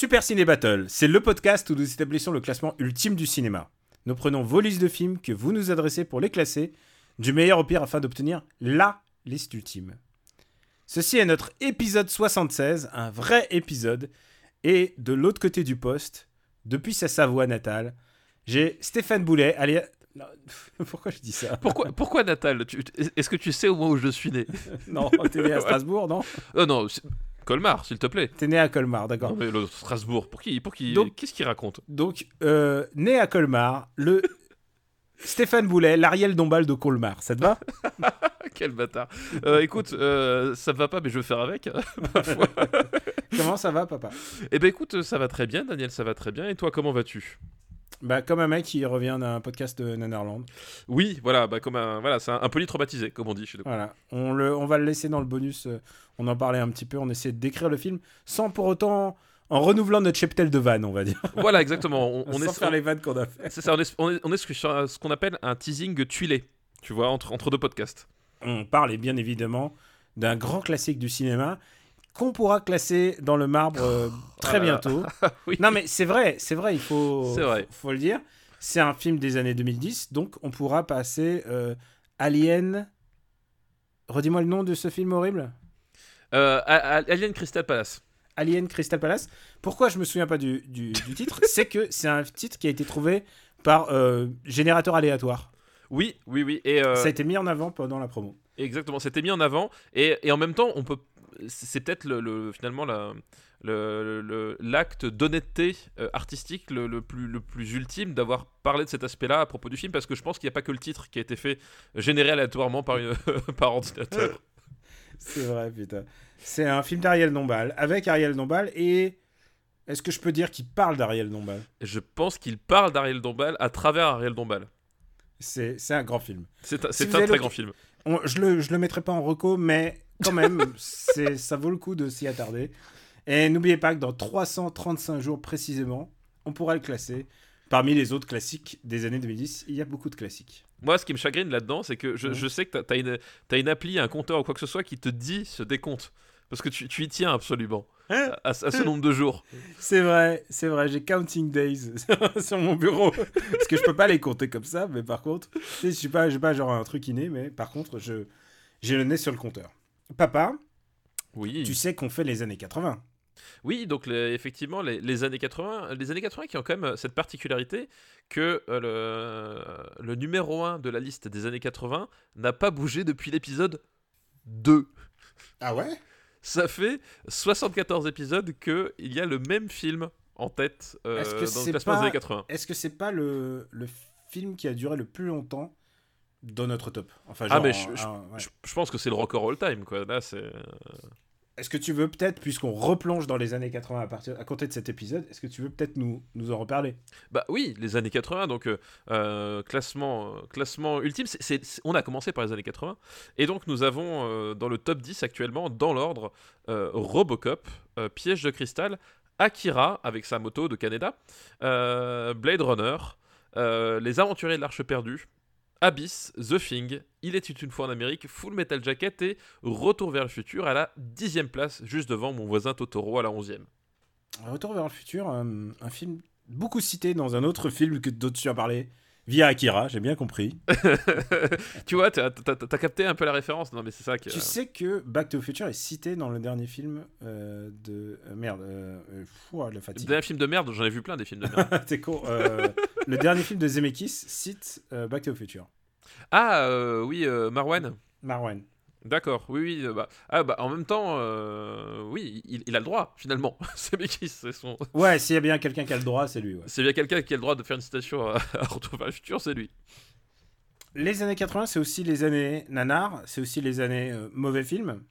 Super Ciné Battle, c'est le podcast où nous établissons le classement ultime du cinéma. Nous prenons vos listes de films que vous nous adressez pour les classer, du meilleur au pire afin d'obtenir LA liste ultime. Ceci est notre épisode 76, un vrai épisode, et de l'autre côté du poste, depuis sa Savoie natale, j'ai Stéphane Boulet, alias... Non, pourquoi je dis ça? Pourquoi, pourquoi Natal? Est-ce que tu sais au moment où je suis né? Non, t'es né à Strasbourg, non? Euh, Non, Colmar, s'il te plaît. T'es né à Colmar, d'accord. Mais le Strasbourg, pour qui, pour qui Donc- Qu'est-ce qu'il raconte? Donc, euh, né à Colmar, le Stéphane Boulet, l'Ariel Dombal de Colmar, ça te va? Quel bâtard. Euh, écoute, euh, ça va pas, mais je vais faire avec. Comment ça va, papa? Eh ben écoute, ça va très bien, Daniel, ça va très bien. Et toi, comment vas-tu? Bah, comme un mec qui revient d'un podcast de Nanarland. Oui, voilà, bah comme un, voilà, c'est un, un polytraumatisé, comme on dit chez nous. Voilà, on, le, on va le laisser dans le bonus. euh, On en parlait un petit peu, on essaie de décrire le film sans pour autant. En renouvelant notre cheptel de vannes, on va dire. Voilà, exactement. On, on sans est, faire les vannes qu'on a fait. c'est ça, on est, on est- on est sur ce qu'on appelle un teasing tuilé. Tu vois, entre, entre deux podcasts. On parle bien évidemment d'un grand classique du cinéma qu'on pourra classer dans le marbre euh, très Oh là là. bientôt. Oui. Non mais c'est vrai, c'est vrai, il faut, C'est vrai. faut le dire. C'est un film des années 2010, donc on pourra passer euh, Alien. Redis-moi le nom de ce film horrible. Euh, Alien Crystal Palace. Alien Crystal Palace. Pourquoi je me souviens pas du, du- du titre? C'est que c'est un titre qui a été trouvé par générateur aléatoire. Oui, oui, oui. Et Ça a été mis en avant pendant la promo. Exactement, c'était mis en avant et, et en même temps, on peut, c'est peut-être le, le- finalement la- le- le- l'acte d'honnêteté euh, artistique le, plus, le plus ultime d'avoir parlé de cet aspect-là à propos du film parce que je pense qu'il n'y a pas que le titre qui a été fait généré aléatoirement par, une, par ordinateur. C'est vrai, putain. C'est un film d'Ariel Dombal, avec Ariel Dombal, et est-ce que je peux dire qu'il parle d'Ariel Dombal? Je pense qu'il parle d'Ariel Dombal à travers Ariel Dombal. C'est un grand film. C'est un, Si très grand film. On- je le, je le mettrai pas en reco, mais quand même, c'est- ça vaut le coup de s'y attarder. Et n'oubliez pas que dans 335 jours précisément, on pourra le classer. Parmi les autres classiques des années 2010, il y a beaucoup de classiques. Moi, ce qui me chagrine là-dedans, c'est que je, Ouais. je sais que tu as, une, t'as une appli, un compteur ou quoi que ce soit qui te dit ce décompte. Parce que tu, tu y tiens absolument à, à ce nombre de jours. C'est vrai, c'est vrai, j'ai Counting Days sur mon bureau. Parce que je peux pas les compter comme ça, mais par contre, je suis pas, j'ai pas genre un truc inné, mais par contre, je, j'ai le nez sur le compteur. Papa, Oui. tu sais qu'on fait les années 80. Oui, donc les- effectivement, les, les années 80, les années 80 qui ont quand même euh, cette particularité que euh, le, le numéro 1 de la liste des années 80 n'a pas bougé depuis l'épisode 2. Ah ouais? Ça fait 74 épisodes qu'il y a le même film en tête euh, Est-ce que dans c'est le classement pas- des années 80. Est-ce que c'est pas le, le film qui a duré le plus longtemps dans notre top? Enfin, Ah, mais je- un- je- ouais. Je, je pense que c'est le record all-time, quoi. Là, c'est... Est-ce que tu veux peut-être, puisqu'on replonge dans les années 80 à, partir, à compter de cet épisode, est-ce que tu veux peut-être nous, nous en reparler? Bah oui, les années 80, donc euh, euh, classement, euh, classement ultime, on a commencé par les années 80, et donc nous avons dans le top 10 actuellement, dans l'ordre, Robocop, Piège de cristal, Akira avec sa moto de Canada, Blade Runner, Les Aventuriers de l'Arche perdue, Abyss, The Thing, Il était une fois en Amérique, Full Metal Jacket et Retour vers le futur à la dixième place, juste devant mon voisin Totoro à la onzième. Retour vers le futur, un, un film beaucoup cité dans un autre film que d'autres tu as parlé, via Akira, j'ai bien compris. tu vois, t'as capté un peu la référence. Non, mais c'est ça que. Tu sais que Back to the Future est cité dans le dernier film euh, de... euh, merde, euh, euh, fou, ah, la fatigue. Un film de merde, j'en ai vu plein des films de merde. T'es con. Le dernier film de Zemeckis cite euh, Back to the Future. ah, euh, oui, euh, Marwan. Marwan. D'accord, oui, oui. bah, ah, bah, en même temps, euh, oui, il, il a le droit, finalement. c'est Mekis, c'est son. Ouais, s'il y a bien quelqu'un qui a le droit, c'est lui. ouais. C'est bien quelqu'un qui a le droit de faire une citation à, à Retour vers le futur, c'est lui. Les années 80, c'est aussi les années nanar, c'est aussi les années euh, mauvais films.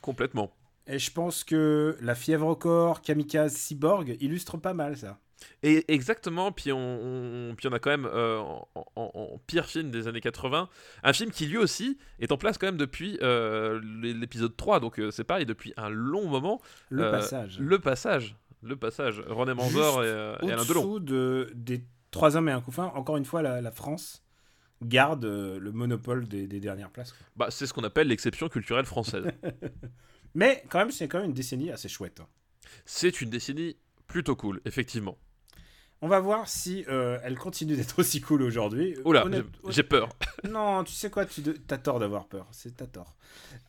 Complètement. Et je pense que La fièvre au corps, Kamikaze, Cyborg illustrent pas mal ça. Et exactement, puis on, on- puis on a quand même euh, en, en- en pire film des années 80, un film qui lui aussi est en place quand même depuis euh, l'é- l'épisode 3, donc euh, c'est pareil, depuis un long moment. Le passage. Le passage, le passage. René Manzor et, et Alain Delon. Au-dessous de, des trois hommes et un couffin, encore une fois, la, la France garde le monopole des, des dernières places. quoi. Bah, c'est ce qu'on appelle l'exception culturelle française. Mais quand même, c'est quand même une décennie assez chouette. hein. c'est une décennie plutôt cool, effectivement. On va voir si euh, elle continue d'être aussi cool aujourd'hui. Oula, Honnête- j'ai- peur. Non, tu sais quoi, tu de- t'as tort d'avoir peur. C'est t'as tort.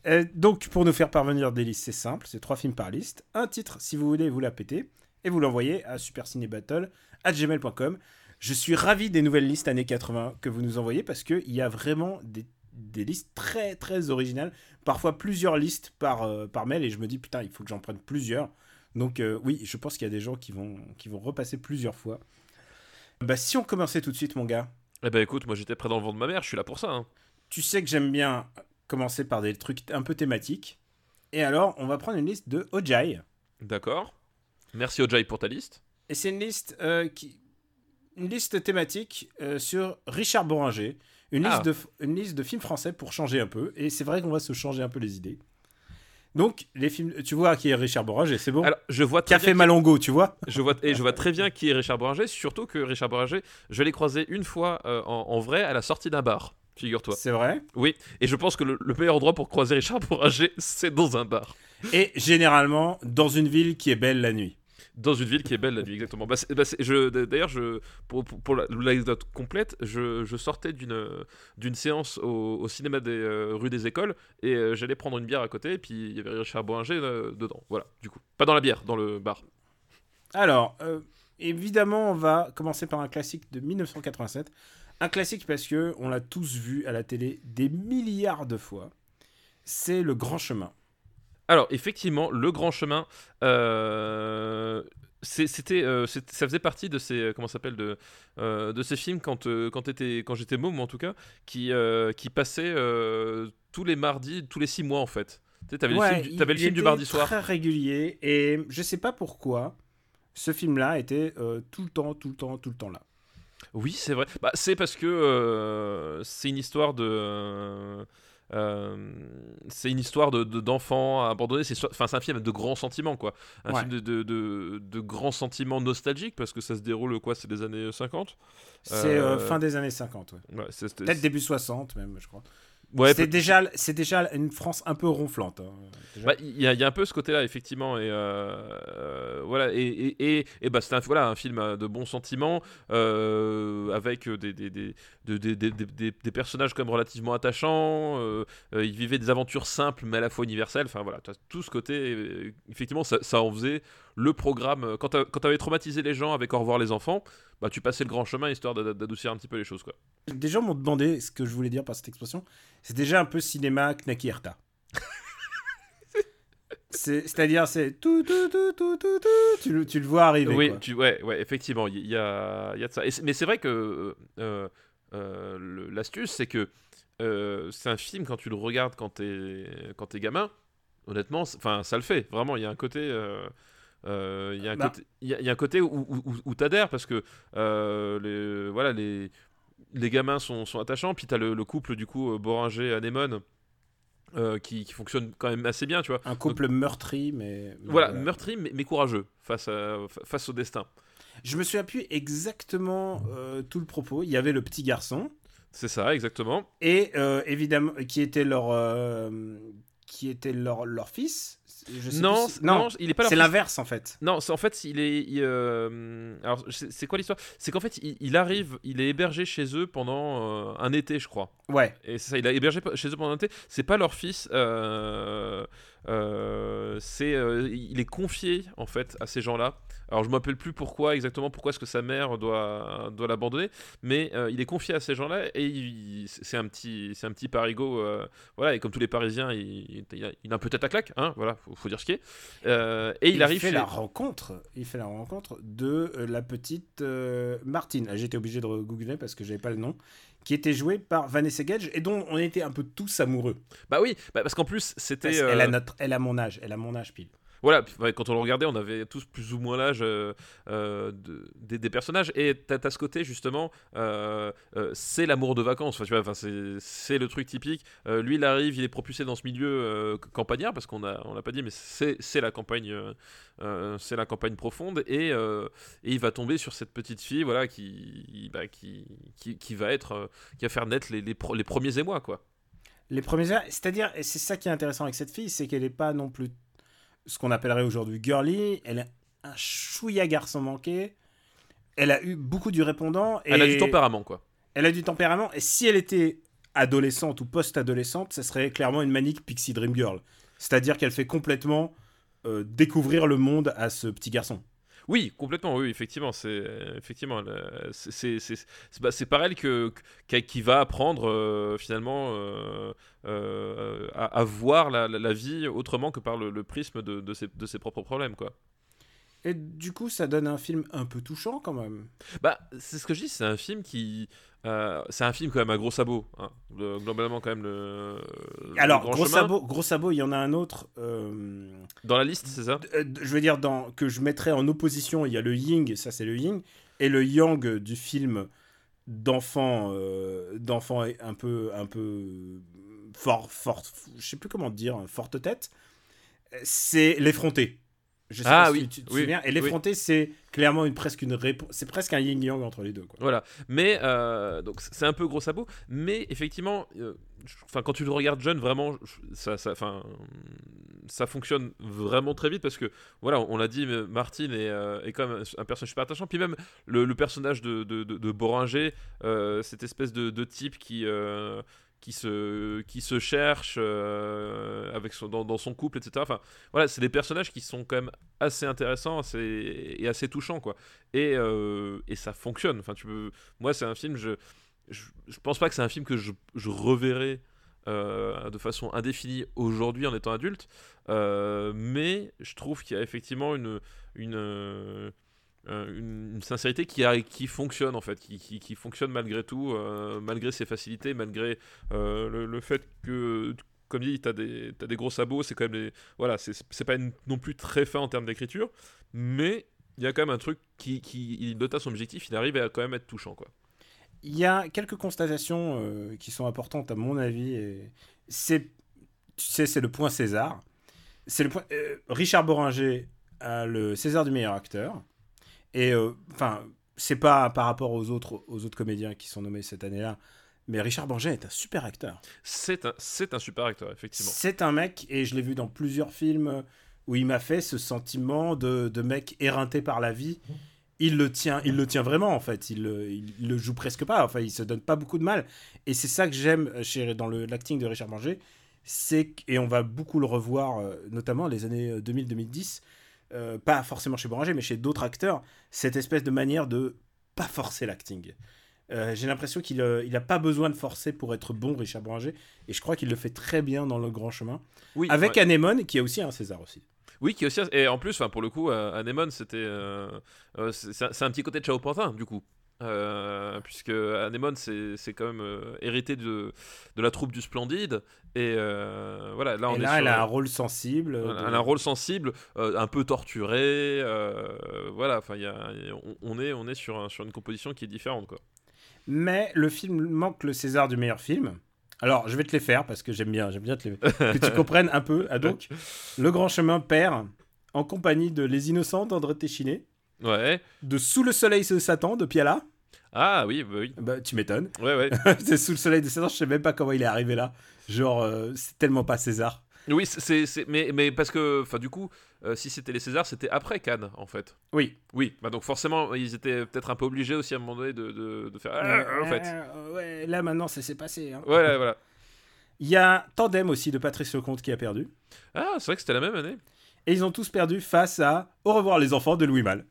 Euh, donc, pour nous faire parvenir des listes, c'est simple. C'est trois films par liste. Un titre, si vous voulez, vous la pétez. Et vous l'envoyez à supercinébattle.gmail.com. Je suis ravi des nouvelles listes années 80 que vous nous envoyez parce qu'il y a vraiment des, des listes très très originales. Parfois plusieurs listes par, euh, par mail. Et je me dis, putain, il faut que j'en prenne plusieurs. Donc, euh, oui, je pense qu'il y a des gens qui vont, qui vont repasser plusieurs fois. Bah, si on commençait tout de suite, mon gars. Eh ben écoute, moi j'étais près dans le vent de ma mère, je suis là pour ça. hein. Tu sais que j'aime bien commencer par des trucs un peu thématiques. Et alors, on va prendre une liste de Ojai. D'accord. Merci Ojai pour ta liste. Et c'est une liste euh, qui... Une liste thématique euh, sur Richard Boringer. Une, Ah. liste de, une liste de films français pour changer un peu. Et c'est vrai qu'on va se changer un peu les idées. Donc, les films... Tu vois qui est Richard Boringer, c'est bon Alors, je vois très Café Malongo, tu vois Je vois, et je vois très bien qui est Richard Boringer, surtout que Richard Boringer, je l'ai croisé une fois euh, en, en vrai à la sortie d'un bar, figure-toi. C'est vrai. Oui, et je pense que le, le meilleur endroit pour croiser Richard Boringer, c'est dans un bar. Et généralement, dans une ville qui est belle la nuit. Dans une ville qui est belle la nuit, exactement. Bah, bah, je- D'ailleurs, pour, pour, pour la- l'anecdote complète, je, sortais d'une séance au, cinéma des euh, rue des Écoles et euh, j'allais prendre une bière à côté et puis il y avait Richard Boringer euh, dedans. Voilà, du coup. Pas dans la bière, dans le bar. Alors, euh, évidemment, on va commencer par un classique de 1987. Un classique parce que on l'a tous vu à la télé des milliards de fois. C'est Le Grand Chemin. Alors, effectivement, le grand chemin, euh, c'était, euh, ça faisait partie de ces, euh, comment s'appelle, de, euh, de ces films quand, quand, quand j'étais môme, en tout cas, qui, qui passaient tous les mardis, tous les six mois, en fait. Tu Ouais, le film, du- le film mardi soir. Très régulier et je sais pas pourquoi ce film-là était tout le temps, tout le temps, tout le temps là. Oui, c'est vrai. Bah, c'est parce que c'est une histoire de. Euh, c'est une histoire de de- d'enfants abandonnés. C'est so- enfin c'est un film de grands sentiments quoi. Un Ouais. film de, de, de, de grands sentiments nostalgiques parce que ça se déroule quoi C'est des années 50. C'est euh, Euh, fin des années 50, ouais. Peut-être début 60 même, je crois. Ouais, c'est déjà, c'est déjà une France un peu ronflante. hein. Bah, Il y, a- il y a un peu ce côté-là, effectivement, et euh, euh, voilà, et, et, et, et bah, c'est un, voilà, un film euh, de bons sentiments, euh, avec des, des, des, de- des, des, des- des- des personnages quand même relativement attachants, euh, ils vivaient des aventures simples mais à la fois universelles, enfin voilà, tout ce côté, effectivement, ça, ça en faisait le programme, euh, quand quand t'avais traumatisé les gens avec Au revoir les enfants, bah tu passais le grand chemin histoire d'a- d'adoucir un petit peu les choses, quoi. Des gens m'ont demandé ce que je voulais dire par cette expression. C'est déjà un peu cinéma Knaki. C'est- C'est-à-dire, c'est tout, tout, tout, tout, tout, tout, tu, le- tu le vois arriver. Oui, quoi. tu, ouais, ouais, effectivement, il y, a, y a de ça. Et mais c'est vrai que euh, euh, l'astuce, c'est que euh, c'est un film, quand tu le regardes quand t'es gamin, honnêtement, enfin, ça le fait. Vraiment, il y a un côté. Euh, euh, il y a un Bah. côté, il y a, il y a un côté où, où, où- où t'adhères parce que euh, les, voilà, les, les gamins sont, sont attachants. Puis t'as le, le couple, du coup, euh, Boringer-Anémone euh, qui, qui fonctionne quand même assez bien, tu vois. Un couple meurtri, mais. Voilà, meurtri mais, mais courageux face, à, face au destin. Je me suis appuyé exactement euh, tout le propos. Il y avait le petit garçon, C'est ça, exactement. et euh, évidemment, qui était leur. euh, qui était leur, leur fils. Je sais Non, si- non, il est pas c'est l'inverse en fait. Non, en fait, il est. il, euh, alors, c'est quoi l'histoire? C'est qu'en fait, il, il arrive, il est hébergé chez eux pendant euh, un été, je crois. Ouais. Et c'est ça, il a hébergé chez eux pendant un été. C'est pas leur fils. euh, c'est, il est confié en fait à ces gens-là. Alors je me rappelle plus pourquoi exactement, pourquoi est-ce que sa mère doit, doit l'abandonner, mais euh, il est confié à ces gens-là et il- c'est un petit, c'est un petit parigot, euh, voilà. Et comme tous les Parisiens, il, il a, il a un peu tête à claque, hein, voilà, faut, faut dire ce qui est. Euh, et il, arrive fait chez- la rencontre. Il fait la rencontre de la petite Martine. Ah, J'étais obligé de googler parce que j'avais pas le nom. qui était jouée par Vanessa Gage et dont on était un peu tous amoureux. Bah oui, bah parce qu'en plus, c'était. Elle, euh, a notre, elle a mon âge, elle a mon âge pile. Voilà, quand on le regardait, on avait tous plus ou moins l'âge euh, euh, de- des, personnages. Et t'as as ce côté, justement, euh, c'est l'amour de vacances. Enfin, c'est le truc typique. Lui, il arrive, il est propulsé dans ce milieu campagnard, parce qu'on a, on l'a pas dit, mais c'est la campagne. c'est la campagne profonde et, il va tomber sur cette petite fille voilà qui bah, va être qui va faire naître les, premiers émois quoi Les premiers c'est-à-dire, c'est ça qui est intéressant avec cette fille, c'est qu'elle n'est pas non plus ce qu'on appellerait aujourd'hui girly, elle est un chouïa garçon manqué, elle a eu beaucoup du répondant, et elle a du tempérament quoi elle a du tempérament, et si elle était adolescente ou post-adolescente, ça serait clairement une manique Pixie Dream Girl. C'est-à-dire qu'elle fait complètement euh, découvrir le monde à ce petit garçon. Oui, complètement, oui, effectivement, c'est effectivement, le- c'est bah, c'est par elle que que- qui va apprendre euh, finalement euh, euh, à, à voir la, la- la vie autrement que par le, le prisme de, de ses, de ses propres problèmes, quoi. Et du coup, ça donne un film un peu touchant quand même. Bah, c'est ce que je dis, c'est un film qui, euh, c'est un film quand même à gros sabots, hein. Le- globalement quand même le. le Alors, grand gros chemin. sabot, gros sabot, il y en a un autre. euh, Dans la liste, c'est ça? euh, je veux dire, dans, que je mettrais en opposition, il y a le yin, ça c'est le yin, et le yang du film d'enfant, euh, d'enfant un peu, un peu fort, fort, je sais plus comment dire, forte tête, c'est l'effronté. Je sais Ah pas oui, si tu oui, souviens. Et oui. l'effronté, c'est clairement une presque une réponse, c'est presque un yin yang entre les deux. Quoi. Voilà, mais euh, donc c'est un peu gros sabot, mais effectivement, euh, enfin quand tu le regardes jeune, vraiment, ça, ça, enfin, ça fonctionne vraiment très vite parce que voilà, on l'a dit, Martine est, euh, est quand même un personnage super attachant. Puis même le, le personnage de, de, de, de Boringer, euh, cette espèce de, de type qui qui se qui se cherche euh, avec dans, son couple, etc. Enfin, voilà, c'est des personnages qui sont quand même assez intéressants et assez touchants, quoi et, euh, et ça fonctionne. Enfin, tu peux... Moi, c'est un film, je, je, je pense pas que c'est un film que je, je reverrai euh, de façon indéfinie aujourd'hui en étant adulte, mais je trouve qu'il y a effectivement une, une, une, une sincérité qui, qui fonctionne en fait, qui, qui, fonctionne malgré tout, euh, malgré ses facilités, malgré euh, le, fait que comme dit, t'as des, t'as des gros sabots, c'est quand même des, voilà, c'est pas non plus très fin en termes d'écriture, mais il y a quand même un truc qui, qui il note à son objectif, il arrive à quand même être touchant, quoi. Il y a quelques constatations euh, qui sont importantes à mon avis. C'est, tu sais, c'est le point César. C'est le point. euh, Richard Boringer a le César du meilleur acteur. Et euh, enfin, c'est pas par rapport aux autres, aux autres comédiens qui sont nommés cette année-là, mais Richard Boringer est un super acteur. C'est un, c'est un super acteur, effectivement. C'est un mec, et je l'ai vu dans plusieurs films où il m'a fait ce sentiment de, de mec éreinté par la vie. Il le tient, il le tient vraiment en fait. Il, le- il, il le joue presque pas. Enfin, il se donne pas beaucoup de mal. Et c'est ça que j'aime chez dans le l'acting de Richard c'est que- et on va beaucoup le revoir, euh, notamment les années 2000-2010. Euh, pas forcément chez Boringer, mais chez d'autres acteurs, cette espèce de manière de pas forcer l'acting. Euh, J'ai l'impression qu'il n'a pas besoin de forcer pour être bon, Richard Boringer, et je crois qu'il le fait très bien dans Le Grand Chemin. Oui, Avec ouais. Anémone, qui a aussi un César aussi. Oui, qui est aussi. Et en plus, pour le coup, euh, Anémone, c'était. euh, euh, c'est c'est un- c'est un petit côté de Chao Pantin, du coup. Euh, puisque Anémone, c'est quand même euh, hérité de, de la troupe du Splendide. Et euh, voilà, là, on et est là, sur- elle a un rôle sensible. Elle a un rôle sensible, un peu torturé. voilà, enfin, on, on est, on est sur, un- sur une composition qui est différente, quoi. Mais le film manque le César du meilleur film. Alors, je vais te les faire parce que j'aime bien, j'aime bien te les... que tu comprennes un peu. Ah, donc, Le Grand Chemin perd en compagnie de Les Innocents d'André Téchiné, Ouais. de Sous le Soleil de Satan de Piala. Ah oui, bah oui. Bah, tu m'étonnes. Ouais, ouais. c'est Sous le Soleil de Satan, je sais même pas comment il est arrivé là. Genre, euh, c'est tellement pas César. Oui, c'est- mais, mais parce que, enfin, du coup, euh, si c'était les Césars, c'était après Cannes, en fait. Oui. Oui, bah donc forcément, ils étaient peut-être un peu obligés aussi à un moment donné de, de, de faire. Ah, en fait. Euh, ouais, là maintenant, ça s'est passé. hein. Voilà, voilà. Il y a Tandem aussi de Patrice Lecomte qui a perdu. Ah, c'est vrai que c'était la même année. Et ils ont tous perdu face à Au revoir les enfants de Louis Malle.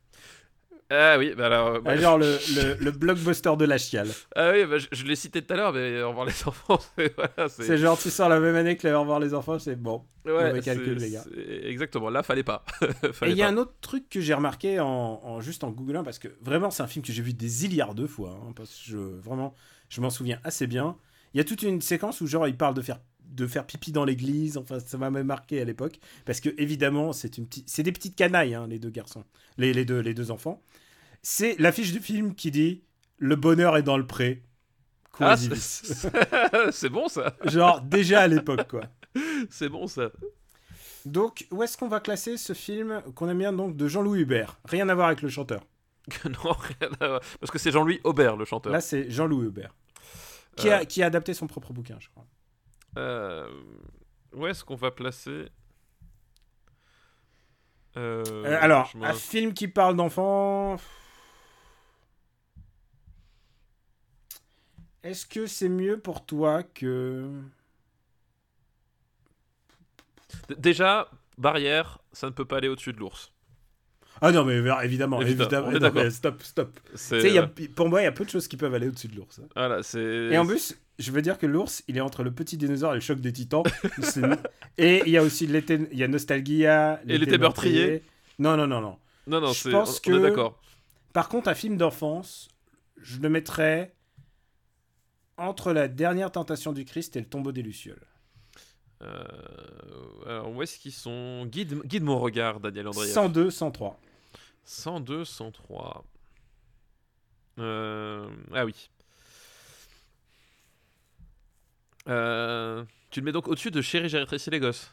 Ah oui, bah alors. bah, Ah, genre le, le, le blockbuster de la chiale. Ah oui, bah, je, je l'ai cité tout à l'heure, mais au revoir les enfants, c'est voilà, c'est. Genre, tu sors la même année que Au revoir les enfants, c'est bon. ouais, calcul, les gars. Exactement, là, fallait pas. Et il y a un autre truc que j'ai remarqué en, en- juste en googlant, parce que vraiment, c'est un film que j'ai vu des zilliards de fois. hein, parce que je, vraiment, je m'en souviens assez bien. Il y a toute une séquence où, genre, il parle de faire, de faire pipi dans l'église. Enfin, ça m'a même marqué à l'époque. Parce que, évidemment, c'est une petite, c'est des petites canailles, hein, les deux garçons, les, les, deux, les deux enfants. C'est l'affiche du film qui dit Le bonheur est dans le pré. Ah, c'est bon ça, Genre, déjà à l'époque, quoi. c'est bon ça. Donc, où est-ce qu'on va classer ce film qu'on aime bien donc de Jean-Louis Hubert? Rien à voir avec le chanteur. non, rien à voir. Parce que c'est Jean-Louis Aubert, le chanteur. Là, c'est Jean-Louis Hubert. Qui, a, Euh. qui a adapté son propre bouquin, je crois. Euh, Où est-ce qu'on va placer Euh, Euh, alors, un film qui parle d'enfants. Est-ce que c'est mieux pour toi que. D- Déjà, barrière, ça ne peut pas aller au-dessus de l'ours. Ah non, mais évidemment, Évidemment, non, mais stop, stop. Y a- pour moi, il y a peu de choses qui peuvent aller au-dessus de l'ours. hein. Voilà. Et en plus, je veux dire que l'ours, il est entre le petit dinosaure et le choc des titans. Et il y a aussi l'été, il y a Nostalgia. Et l'été meurtrier. Non, non, non, non. Non, non, je pense on- on que- d'accord. Par contre, un film d'enfance, je le mettrais entre la dernière tentation du Christ et le tombeau des Lucioles. Euh, alors, où est-ce qu'ils sont? Guide, guide mon regard, Daniel André. 102, 103. 102, 103. Euh, Ah oui. Euh, Tu le mets donc au-dessus de Chérie, j'ai rétréci les gosses.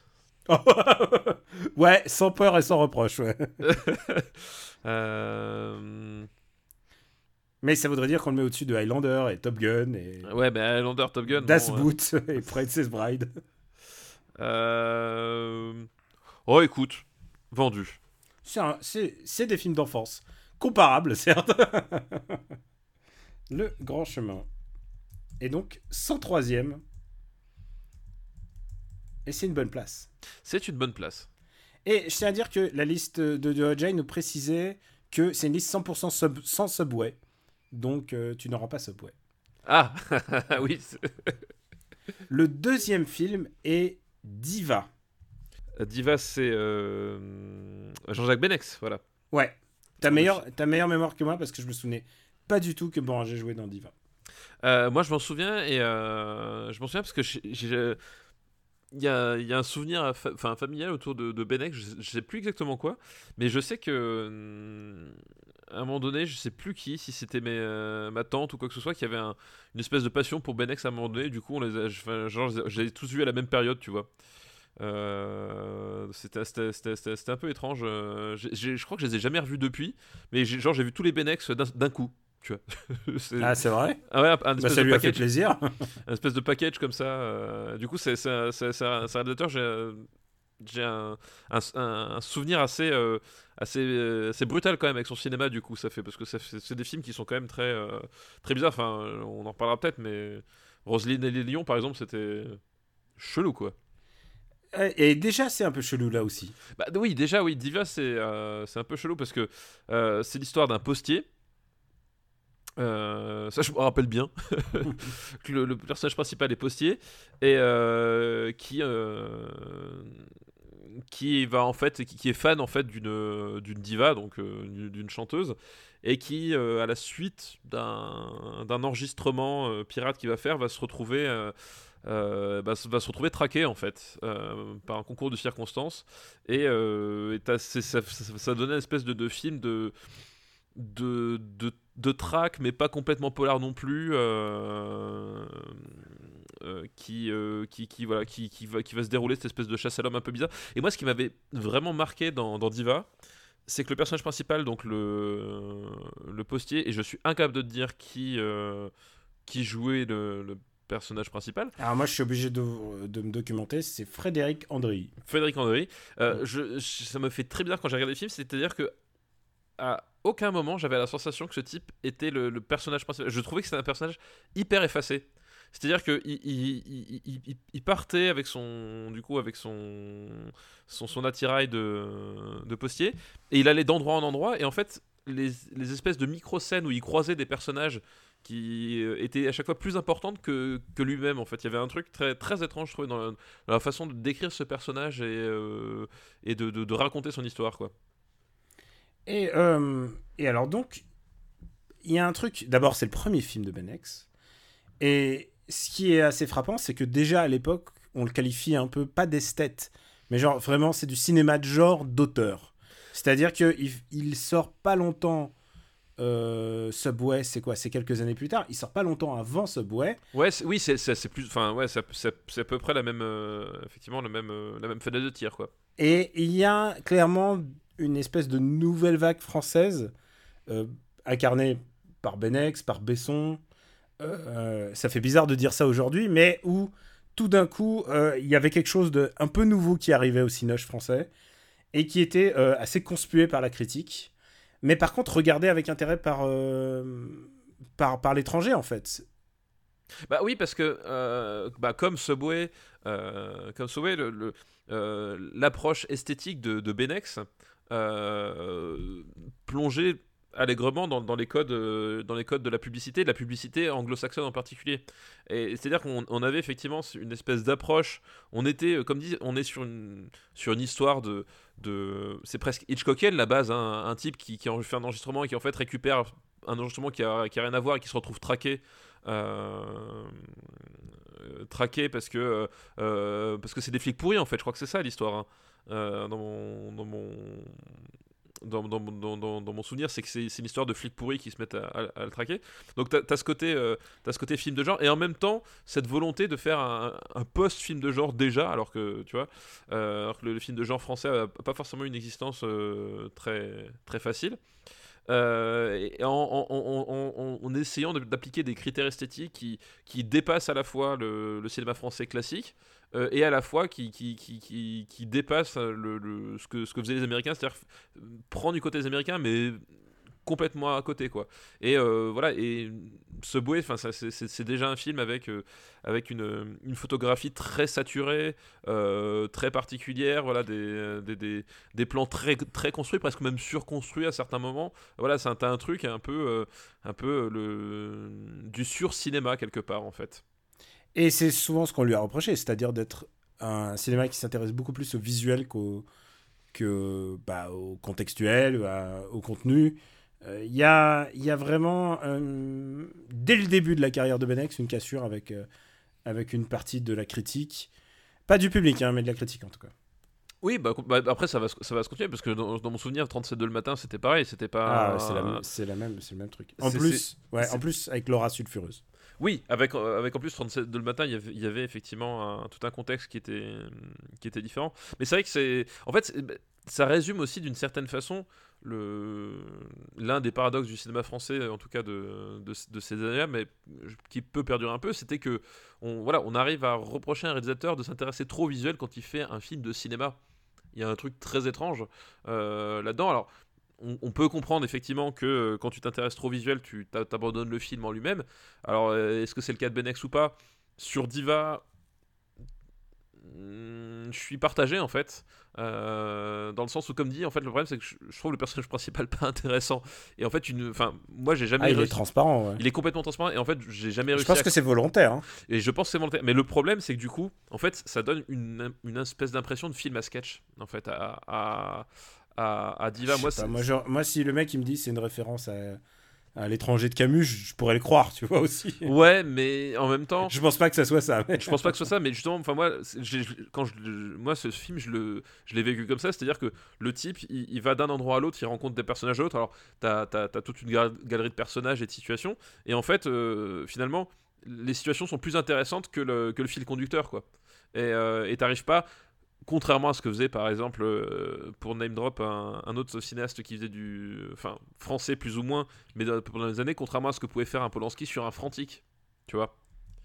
ouais, sans peur et sans reproche, ouais. Euh, Mais ça voudrait dire qu'on le met au-dessus de Highlander et Top Gun et Ouais, ben Highlander, Top Gun. Das bon, euh, Boot et Princess Bride. euh, Oh, écoute, vendu. C'est des films d'enfance. Comparables, certes. le Grand Chemin. Et donc, 103ème. Et c'est une bonne place. C'est une bonne place. Et je tiens à dire que la liste de, de Jay nous précisait que c'est une liste 100% sub- sans Subway. Donc, euh, tu n'auras pas Subway. Ah, oui. Le deuxième film est Diva. Diva, c'est euh, Jean-Jacques Benex, voilà. Ouais. T'as meilleure, meilleure mémoire que moi parce que je me souvenais pas du tout que Boranger jouait dans Diva. Euh, moi, je m'en souviens et euh, je m'en souviens parce que j'ai- j'ai- il y a, un souvenir fa- familial autour de, de Benex, je, je sais plus exactement quoi, mais je sais que hum, à un moment donné, je sais plus qui, si c'était euh, ma tante ou quoi que ce soit, qui avait un- une espèce de passion pour Benex à un moment donné. Du coup, on les a, les ai- tous vus à la même période, tu vois. Euh, c'était un peu étrange. euh, je crois que je les ai jamais revus depuis, mais genre j'ai vu tous les Benex d'un coup, tu vois. C'est- Ah, c'est vrai ah ouais, un, bah, Ça de lui a fait package plaisir. un espèce de package comme ça. euh, du coup, c'est un, réalisateur, j'ai euh, un, un, un- un souvenir assez, euh, assez, euh, assez brutal quand même avec son cinéma, du coup, ça fait. Parce que c'est des films qui sont quand même très, euh, très bizarres. Enfin, on en reparlera peut-être, mais Roselyne et les Lions, par exemple, c'était chelou, quoi. Et déjà, c'est un peu chelou là aussi. Bah oui, déjà, oui, Diva, c'est c'est un peu chelou parce que c'est l'histoire d'un postier. Euh, ça, je me rappelle bien. que le, le personnage principal est postier et euh, qui euh, qui va en fait qui, qui est fan en fait d'une d'une diva donc d'une chanteuse et qui à la suite d'un d'un enregistrement pirate qu'il va faire va se retrouver bah, va se retrouver traqué en fait par un concours de circonstances et, ça, ça donnait une espèce de, de film de de, de, de track mais pas complètement polar non plus euh, euh, qui, euh, qui, qui, voilà, qui, qui, va, qui va se dérouler cette espèce de chasse à l'homme un peu bizarre et moi ce qui m'avait vraiment marqué dans, dans Diva c'est que le personnage principal donc le, le postier et je suis incapable de te dire qui, qui jouait le, le personnage principal Alors moi, je suis obligé de, de me documenter. C'est Frédéric Andry. Frédéric. Euh, je, je- ça me fait très bizarre quand j'ai regardé le film, c'est-à-dire que à aucun moment j'avais la sensation que ce type était le, personnage principal. Je trouvais que c'était un personnage hyper effacé. C'est-à-dire que il, il- il- il- il- il partait avec son, du coup, avec son, son, attirail de, postier, et il allait d'endroit en endroit, et en fait, les, espèces de micro-scènes où il croisait des personnages qui euh, étaient à chaque fois plus importantes que, lui-même en fait. Il y avait un truc très, très étrange je trouvais dans la, façon de décrire ce personnage et, euh, de- de raconter son histoire quoi. Et, euh, et alors donc, il y a un truc. D'abord, c'est le premier film de Ben X. Et ce qui est assez frappant, c'est que déjà à l'époque, on le qualifie un peu, pas d'esthète, mais genre vraiment, c'est du cinéma de genre d'auteur. C'est-à-dire qu'il il sort pas longtemps. euh, Subway, c'est quoi? C'est quelques années plus tard. Il sort pas longtemps avant Subway. Ouais, oui, c'est plus, enfin ouais, c'est à peu près la même, euh, effectivement, la même, euh, la même fenêtre de tir quoi. Et il y a clairement une espèce de nouvelle vague française, euh, incarnée par Benex, par Besson. Euh, ça fait bizarre de dire ça aujourd'hui, mais où tout d'un coup, euh, il y avait quelque chose de un peu nouveau qui arrivait au cinoche français et qui était euh, assez conspué par la critique, mais par contre regardé avec intérêt par, euh, par, l'étranger en fait. Bah oui, parce que euh, bah, comme Subway, euh, comme Subway, euh, l'approche esthétique de, de Benex euh, plongeait allègrement dans, les codes, euh, dans les codes de la publicité, de la publicité anglo-saxonne en particulier. Et c'est-à-dire qu'on on avait effectivement une espèce d'approche. On était, euh, comme dit, on est sur une, sur une histoire de, de c'est presque Hitchcockienne la base, hein, un type qui, qui fait un enregistrement et qui en fait récupère un enregistrement qui a, qui a rien à voir et qui se retrouve traqué. traqué parce que parce que c'est des flics pourris en fait je crois que c'est ça l'histoire hein. Euh, dans mon dans mon dans, mon- souvenir, c'est que c'est une histoire de flics pourris qui se mettent à, le traquer. Donc t'as as côté, euh, ce côté film de genre, et en même temps cette volonté de faire un, post-film de genre déjà, alors que tu vois, euh, le, film de genre français a pas forcément une existence euh, très très facile. En, essayant d'appliquer des critères esthétiques qui, qui dépassent à la fois le cinéma français classique euh, et à la fois qui, qui, qui, qui, qui dépassent le, ce, que, ce que faisaient les Américains, c'est-à-dire euh, prendre du côté des Américains, mais complètement à côté quoi. Et euh, voilà et Subway enfin ça, c'est- déjà un film avec euh, avec une, une photographie très saturée euh, très particulière voilà des, des, des, des plans très très construits presque même surconstruits à certains moments. Voilà c'est un, un truc un peu euh, un peu le du sur cinéma quelque part en fait Et c'est souvent ce qu'on lui a reproché, c'est-à-dire d'être un cinéma qui s'intéresse beaucoup plus au visuel qu'au que, bah, au contextuel, à- au contenu. Euh, Il y, a, il y a vraiment, euh, dès le début de la carrière de Benex, une cassure avec, euh, avec une partie de la critique. Pas du public, hein, mais de la critique en tout cas. oui bah, bah, après ça va se- ça va se continuer parce que dans, dans mon souvenir 37 de le matin c'était pareil c'était pas Ah, c'est la, c'est la même, c'est le même truc. En plus, ouais, en plus avec Laura Sulfureuse. Oui, avec, euh, avec en plus 37 de le matin, il y avait, effectivement tout un contexte qui était, qui était différent. Mais c'est vrai que c'est. En fait, c'est- ça résume aussi d'une certaine façon l'un des paradoxes du cinéma français, en tout cas de, de, ces années-là, mais qui peut perdurer un peu, c'était que on, voilà, on arrive à reprocher à un réalisateur de s'intéresser trop visuel quand il fait un film de cinéma. Il y a un truc très étrange euh, là-dedans. Alors, on, on peut comprendre effectivement que euh, quand tu t'intéresses trop au visuel, tu t'a- t'abandonnes le film en lui-même. Alors, euh, est-ce que c'est le cas de Benex ou pas? Sur Diva, hmm, je suis partagé en fait. Euh, dans le sens où, comme dit, en fait, le problème c'est que je, je trouve le personnage principal pas intéressant. Et en fait, une, enfin, moi j'ai jamais Ah, il est transparent, ouais. Il est complètement transparent et en fait, j'ai jamais Je réussi pense à que c'est volontaire. hein. et je pense que c'est volontaire. Mais le problème, c'est que du coup, en fait, ça donne une, une espèce d'impression de film à sketch, en fait, à, à, à, à Diva. Moi, pas, moi, genre- moi, si le mec il me dit c'est une référence à, à l'étranger de Camus, je, je pourrais le croire, tu vois aussi. Ouais, mais en même temps, Je pense pas que ça soit ça. mais- je pense pas que ce soit ça, mais justement, enfin moi, quand je, moi, ce film, je le, je l'ai vécu comme ça, c'est-à-dire que le type, il, il va d'un endroit à l'autre, il rencontre des personnages à l'autre. Alors, t'as, t'as, t'as toute une gal- galerie de personnages et de situations, et en fait, euh, finalement, les situations sont plus intéressantes que le, que le fil conducteur, quoi. Et euh, et t'arrives pas, contrairement à ce que faisait par exemple euh, pour name drop un, un autre cinéaste qui faisait du, enfin français plus ou moins, mais dans- pendant les années, contrairement à ce que pouvait faire un Polanski sur un Frantic, tu vois.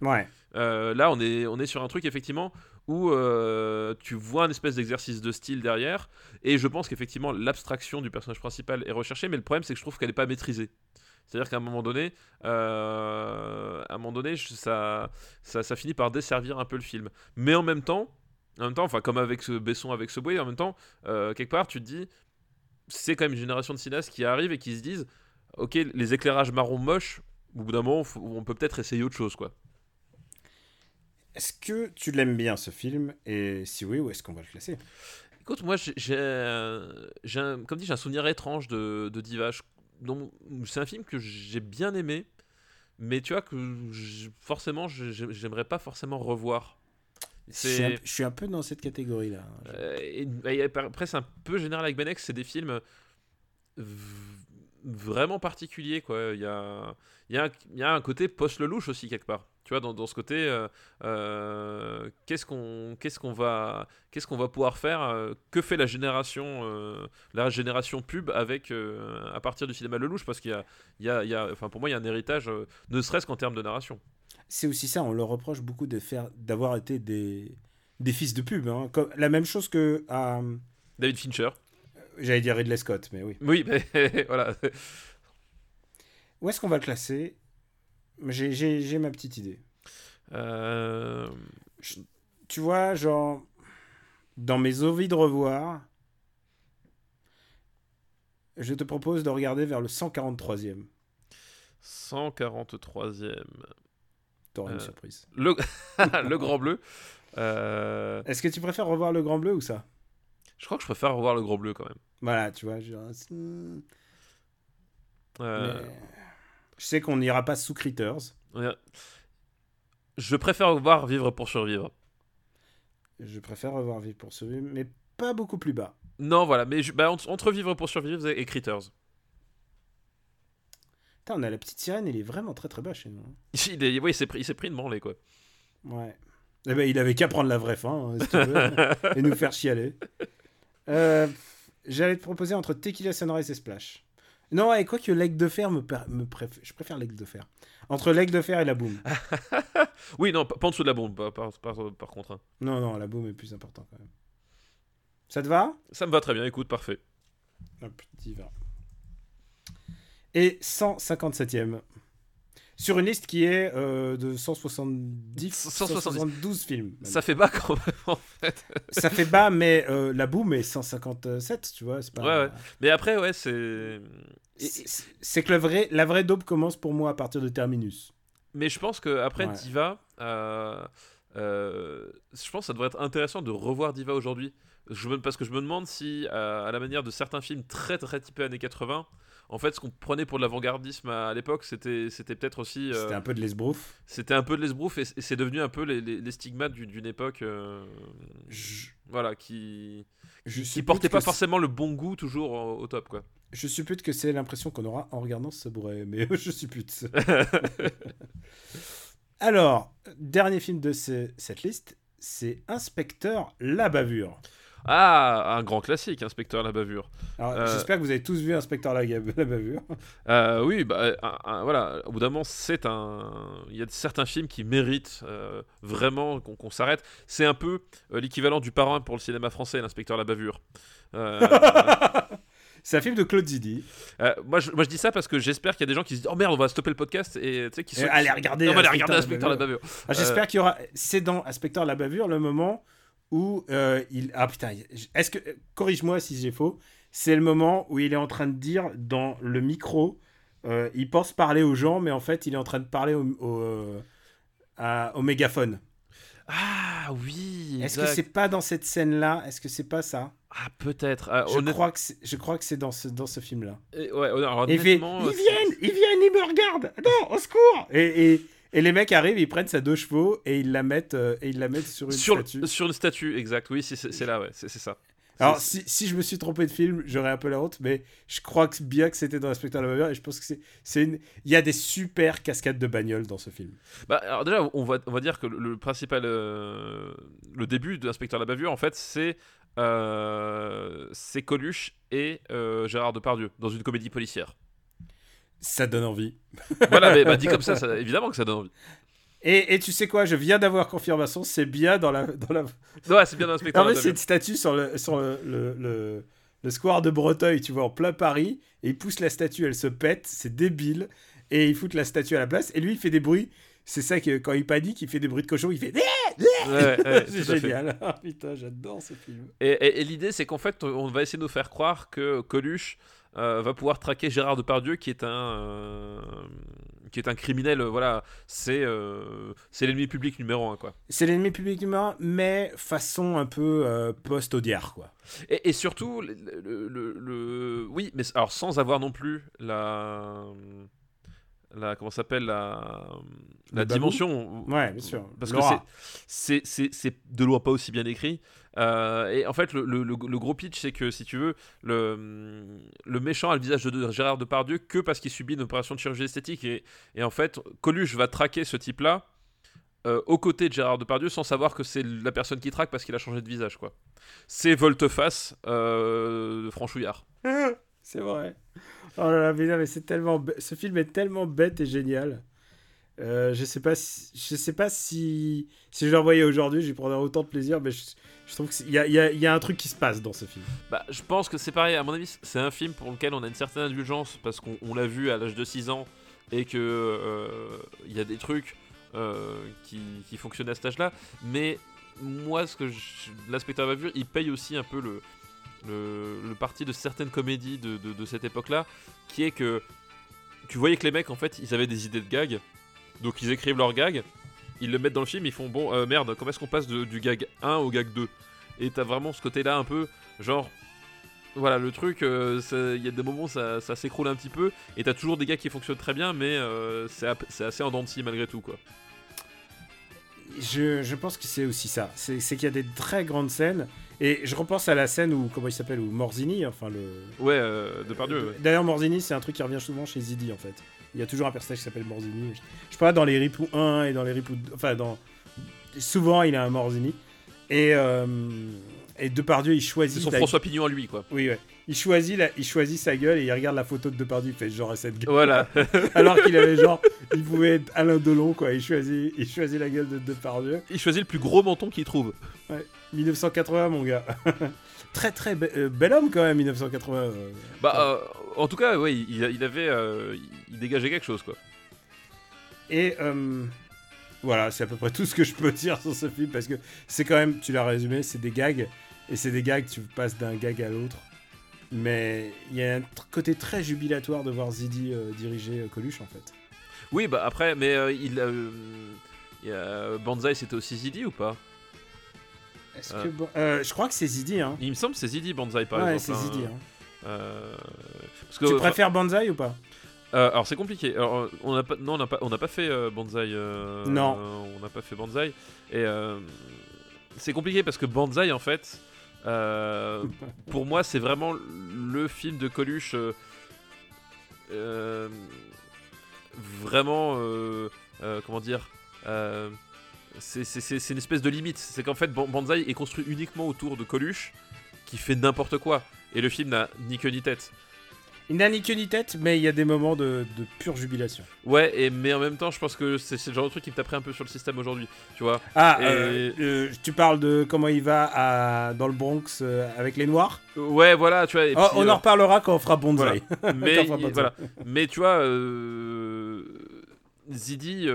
Ouais. Euh, là, on est, on est sur un truc effectivement où euh, tu vois un espèce d'exercice de style derrière, et je pense qu'effectivement l'abstraction du personnage principal est recherchée, mais le problème c'est que je trouve qu'elle n'est pas maîtrisée. C'est-à-dire qu'à un moment donné, à un moment donné, ça, ça finit par desservir un peu le film. Mais en même temps, en même temps, enfin comme avec ce Besson avec ce Boy, en même temps, euh, quelque part, tu te dis, c'est quand même une génération de cinéastes qui arrivent et qui se disent Ok, les éclairages marron moches, au bout d'un moment, on peut peut-être essayer autre chose, quoi. Est-ce que tu l'aimes bien ce film? Et si oui, où est-ce qu'on va le classer? Écoute, moi, j'ai, comme dit, j'ai un souvenir étrange de, de Diva. Je- dont- C'est un film que j'ai bien aimé, mais tu vois que forcément, j'aimerais pas forcément revoir. Je suis, un, C'est, je suis un peu dans cette catégorie-là. euh, et- et après, c'est un peu général avec Benex, c'est des films vraiment particuliers, quoi. Il y a, il y a, un- il y a un côté post-lelouch aussi, quelque part. Tu vois, dans, dans ce côté, euh, euh, qu'est-ce qu'on qu'est-ce qu'on va, qu'est-ce qu'on va pouvoir faire euh, Que fait la génération, euh, la génération pub avec, euh, à partir du cinéma Lelouch? Parce qu'il y a, il y a, il y a- enfin, pour moi, il y a un héritage, euh, ne serait-ce qu'en termes de narration. C'est aussi ça, on leur reproche beaucoup de faire, d'avoir été des, des fils de pub. hein. Comme, la même chose que à, David Fincher. j'allais dire Ridley Scott, mais oui. Oui, mais voilà. Où est-ce qu'on va le classer? J'ai- J'ai j'ai ma petite idée. Euh, Tu vois, genre, dans mes envies de revoir, je te propose de regarder vers le 143e. 143e. T'auras une Euh, surprise. Le, le Grand Bleu. Euh, Est-ce que tu préfères revoir le Grand Bleu ou ça? Je crois que je préfère revoir le Grand Bleu quand même. Voilà, tu vois, genre, Euh, mais Je sais qu'on n'ira pas sous Critters. ouais. Je préfère voir Vivre pour survivre. Je préfère revoir Vivre pour survivre, mais pas beaucoup plus bas. Non, voilà, mais je- bah, entre, entre Vivre pour survivre et Critters. Putain, on a la petite sirène, il est vraiment très très bas chez nous. hein. Il, est- ouais, il s'est pris, pris une branlée, quoi. Ouais. Eh ben, il avait qu'à prendre la vraie fin, hein, si tu veux, et nous faire chialer. Euh, J'allais te proposer entre Tequila Sunrise et Splash. Non, et quoi que l'aigle de fer me, préfère, je préfère l'aigle de fer. Entre l'aigle de fer et la boum. Oui, non, pas, en dessous de la bombe, par, par, par- par contre. hein. Non, non, la boum est plus important quand même. Ça te va? Ça me va très bien, écoute, parfait. Hop, t'y vas. Et 157e. Sur une liste qui est euh, de 170, 170. 172 films. Ça fait bas quand même, en fait. Ça fait bas, mais euh, la boum est 157, tu vois. C'est pas... Ouais, ouais. Mais après, ouais, c'est. C'est que le vrai, la vraie daube commence pour moi à partir de Terminus. Mais je pense que après Ouais. Diva, euh, euh, je pense que ça devrait être intéressant de revoir Diva aujourd'hui. Parce que je me demande si, euh, à la manière de certains films très très typés années 80, en fait, ce qu'on prenait pour de l'avant-gardisme à, à l'époque, c'était peut-être aussi. euh, C'était un peu de l'esbrouf. C'était un peu de l'esbrouf et, et c'est devenu un peu les, les- les stigmates du- d'une époque. euh, Je, voilà, qui, je qui portait pas forcément le bon goût toujours au, au top, quoi. Je suppute que c'est l'impression qu'on aura en regardant ce sabouret, mais je suppute. Alors, dernier film de ce- cette liste, c'est Inspecteur La Bavure. Ah, un grand classique, Inspecteur la bavure. Euh, j'espère que vous avez tous vu Inspecteur La, La Bavure. Euh, oui, bah, un- un- voilà, au bout d'un moment, c'est un. Il y a certains films qui méritent euh, vraiment qu'on s'arrête. C'est un peu euh, l'équivalent du parrain pour le cinéma français, l'inspecteur La Bavure. Euh, C'est un film de Claude Zidi. euh, moi, je, moi, je dis ça parce que j'espère qu'il y a des gens qui se disent Oh merde, on va stopper le podcast et tu sais, qui Et sont. allez regarder Non, Inspecteur regarder Inspecteur La Bavure. Bavure. Ah, J'espère qu'il y aura. C'est dans Inspecteur La Bavure le moment où euh, il. Ah putain, est-ce que. Corrige-moi si j'ai faux. C'est le moment où il est en train de dire dans le micro. euh, il pense parler aux gens, mais en fait, il est en train de parler au, au, euh, à- au mégaphone. Ah oui, Est-ce que c'est pas dans cette scène-là? Est-ce que c'est pas ça? Ah, peut-être. Ah, je, honnête- crois que c'est- je crois que c'est dans ce, dans ce film-là. ouais, alors, Et il fait Ils viennent Ils viennent Ils me regardent Non, au secours et, et, et les mecs arrivent, ils prennent sa deux chevaux et ils la mettent, euh, et ils la mettent sur une sur, statue. sur une statue, exact. Oui, c'est- là, ouais, c'est ça. Alors, si, si je me suis trompé de film, j'aurais un peu la honte, mais je crois que bien que c'était dans Inspecteur la Bavure et je pense que c'est, une... il y a des super cascades de bagnoles dans ce film. Bah, alors déjà, on va, on va dire que le, le principal, euh, le début de l'inspecteur la bavure, en fait, c'est euh, c'est Coluche et euh, Gérard Depardieu dans une comédie policière. Ça donne envie. Voilà, mais bah, dit comme ça, ça- évidemment que ça donne envie. Et, et tu sais quoi, je viens d'avoir confirmation, c'est bien dans la. Dans la... Ouais, c'est bien dans l'inspecteur Non, mais c'est une statue sur le, sur le, le, le- le square de Breteuil, tu vois, en plein Paris, et il pousse la statue, elle se pète, c'est débile, et il fout la statue à la place, et lui, il fait des bruits c'est ça que quand il panique, il fait des bruits de cochon, il fait. Ouais, ouais, c'est génial. Ah, putain, j'adore ce film. Et, et- et l'idée, c'est qu'en fait, on va essayer de nous faire croire que Coluche euh, va pouvoir traquer Gérard Depardieu, qui est un, euh, qui est un criminel. euh, voilà, c'est c'est l'ennemi public numéro un, quoi. C'est l'ennemi public numéro un, mais façon un peu post-Audiard, quoi. Et, et surtout, le, le- le- le- oui, mais alors sans avoir non plus la, la comment s'appelle la, la dimension. Ouais, bien sûr. Parce Laura. que c'est- c'est c'est de loin pas aussi bien écrit. Euh, et en fait, le, gros pitch, c'est que si tu veux, le, le méchant a le visage de, Gérard Depardieu que parce qu'il subit une opération de chirurgie esthétique. Et, en fait, Coluche va traquer ce type-là euh, aux côtés de Gérard Depardieu sans savoir que c'est la personne qui traque parce qu'il a changé de visage. quoi. C'est volte-face euh, franchouillard. C'est vrai. Oh là là, mais mais c'est tellement. Ce film est tellement bête et génial. Euh, je sais pas si, je sais pas si, si je le revoyais aujourd'hui, j'y prendrais autant de plaisir, mais je, trouve qu'il y a, un truc qui se passe dans ce film. Bah, je pense que c'est pareil, à mon avis, c'est un film pour lequel on a une certaine indulgence parce qu'on on l'a vu à l'âge de 6 ans et que euh, il y a des trucs euh, qui, qui fonctionnent à cet âge-là. Mais moi, ce que l'inspecteur va vu, il paye aussi un peu le, le, le parti de certaines comédies de, de- de cette époque-là, qui est que tu voyais que les mecs, en fait, ils avaient des idées de gags, donc ils écrivent leurs gags, ils le mettent dans le film, ils font bon, euh, merde, comment est-ce qu'on passe de- du gag 1 au gag 2 Et t'as vraiment ce côté-là un peu, genre, voilà, le truc, euh, il y a des moments où ça, ça s'écroule un petit peu, et t'as toujours des gars qui fonctionnent très bien, mais euh, c'est assez en dents de scie malgré tout, quoi. Je, je pense que c'est aussi ça. C'est c'est qu'il y a des très grandes scènes. Et je repense à la scène où, comment il s'appelle, où Morzini, enfin le. Ouais, euh, Depardieu, ouais. D'ailleurs, Morzini, c'est un truc qui revient souvent chez Zidi en fait. Il y a toujours un personnage qui s'appelle Morzini. Je sais pas, dans les Ripoux 1 et dans les Ripoux. Enfin, dans. Souvent, il a un Morzini. Et, euh, et Depardieu, il C'est choisit. son la- François Pignon à lui, quoi. Oui, ouais. Il choisit, la- il choisit sa gueule et il regarde la photo de Depardieu. Il fait genre cette gueule. Voilà. Alors qu'il avait genre. Il pouvait être Alain Delon, quoi. Il choisit, il choisit la gueule de Depardieu. Il choisit le plus gros menton qu'il trouve. 1980, mon gars. très, très be- euh, bel homme quand même, 1980. euh. Bah, euh, en tout cas, ouais, il, il avait, euh, il dégageait quelque chose, quoi. Et euh, voilà, c'est à peu près tout ce que je peux dire sur ce film parce que c'est quand même, tu l'as résumé, c'est des gags et c'est des gags, tu passes d'un gag à l'autre. Mais il y a un côté très jubilatoire de voir Zidi euh, diriger Coluche en fait. Oui, bah après, mais euh, il, a- Banzai, c'était aussi Zidi ou pas? Est-ce que bon- je crois que c'est Zidi, hein. Il me semble que c'est Zidi Banzai, par ouais, exemple. c'est hein. Zidi. Hein. Euh, parce que, Tu enfin, préfères Banzai ou pas euh, alors c'est compliqué. Alors, euh, on a pas, non, on n'a pas, on n'a pas fait euh, Banzai. euh, Non. euh, on n'a pas fait Banzai. Et euh, c'est compliqué parce que Banzai, en fait, euh, pour moi, c'est vraiment le film de Coluche. euh, euh, vraiment, euh, euh, comment dire euh, c'est- une espèce de limite. C'est qu'en fait, Ban- Banzai est construit uniquement autour de Coluche qui fait n'importe quoi. Et le film n'a ni queue ni tête. Il n'a ni queue ni tête, mais il y a des moments de, de pure jubilation. Ouais, et, mais en même temps, je pense que c'est le genre de truc qui me taperait un peu sur le système aujourd'hui. Tu vois Ah, Et- euh, euh, tu parles de comment il va à, dans le Bronx euh, avec les Noirs? Ouais, voilà, tu vois. et Oh, puis, On en reparlera quand on fera Banzai. mais, Quand on fera voilà. mais tu vois, Zidi,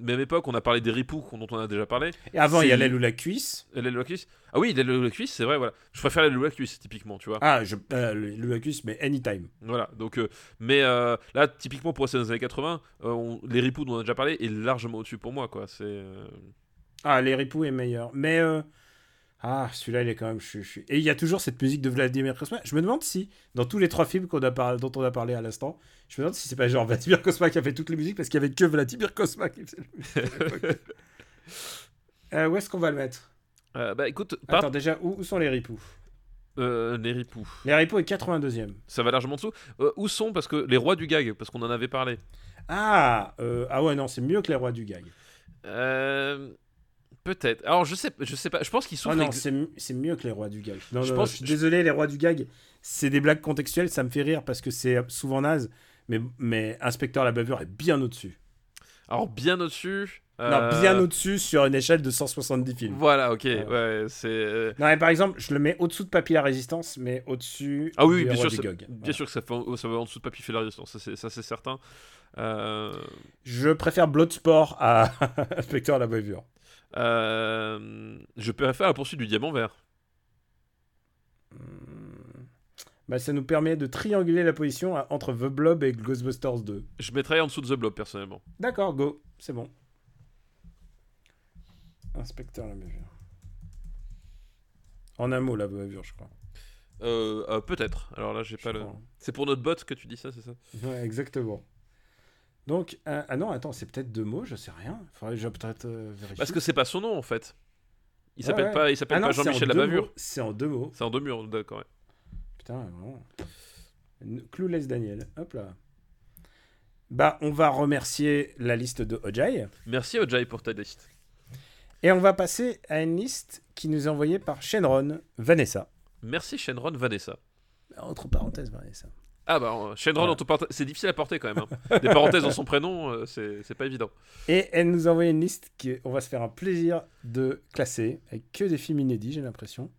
même époque, on a parlé des ripoux dont on a déjà parlé. Et avant, il y a l'aile ou la cuisse. L'aile ou la cuisse Ah oui, l'aile ou la cuisse, c'est vrai, voilà. Je préfère l'aile ou la cuisse, typiquement, tu vois. Ah, je, euh, le, le la cuisse, mais anytime. Voilà, donc, euh, mais euh, là, typiquement pour rester dans les années 80, euh, on- les ripoux dont on a déjà parlé est largement au-dessus pour moi, quoi. C'est. Ah, les ripoux est meilleur. Mais, ah, celui-là, il est quand même chuchu. Et il y a toujours cette musique de Vladimir Kosma. Je me demande si, dans tous les trois films qu'on a par- dont on a parlé à l'instant, je me demande si c'est pas genre Vladimir Kosma qui a fait toutes les musiques parce qu'il y avait que Vladimir qui faisait le l'époque. Euh, où est-ce qu'on va le mettre? Euh, bah écoute, Attends, déjà, où, où sont les ripoux? Euh, les ripoux. Les ripoux est 82e. Ça va largement en dessous. Où sont? Parce que les rois du gag, parce qu'on en avait parlé. Ah, ah ouais, non, c'est mieux que les rois du gag. Euh, Peut-être. Alors je sais, je sais pas. Je pense qu'ils Ah souffrent. non, c'est mi- c'est mieux que les rois du gag. Non, Je non, pense- je suis désolé, les rois du gag, c'est des blagues contextuelles, ça me fait rire parce que c'est souvent naze, mais, mais Inspecteur la bavure est bien au-dessus. Alors bien au-dessus. Euh, bien au-dessus sur une échelle de 170 films. Voilà, ok, Ouais. ouais, c'est. euh, Non, mais par exemple, je le mets au-dessous de Papy la Résistance, mais au-dessus Ah oui, du bien sûr, du ça- Gog. bien Voilà. sûr que ça, fait en- ça va en dessous de Papy fait la résistance, ça c'est, ça, c'est certain. Euh, Je préfère Bloodsport à Inspecteur la Bavure. Euh, je peux faire la poursuite du diamant vert. Bah, ça nous permet de trianguler la position à- entre The Blob et Ghostbusters 2. Je mettrais en dessous de The Blob personnellement. D'accord, go, c'est bon. Inspecteur la Bavure. En un mot, la Bavure, je crois. Euh, euh, peut-être. Alors là, j'ai pas le. C'est pour notre bot que tu dis ça, c'est ça? Ouais, exactement. Donc, euh, ah non, attends, c'est peut-être deux mots, je sais rien. Faudrait que je peut-être euh, vérifier. Parce que c'est pas son nom en fait. Il s'appelle ouais. pas, il s'appelle Ah pas Jean-Michel mots, C'est en deux mots. C'est en deux murs, d'accord. ouais. Putain, vraiment. Clouless Daniel. Hop là. Bah, on va remercier la liste de Ojai. Merci Ojai pour ta liste. Et on va passer à une liste qui nous est envoyée par Shenron Vanessa. Merci Shenron Vanessa. Entre parenthèses, Vanessa. Ah bah Shenron, Voilà. c'est difficile à porter quand même. hein. Des parenthèses dans son prénom, euh, c'est pas évident. Et elle nous a envoyé une liste qu'on va se faire un plaisir de classer, avec que des films inédits, j'ai l'impression.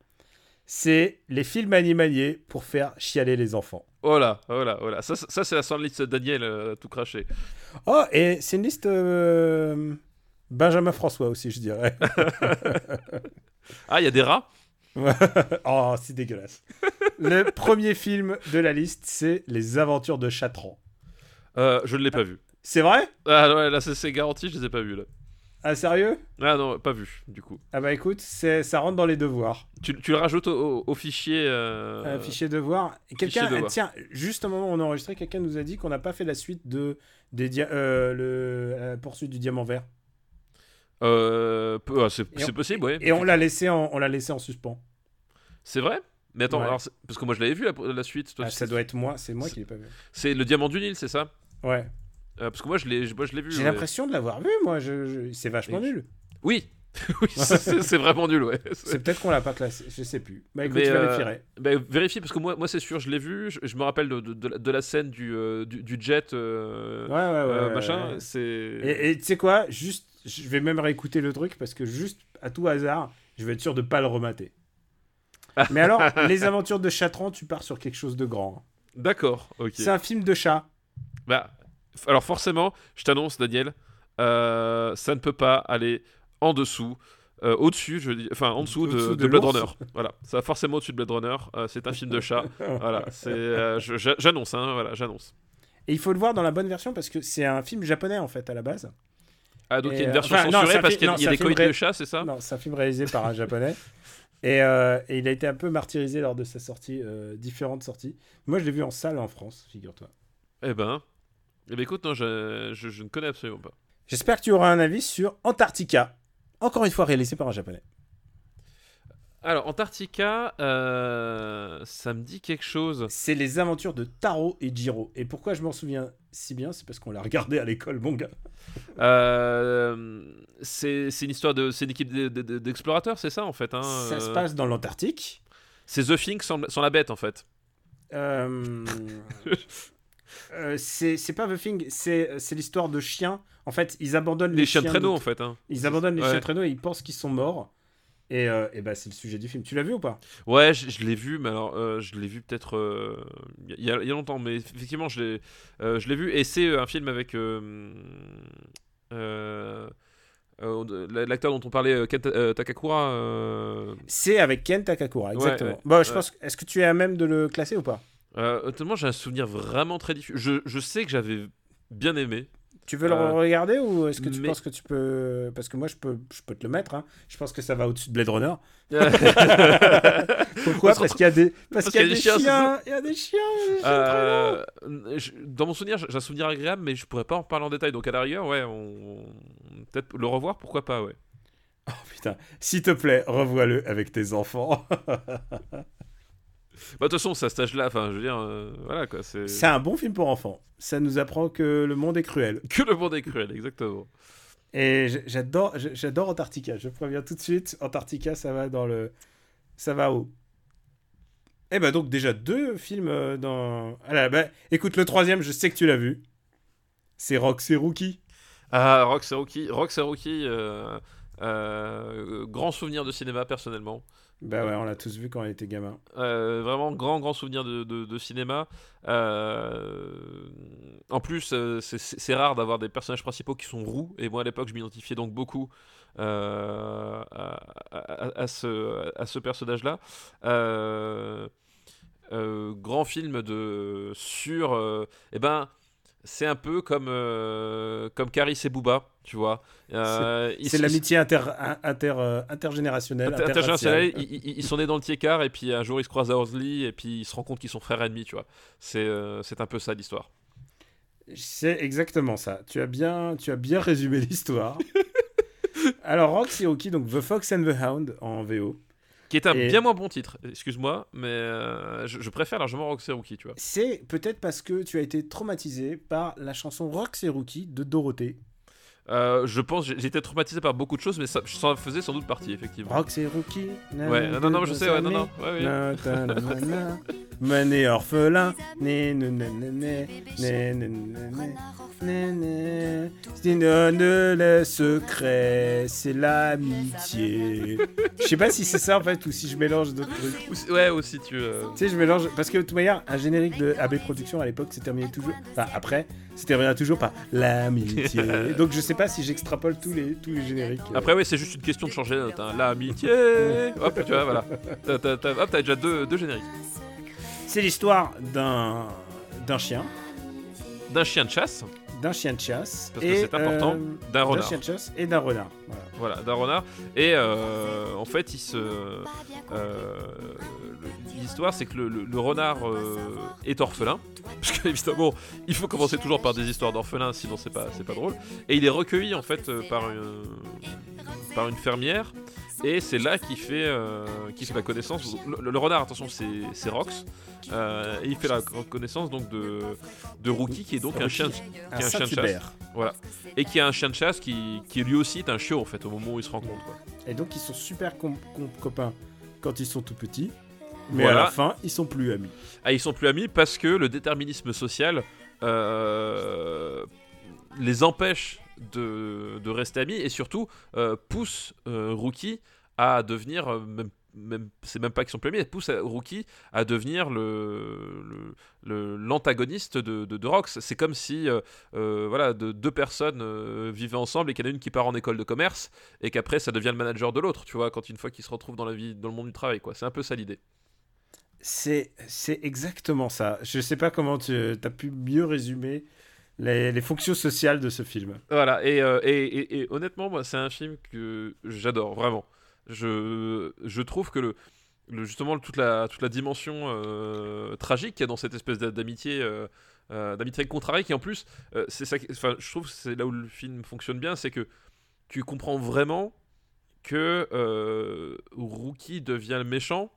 C'est les films animaliers pour faire chialer les enfants. Oh là, oh là, oh là. Ça, ça, c'est la sans liste de Daniel euh, tout craché. Oh, et c'est une liste euh, Benjamin François aussi, je dirais. Ah, il y a des rats? oh, c'est dégueulasse. Le premier film de la liste, c'est Les Aventures de Chatran. Euh, Je ne l'ai pas vu. C'est vrai? Ah ouais, là c'est garanti, je les ai pas vus là. Ah, sérieux? Ah non, pas vu du coup. Ah bah écoute, c'est- ça rentre dans les devoirs. Tu, tu le rajoutes au, au- au fichier. euh, Un fichier devoir. Quelqu'un, devoir. tiens, juste au moment où on a enregistré, quelqu'un nous a dit qu'on n'a pas fait la suite de des dia- euh, le, la poursuite du diamant vert. Euh, ah, c'est possible, ouais. Et on l'a laissé en, on l'a laissé en suspens. C'est vrai? Mais attends, Ouais. alors, c'est- parce que moi je l'avais vu la, la suite. toi, Ah, ça doit être moi, c'est moi qui l'ai pas vu. C'est le diamant du Nil, c'est ça? Ouais. Euh, Parce que moi je l'ai moi, je l'ai vu. J'ai ouais. l'impression de l'avoir vu, moi. Je, je- C'est vachement Et- nul. Oui, oui c'est- vraiment nul, ouais. C'est peut-être qu'on l'a pas classé, je sais plus. Bah écoute, Mais, je euh. Bah, vérifiez parce que moi, moi c'est sûr, je l'ai vu. Je, je me rappelle de, de- de la- de la scène du, euh, du, du jet, euh, Ouais, ouais, ouais. ouais, machin. ouais. C'est. Et et tu sais quoi? Juste, je vais même réécouter le truc parce que juste à tout hasard, je vais être sûr de pas le remater. Mais alors, les aventures de Chatran, tu pars sur quelque chose de grand. D'accord, ok. C'est un film de chat. Bah, alors forcément, je t'annonce, Daniel, euh, ça ne peut pas aller en dessous. euh, au-dessus, je dis, enfin en dessous, de, de de Blade. Runner. Voilà, ça va forcément au-dessus de Blade Runner. euh, c'est un film de chat. voilà, c'est, j'annonce, hein, voilà, j'annonce. Et il faut le voir dans la bonne version parce que c'est un film japonais en fait à la base. Ah donc il y a une euh, version enfin, non, censurée un parce qu'il y a, non, y des coïts de chat, c'est ça? Non, c'est un film réalisé par un japonais. Et, euh, et il a été un peu martyrisé lors de sa sortie, euh, différentes sorties. Moi, je l'ai vu en salle en France, figure-toi. Eh ben, eh ben écoute, non, je, je- je ne connais absolument pas. J'espère que tu auras un avis sur Antarctica. Encore une fois réalisé par un japonais. Alors Antarctica, euh, ça me dit quelque chose. C'est les aventures de Taro et Jiro. Et pourquoi je m'en souviens si bien C'est parce qu'on l'a regardé à l'école, mon gars. Euh, c'est une histoire de, c'est une équipe de- de- de- d'explorateurs, c'est ça en fait. Hein, Ça euh, se passe dans l'Antarctique. C'est The Thing sans, sans la bête en fait. Euh, euh, c'est c'est pas The Thing, c'est c'est l'histoire de chiens. En fait, ils abandonnent les, Les chiens de traîneau en fait. Hein. Ils abandonnent les Ouais. chiens de traîneau et ils pensent qu'ils sont morts. Et, euh, et bah, c'est le sujet du film. Tu l'as vu ou pas? Ouais, je, je l'ai vu, mais alors euh, je l'ai vu peut-être euh, il y, a- il y a longtemps, mais effectivement je l'ai, je l'ai vu et c'est un film avec l'acteur dont on parlait, Ken Ta- Takakura. C'est avec Ken Takakura, exactement. ouais, bon, je ouais. pense. Est-ce que tu es à même de le classer ou pas? Honnêtement, j'ai un souvenir vraiment très diffus. Je, je sais que j'avais bien aimé. Tu veux le Euh, regarder ou est-ce que tu mais- penses que tu peux Parce que moi, je peux, je peux te le mettre. hein. Je pense que ça va au-dessus de Blade Runner. Pourquoi? Parce qu'il y a des, parce Parce qu'il y a des chiens. Il y a des chiens. Euh, je- dans mon souvenir, j'ai un souvenir agréable, mais je pourrais pas en parler en détail. Donc à la rigueur, ouais, on, on- peut-être le revoir, pourquoi pas, ouais. Oh, Putain, s'il te plaît, revois-le avec tes enfants. Bah de toute façon, c'est à cet âge-là, enfin, je veux dire, euh, voilà quoi, c'est C'est un bon film pour enfants. Ça nous apprend que le monde est cruel. que le monde est cruel, exactement. Et j'adore, j'adore Antarctica. Je préviens tout de suite, Antarctica, ça va dans le, ça va haut. Eh ben donc déjà deux films euh, dans. Ah là, bah, écoute le troisième, je sais que tu l'as vu. C'est Rock, c'est Rookie. Ah, Rox et Rookie, Rox et Rookie, euh, euh, grand souvenir de cinéma personnellement. Bah ouais, on l'a tous vu quand on était gamin. Euh, vraiment grand grand souvenir de, de- cinéma. Euh, en plus, euh, c'est- rare d'avoir des personnages principaux qui sont roux. Et moi à l'époque, je m'identifiais donc beaucoup à, ce, à ce personnage-là. Grand film de sur. eh ben, c'est un peu comme euh, comme Caris et Booba, tu vois. Euh, C'est l'amitié inter, inter, euh, intergénérationnelle. Inter- interraciale. intergénérationnel, ils, sont nés dans le tiers et puis un jour ils se croisent à Horsley et puis ils se rendent compte qu'ils sont frères ennemis, tu vois. C'est euh, c'est un peu ça l'histoire. C'est exactement ça. Tu as bien, tu as bien résumé l'histoire. Alors, Rox et Rookie, donc The Fox and the Hound en VO. Qui est un Et- bien moins bon titre, excuse-moi, mais euh, je, je préfère largement Roxy Rookie, tu vois. C'est peut-être parce que tu as été traumatisé par la chanson Rox et Rookie de Dorothée. Euh, je pense, j'ai- j'étais traumatisé par beaucoup de choses, mais ça, faisait sans doute partie, effectivement. Rox et Rookie. Ouais, non, non, non, je sais, ouais, non, non, ouais, oui. Mené orphelin. Né, né, né, né, né, né, né, né, né, né, né. Ce qui donne le secret, c'est l'amitié. Je sais pas si c'est ça en fait ou si je mélange d'autres trucs. Ou si- ouais, aussi, tu. euh, Tu sais, je mélange. Parce que de toute manière, un générique de AB Productions à l'époque, c'est terminé toujours. Enfin, après, c'est terminé toujours par l'amitié. Donc, je sais pas si j'extrapole tous les, tous les génériques. euh. Après, ouais, c'est juste une question de changer. T'as l'amitié. Hop, tu vois, voilà. T'as- t'as- t'as- Hop, t'as déjà deux, deux génériques. c'est l'histoire d'un d'un chien, D'un chien de chasse, d'un chien de chasse. Parce que et, c'est important, euh, d'un d'un renard. chien de chasse et d'un renard. Voilà. Voilà, d'un renard. Et euh, en fait, il se. euh, L'histoire, c'est que le, le- le renard est orphelin. Parce qu'évidemment, il faut commencer toujours par des histoires d'orphelins, sinon c'est pas, pas drôle. Et il est recueilli en fait par une, par une fermière. Et c'est là qu'il fait, euh, fait la connaissance. Le, le renard, attention, c'est Rox. Euh, et il fait la connaissance donc de, de Rookie, qui est donc un chien, Un qui est un chien de chasse. Voilà. Et qui est un chien de chasse qui, qui lui aussi est un chiot en fait au moment où il se rencontre. Quoi. Et donc, ils sont super com- com- copains quand ils sont tout petits. Mais Voilà. à la fin, ils sont plus amis. Ah, ils sont plus amis parce que le déterminisme social euh, les empêche de, rester amis et surtout euh, pousse euh, Rookie à devenir euh, même c'est même pas qu'ils sont plus amis, elle pousse Rookie à devenir le l'antagoniste de, de, Rox. C'est comme si voilà de, deux personnes vivaient ensemble et qu'il y en a une qui part en école de commerce et qu'après ça devient le manager de l'autre. Tu vois, quand une fois qu'ils se retrouvent dans la vie, dans le monde du travail, quoi. C'est un peu ça l'idée. C'est c'est exactement ça. Je sais pas comment tu as pu mieux résumer les, fonctions sociales de ce film. Voilà, et, euh, et, et- honnêtement, moi, c'est un film que j'adore, vraiment. Je, trouve que le, justement toute la, toute la dimension euh, tragique qu'il y a dans cette espèce d'a- d'amitié, euh, d'amitié contrariée, qui en plus, c'est ça, enfin, je trouve c'est là où le film fonctionne bien, c'est que tu comprends vraiment que Rookie devient le méchant,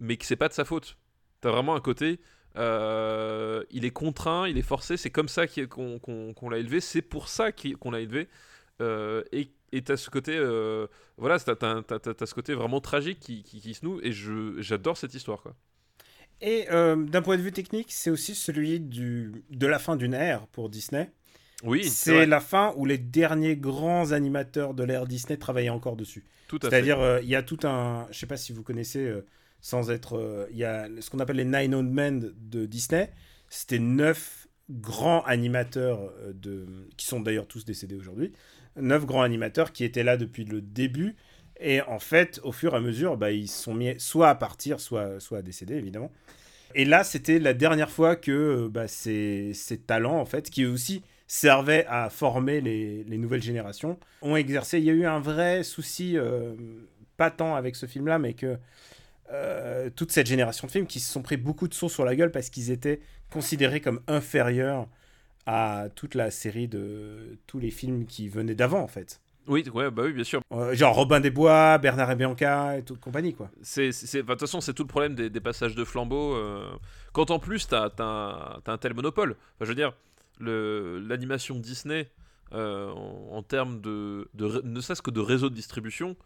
mais que c'est pas de sa faute. T'as vraiment un côté, euh, il est contraint, il est forcé, c'est comme ça qu'on l'a élevé, c'est pour ça qu'on l'a élevé. Euh, et et t'as ce côté, euh, voilà, t'as t'as ce côté vraiment tragique qui, qui, qui se noue, et j'adore cette histoire, quoi. Et d'un point de vue technique, c'est aussi celui du, de la fin d'une ère pour Disney. Oui, c'est la fin où les derniers grands animateurs de l'ère Disney travaillaient encore dessus. C'est-à-dire, il y a tout un. Je sais pas si vous connaissez, sans être. euh, Il y a ce qu'on appelle les Nine Old Men de Disney. C'était neuf grands animateurs euh, de, qui sont d'ailleurs tous décédés aujourd'hui. Neuf grands animateurs qui étaient là depuis le début. Et en fait, au fur et à mesure, bah, ils sont mis soit à partir, soit, soit à décéder, évidemment. Et là, c'était la dernière fois que euh, bah, ces, ces talents, en fait, qui aussi servaient à former les, les nouvelles générations, ont exercé. Il y a eu un vrai souci, euh, pas tant avec ce film-là, mais que euh, toute cette génération de films qui se sont pris beaucoup de sauts sur la gueule parce qu'ils étaient considérés comme inférieurs à toute la série de tous les films qui venaient d'avant, en fait. Oui, ouais, bah oui, bien sûr. Euh, genre Robin des Bois, Bernard et Bianca et toute compagnie, quoi. De toute façon, c'est tout le problème des, des passages de flambeau. euh, quand en plus, t'as, t'as, un- un tel monopole. Enfin, je veux dire, l'animation Disney, euh, en, en termes de, de ne serait-ce que de réseau de distribution,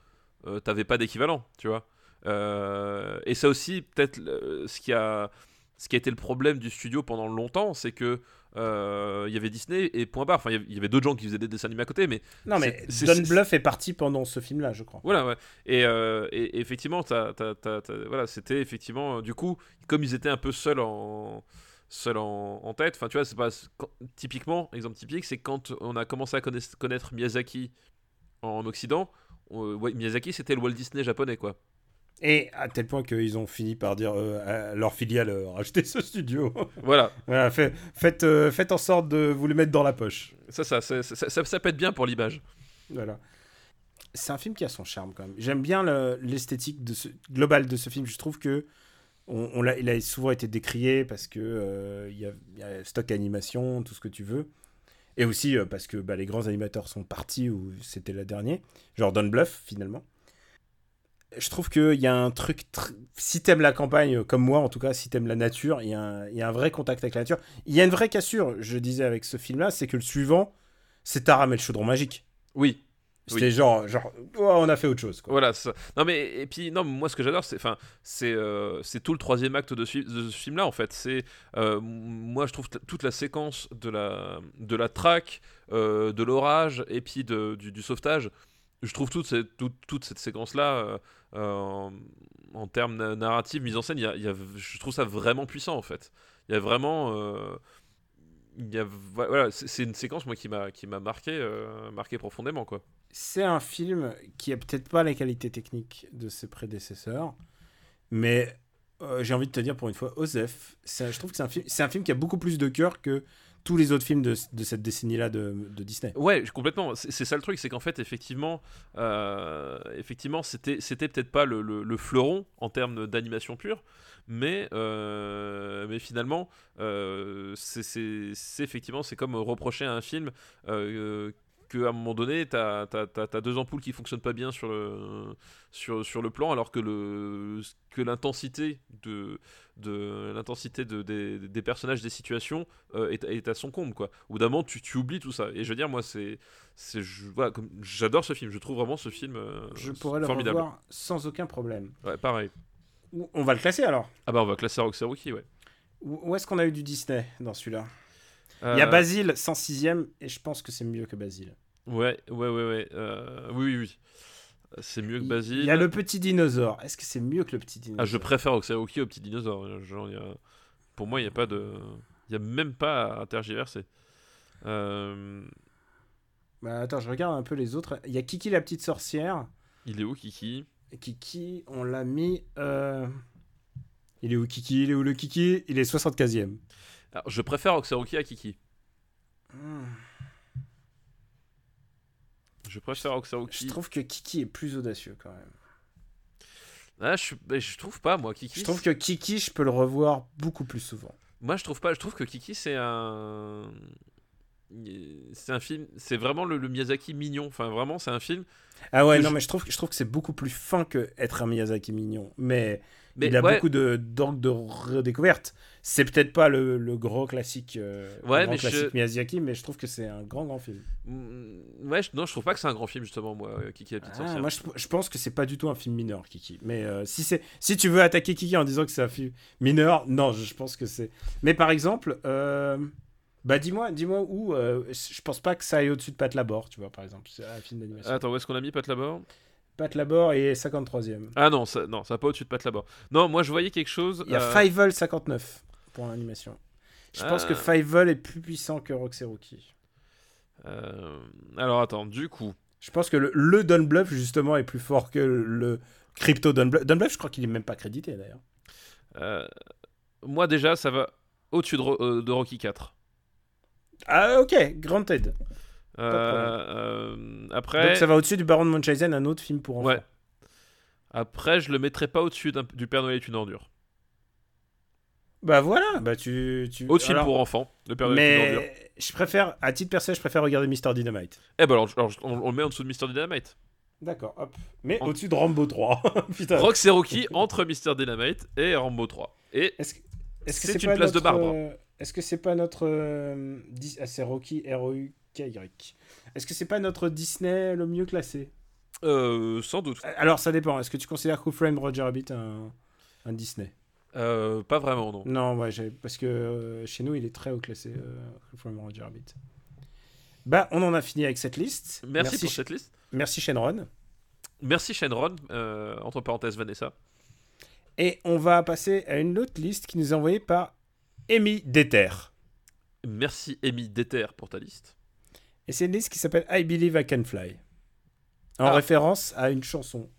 t'avais pas d'équivalent, tu vois. Euh, et ça aussi, peut-être, ce qui a, ce qui a été le problème du studio pendant longtemps, c'est que euh, il y avait Disney et point barre. Enfin, il y avait- d'autres gens qui faisaient des dessins animés à côté, mais Non, mais Don Bluff est parti pendant ce film-là, je crois. Voilà, ouais. Et, euh, et- effectivement, voilà, c'était effectivement, euh, du coup, comme ils étaient un peu seuls en, seuls en, en tête, enfin, tu vois, c'est pas. quand- typiquement, exemple typique, c'est quand on a commencé à connaître, connaître Miyazaki en Occident, on- ouais, Miyazaki, c'était le Walt Disney japonais, quoi. Et à tel point qu'ils ont fini par dire euh, à leur filiale euh, rachetez ce studio. Voilà, voilà, fait- faites, euh, faites en sorte de vous le mettre dans la poche. ça, ça, ça, ça, ça- ça peut être bien pour l'image. Voilà. C'est un film qui a son charme quand même. J'aime bien le- l'esthétique de ce, globale de ce film. Je trouve que on, on l'a- il a souvent été décrié parce que euh, il y, a, y a stock animation, tout ce que tu veux. Et aussi parce que bah, les grands animateurs sont partis ou c'était le dernier. Genre Don Bluff finalement. Je trouve qu'il y a un truc. tr- Si t'aimes la campagne, euh, comme moi en tout cas, si t'aimes la nature, il y, a un- il y a un vrai contact avec la nature. Il y a une vraie cassure, je disais avec ce film-là, c'est que le suivant, c'est Taram et le chaudron magique. Oui, C'était genre, genre oh, on a fait autre chose. Quoi. Voilà, ça. Non mais et puis non, moi ce que j'adore, c'est enfin c'est euh, c'est tout le troisième acte de, ce fi- de ce film-là en fait. C'est euh, moi je trouve toute la séquence de la de la traque, euh, de l'orage et puis de, du, du sauvetage. Je trouve toute cette toute, toute cette séquence-là euh, euh, en, termes na- narratifs, mise en scène, y y a- je trouve ça vraiment puissant en fait. Il y a vraiment euh, y a, voilà, c'est une séquence moi qui m'a marqué euh, marqué profondément quoi. C'est un film qui a peut-être pas les qualités techniques de ses prédécesseurs, mais j'ai envie de te dire pour une fois, Osef, je trouve que c'est un, un film qui a beaucoup plus de cœur que tous les autres films de, cette décennie-là de, Disney. Ouais, complètement. C'est ça le truc, c'est qu'en fait, effectivement, euh, effectivement, c'était c'était peut-être pas le, le- le fleuron en termes d'animation pure, mais euh, mais finalement, euh, c'est effectivement c'est comme reprocher à un film. Euh, qu'à un moment donné, t'as as, deux ampoules qui fonctionnent pas bien sur le, sur, sur le plan, alors que le que l'intensité de, de l'intensité de, des, des personnages, des situations euh, est, est à son comble, quoi. Au bout d'un moment, tu, tu oublies tout ça. Et je veux dire, moi, c'est c'est voilà, j'adore ce film. Je trouve vraiment ce film euh, Je pourrais le formidable. revoir sans aucun problème. Ouais, pareil. On va le classer alors. Ah bah on va classer Roxy Rookie, ouais. Où, est-ce qu'on a eu du Disney dans celui-là? Il y a Euh, Basile, 106ème, et je pense que c'est mieux que Basile. Ouais, ouais, ouais, ouais. euh, oui, oui, oui. C'est mieux que Basile. Il y a le petit dinosaure. Est-ce que c'est mieux que le petit dinosaure Ah, je préfère Oxaoki au petit dinosaure. Genre, il y a- Pour moi, il n'y a pas de. Il n'y a même pas à tergiverser. Euh, Bah, attends, je regarde un peu les autres. Il y a Kiki la petite sorcière. Il est où, Kiki? Kiki, on l'a mis. euh, Il est où Kiki? Il est où le Kiki? Il est 75e. Alors, Je préfère Oxaoki à Kiki. Hmm. Je préfère Oxaoki. Je trouve que Kiki est plus audacieux quand même. Ah, je, je trouve pas, moi, Kiki. Je trouve que Kiki, je peux le revoir beaucoup plus souvent. Moi, je trouve pas. Je trouve que Kiki, c'est un. C'est un film. C'est vraiment le, le Miyazaki mignon. Enfin, vraiment, c'est un film. Ah ouais, non, je- mais je trouve, je trouve que c'est beaucoup plus fin que être un Miyazaki mignon. Mais, Mais il a ouais, beaucoup de d'angles de redécouverte. C'est peut-être pas le, le classique, euh, Ouais, grand mais classique je- Miyazaki, mais je trouve que c'est un grand, grand film. Mm, Ouais, je- non, je trouve pas que c'est un grand film, justement, moi, euh, Kiki la petite Ah, sorcière. moi, je, je pense que c'est pas du tout un film mineur, Kiki. Mais euh, si, si tu veux attaquer Kiki en disant que c'est un film mineur, non, je, pense que c'est. Mais par exemple, euh, bah dis-moi, dis-moi où. euh, je pense pas que ça aille au-dessus de Pat Labor, tu vois, par exemple. C'est un film d'animation. Attends, où est-ce qu'on a mis Pat Labor? Pat Labor est 53e. Ah non, ça, non, ça va pas au-dessus de Pat Labor. Non, moi, je voyais quelque chose. Il y a euh, Fievel 59 pour l'animation. Je pense Ah. que Fievel est plus puissant que Roxy Rookie. euh, Alors, attends, du coup. Je pense que le, le Don Bluff, justement, est plus fort que le Crypto Don Bluff. Don Bluff, je crois qu'il est même pas crédité d'ailleurs. euh, Moi, déjà, ça va au-dessus de, euh, de Rocky 4. Ah, ok, Granted. Euh, euh, après, Donc ça va au-dessus du Baron de Munchausen, un autre film pour enfants. ouais. Après, je le mettrai pas au-dessus du Père Noël est une ordure. Bah voilà, bah tu. tu... Au-dessus alors, pour enfants, le Père Noël est une ordure. Mais je préfère, à titre personnel, je préfère regarder Mr. Dynamite. Eh ben alors, alors, on, on le met en dessous de Mr. Dynamite. D'accord, hop. Mais En- au-dessus de Rambo 3. Putain. Rock Rocky entre Mr. Dynamite et Rambo 3. Et Est-ce que est-ce que C'est c'est une pas place de notre, marbre. euh, Est-ce que c'est pas notre ah, c'est Rocky R Est-ce que c'est pas notre Disney le mieux classé? Euh, sans doute. Alors ça dépend. Est-ce que tu considères Who Framed Roger Rabbit un, un Disney? Euh, pas vraiment, non. Non, ouais, parce que euh, chez nous, il est très haut classé, euh, Roger Rabbit. Bah, on en a fini avec cette liste. Merci, pour cette liste. Merci Shenron. Merci Shenron, euh, entre parenthèses Vanessa. Et on va passer à une autre liste qui nous est envoyée par Amy Deter. Merci Amy Déter pour ta liste. Et c'est une liste qui s'appelle I Believe I Can Fly. En Ah. référence à une chanson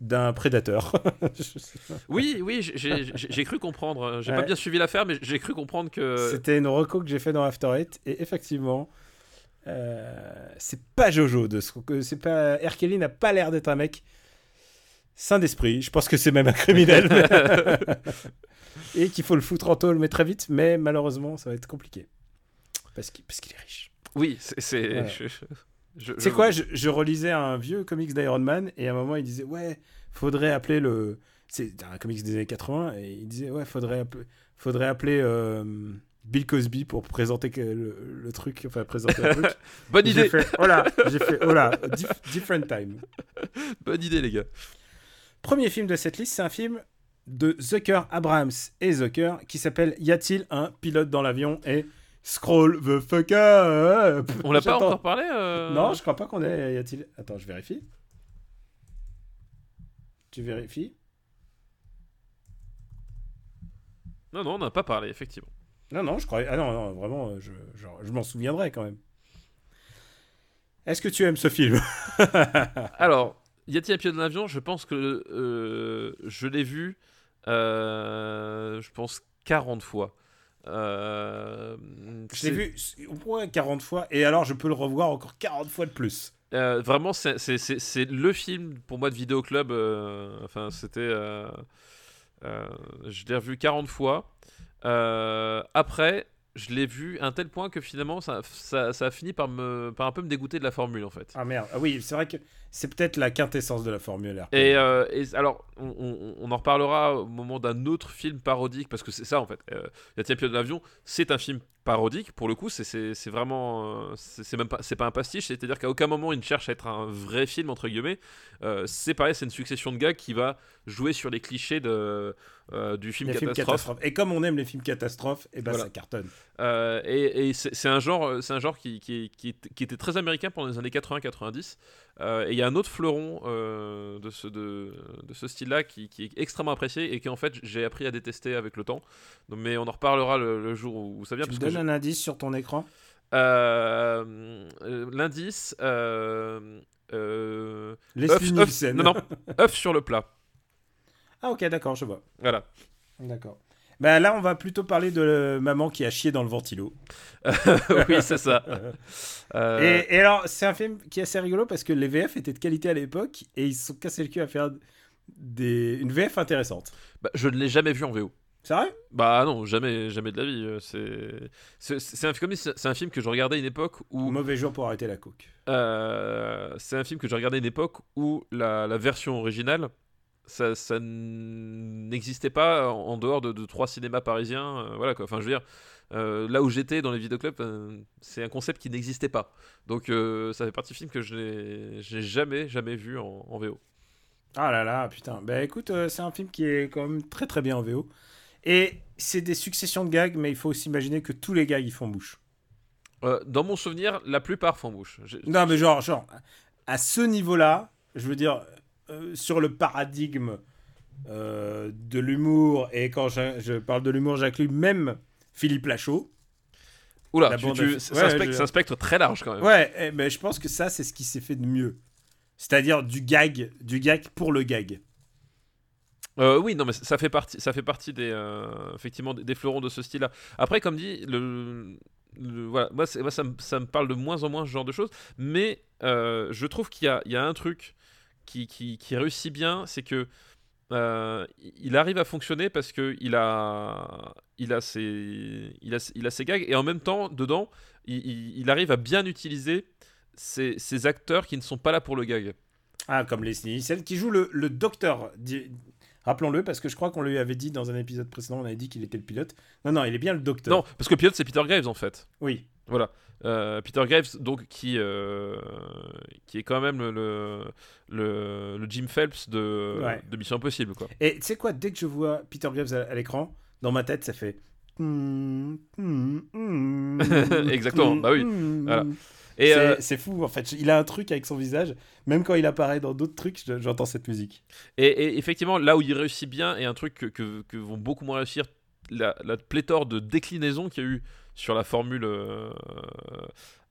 d'un prédateur. Oui, oui, j'ai- cru comprendre. J'ai Ouais. pas bien suivi l'affaire, mais j'ai cru comprendre que. C'était une reco que j'ai fait dans After Eight. Et effectivement, euh, c'est pas Jojo. De ce que c'est pas R. Kelly n'a pas l'air d'être un mec sain d'esprit. Je pense que c'est même un criminel. et qu'il faut le foutre en tôle, mais très vite. Mais malheureusement, ça va être compliqué. Parce qu'il parce qu'il est riche. Oui, c'est. c'est- Ouais. je- je- je- C'est je- quoi je, je relisais un vieux comics d'Iron Man et à un moment il disait ouais faudrait appeler le c'est un comics des années 80 et il disait ouais faudrait appeler, faudrait appeler euh, Bill Cosby pour présenter le, le truc enfin présenter le truc Bonne idée, fait oh là j'ai fait oh là dif- different time bonne idée, les gars. premier film de cette liste c'est un film de Zucker Abrahams et Zucker qui s'appelle Y a-t-il un pilote dans l'avion et Scroll the fuck up On l'a pas encore parlé euh, Non, je crois pas qu'on ait. Y a-t-il. Attends, je vérifie. Tu vérifies Non, non, on n'a pas parlé, effectivement. Non, non, je croyais. Ah non, non, vraiment, je, je, je m'en souviendrai quand même. Est-ce que tu aimes ce film? Alors, y a-t-il un pilote dans l'avion Je pense que euh, je l'ai vu, euh, je pense, 40 fois. Euh, Je l'ai vu au moins 40 fois et alors je peux le revoir encore 40 fois de plus. Euh, vraiment, c'est- le film pour moi de vidéo club. euh, enfin, c'était. je l'ai revu 40 fois. Après, je l'ai vu à un tel point que finalement, ça, ça, ça a fini par, me, par un peu me dégoûter de la formule en fait. Ah merde. Ah oui, c'est vrai que c'est peut-être la quintessence de la Formule R. Et, euh, et alors, on, on- on en reparlera au moment d'un autre film parodique, parce que c'est ça en fait. Euh, un pilote de l'avion C'est un film parodique, pour le coup, c'est- vraiment. euh, C'est même pas, c'est pas un pastiche, c'est-à-dire qu'à aucun moment il ne cherche à être un vrai film, entre guillemets. Euh, c'est pareil, c'est une succession de gags qui va jouer sur les clichés de, euh, du film catastrophe. Et comme on aime les films catastrophes, et ben Voilà. ça cartonne. Euh, et et c'est un genre, c'est un genre qui, qui, qui, est- qui était très américain pendant les années 80-90. Euh, et il y a un autre fleuron euh, de ce, de, de ce style-là qui, qui est extrêmement apprécié et qui en fait j'ai appris à détester avec le temps. Donc, mais on en reparlera le, le jour où ça vient. Tu me donnes un indice sur ton écran? Euh, euh, L'indice. Leslie non, non, œuf sur le plat. Ah ok, d'accord, je vois. Voilà. D'accord. Bah là, on va plutôt parler de euh, maman qui a chié dans le ventilo. oui, c'est ça. Euh, Et, et alors, c'est un film qui est assez rigolo parce que les VF étaient de qualité à l'époque et ils se sont cassés le cul à faire des... une VF intéressante. bah, je ne l'ai jamais vu en VO. C'est vrai? Bah non, jamais, jamais de la vie. euh, C'est, un, film que je regardais à une époque où, Mauvais jour pour arrêter la coke. euh, c'est un film que je regardais à une époque où la, la version originale, ça, ça n'existait pas en, dehors de, de trois cinémas parisiens. euh, voilà quoi. Enfin, je veux dire, euh, là où j'étais dans les vidéoclubs, euh, c'est un concept qui n'existait pas. Donc, ça fait partie du film que je n'ai, jamais, jamais vu en, en VO. Ah là là, putain. Bah écoute, c'est un film qui est quand même très très bien en VO. Et c'est des successions de gags, mais il faut aussi imaginer que tous les gags ils font bouche. Dans mon souvenir, la plupart font bouche. Non, mais genre, genre, à ce niveau-là, je veux dire, euh, sur le paradigme euh, de l'humour, et quand je, je parle de l'humour, j'inclus même Philippe Lachaud. Oula, La tu- tu- c'est Ouais, un, spectre, je- c'est un spectre très large quand même. Ouais, eh, mais je pense que ça, c'est ce qui s'est fait de mieux. C'est-à-dire du gag, du gag pour le gag. Euh, oui, non, mais ça fait partie, ça fait partie des, euh, effectivement, des, des fleurons de ce style-là. Après, comme dit, le, le- voilà, moi, ça, me, ça me parle de moins en moins ce genre de choses, mais euh, je trouve qu'il y y a un truc qui, qui, qui réussit bien, c'est que euh, il arrive à fonctionner parce que il a, il a ses, il a, il a ses gags et en même temps, dedans, il, arrive à bien utiliser ces, ces acteurs qui ne sont pas là pour le gag. Ah, comme Leslie Nielsen, qui joue le, le docteur. Rappelons-le, parce que je crois qu'on lui avait dit dans un épisode précédent, on avait dit qu'il était le pilote. Non, non, il est bien le docteur. Non, parce que le pilote c'est Peter Graves en fait. Oui. Voilà. Euh, Peter Graves, donc, qui, euh, qui est quand même le, le, le, le Jim Phelps de, Ouais. de Mission Impossible, quoi. Et tu sais quoi, dès que je vois Peter Graves à, à l'écran, dans ma tête, ça fait. Exactement, bah oui, voilà. Et C'est euh, c'est fou, en fait. Il a un truc avec son visage. Même quand il apparaît dans d'autres trucs, je- j'entends cette musique. Et, et effectivement, là où il réussit bien, et un truc que, que, que vont beaucoup moins réussir, la, la pléthore de déclinaisons qu'il y a eu sur la formule euh,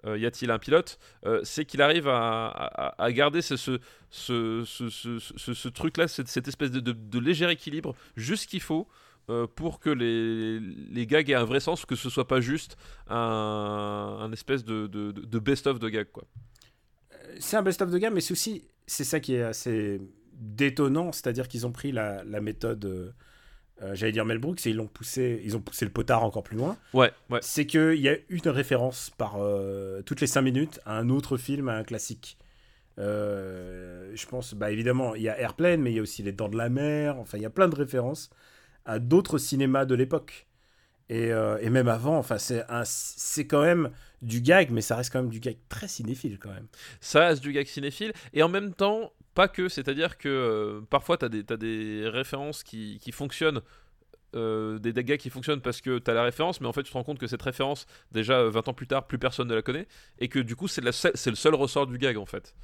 euh, Y a-t-il un pilote euh, C'est qu'il arrive à, garder ce, truc-là, cette, espèce de, léger équilibre, juste qu'il faut. pour que les, gags aient un vrai sens, que ce soit pas juste un, espèce de, best-of de gags. Quoi. C'est un best-of de gamme, mais c'est aussi. C'est ça qui est assez détonnant, c'est-à-dire qu'ils ont pris la méthode. Euh, J'allais dire Mel Brooks et ils l'ont poussé, ils ont poussé le potard encore plus loin. Ouais, ouais. C'est qu'il y a une référence par euh, toutes les 5 minutes à un autre film, à un classique. Euh, je pense, bah évidemment, il y a Airplane, mais il y a aussi Les Dents de la Mer. Enfin, il y a plein de références à d'autres cinémas de l'époque. Et, et même avant, enfin, c'est c'est quand même du gag, mais ça reste quand même du gag très cinéphile quand même. ça reste du gag cinéphile et en même temps pas que c'est à dire que euh, parfois des, t'as des références qui, fonctionnent euh, des, gags qui fonctionnent parce que t'as la référence mais en fait tu te rends compte que cette référence déjà euh, 20 ans plus tard plus personne ne la connaît et que du coup c'est, le seul ressort du gag en fait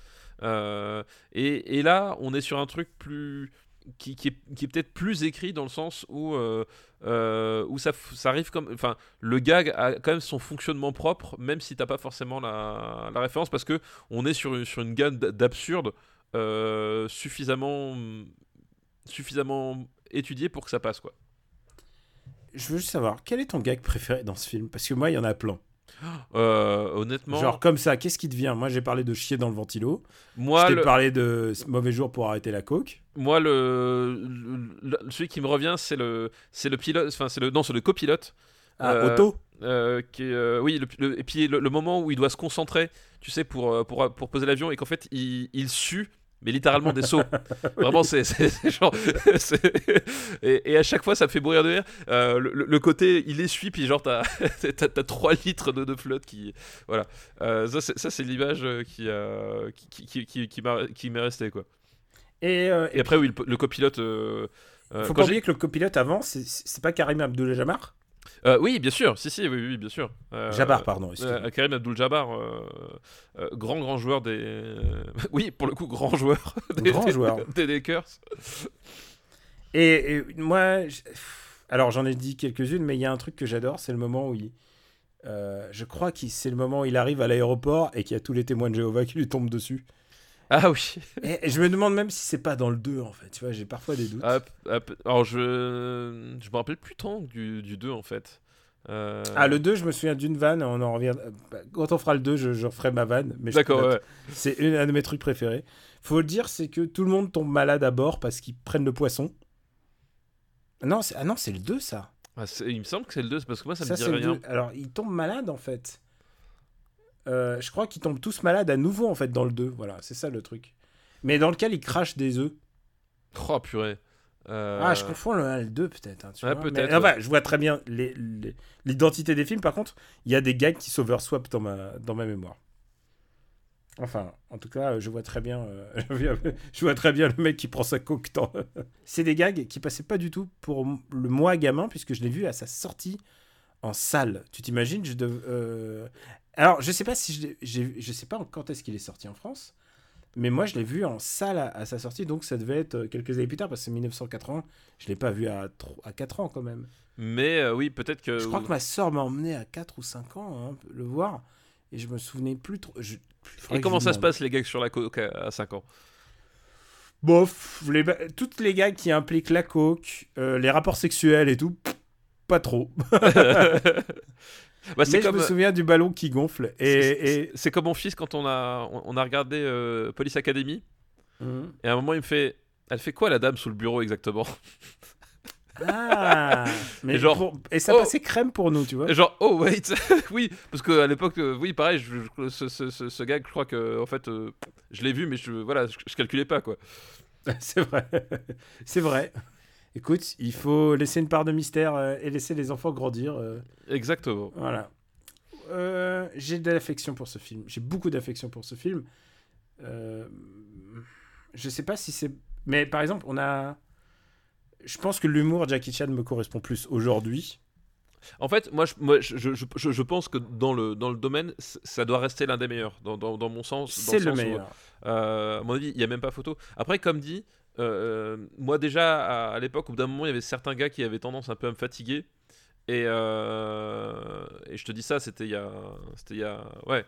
Euh, et, là on est sur un truc plus qui, est, peut-être plus écrit dans le sens où, euh, euh, ça, arrive comme. Enfin, le gag a quand même son fonctionnement propre, même si t'as pas forcément la, référence, parce que on est sur une, gamme d'absurde euh, suffisamment, suffisamment étudiée pour que ça passe, quoi. Je veux juste savoir, quel est ton gag préféré dans ce film? Parce que moi, il y en a plein. Euh, honnêtement, Genre comme ça, qu'est-ce qui te vient? Moi, j'ai parlé de chier dans le ventilo. moi, je le, parlé de mauvais jour pour arrêter la coke. moi le, celui qui me revient, c'est le, c'est le pilote, enfin, c'est le, non, c'est le copilote. Ah, Euh, Otto? Euh, qui est, euh, oui, le- le- et puis le, le moment où il doit se concentrer, tu sais, pour, pour, pour poser l'avion, et qu'en fait, il, il sue, mais littéralement des sauts. Vraiment, c'est genre. et, et à chaque fois, ça me fait mourir de rire. Euh, le, côté, il essuie, puis genre, t'as t'as 3 litres de, de flotte qui. Voilà. Euh, ça, c'est- l'image euh, qui, euh, qui, qui, qui, qui, m'est restée, quoi. Et, Et après, oui, le, le copilote. faut pas oublier que le copilote avant, c'est- c'est pas Karim Abdul-Jabbar Euh, oui, bien sûr, si, si, oui, oui, bien sûr. Euh, Jabbar, pardon. Euh, Karim Abdul-Jabbar, euh, grand grand joueur des, oui pour le coup grand joueur, des, Grand des- joueur. des Lakers. Et, et moi, alors j'en ai dit quelques-unes, mais il y a un truc que j'adore, c'est le moment où il. je crois que c'est le moment où il arrive à l'aéroport et qu'il y a tous les témoins de Jéhovah qui lui tombent dessus. Ah oui. Et, je me demande même si c'est pas dans le 2 en fait, tu vois, j'ai parfois des doutes. Hop, hop. Alors je je me rappelle plus tant du, du 2 en fait. Euh, Ah, le 2, je me souviens d'une vanne, on en revient. bah, Quand on fera le 2, je, je referai ma vanne. D'accord. ouais. C'est un de mes trucs préférés. Faut le dire, c'est que tout le monde tombe malade à bord parce qu'ils prennent le poisson. Non, ah non, c'est le 2 ça. Ah, il me semble que c'est le 2 parce que moi ça, Ça, me dit rien. 2. Alors, ils tombent malades en fait. Euh, je crois qu'ils tombent tous malades à nouveau en fait dans le 2. Voilà, c'est ça le truc. Mais dans lequel ils crachent des œufs. Oh purée. Euh, Ah, je confonds le 1 et le 2 peut-être. hein, Ouais, Mais, enfin, je vois très bien les- les- l'identité des films. Par contre, il y a des gags qui s'overswap dans ma, dans ma mémoire. Enfin, en tout cas, je vois très bien, euh, je vois très bien le mec qui prend sa coke. dans- C'est des gags qui passaient pas du tout pour le moi gamin, puisque je l'ai vu à sa sortie en salle. Tu t'imagines je dev- euh, Alors, je sais pas si je, je sais pas quand est-ce qu'il est sorti en France, mais moi je l'ai vu en salle à, à sa sortie, donc ça devait être euh, quelques années plus tard, parce que c'est 1980. Je l'ai pas vu à, tro- à 4 ans quand même. Mais euh, oui, peut-être que. Je crois que ma soeur m'a emmené à 4 ou 5 ans hein, le voir, et je me souvenais plus trop. je- Et comment ça se passe les gags sur la coke à, à 5 ans? Bof, les, toutes les gags qui impliquent la coke, euh, les rapports sexuels et tout, pff, pas trop. Bah, Mais comme. je me souviens du ballon qui gonfle. c'est- Et. C'est comme mon fils quand on a, on, a regardé euh, Police Academy. Mhm. Et à un moment, il me fait Elle fait quoi la dame sous le bureau exactement? Ah mais Et genre, pour- et ça oh. passait crème pour nous, tu vois. Genre, oh wait Oui, parce qu'à l'époque, euh, oui, pareil, je, je- ce, ce, ce, ce gag, je crois que, en fait, euh, je l'ai vu, mais je, voilà, je, je calculais pas, quoi. C'est vrai. C'est vrai. Écoute, il faut laisser une part de mystère euh, et laisser les enfants grandir. euh, Exactement. voilà. euh, j'ai de l'affection pour ce film. J'ai beaucoup d'affection pour ce film. Euh, je sais pas si c'est. Mais par exemple, on a. Je pense que l'humour Jackie Chan me correspond plus aujourd'hui. En fait, moi, je, moi, je, je, je- je pense que dans le, dans le domaine, ça doit rester l'un des meilleurs, dans, dans, dans mon sens. C'est le sens où, meilleur. euh, à mon avis, il n'y a même pas photo. Après, comme dit, euh, moi déjà, à, à l'époque, au bout d'un moment, il y avait certains gars qui avaient tendance un peu à me fatiguer. Et, euh, et je te dis ça, c'était il y a, c'était il y a, ouais,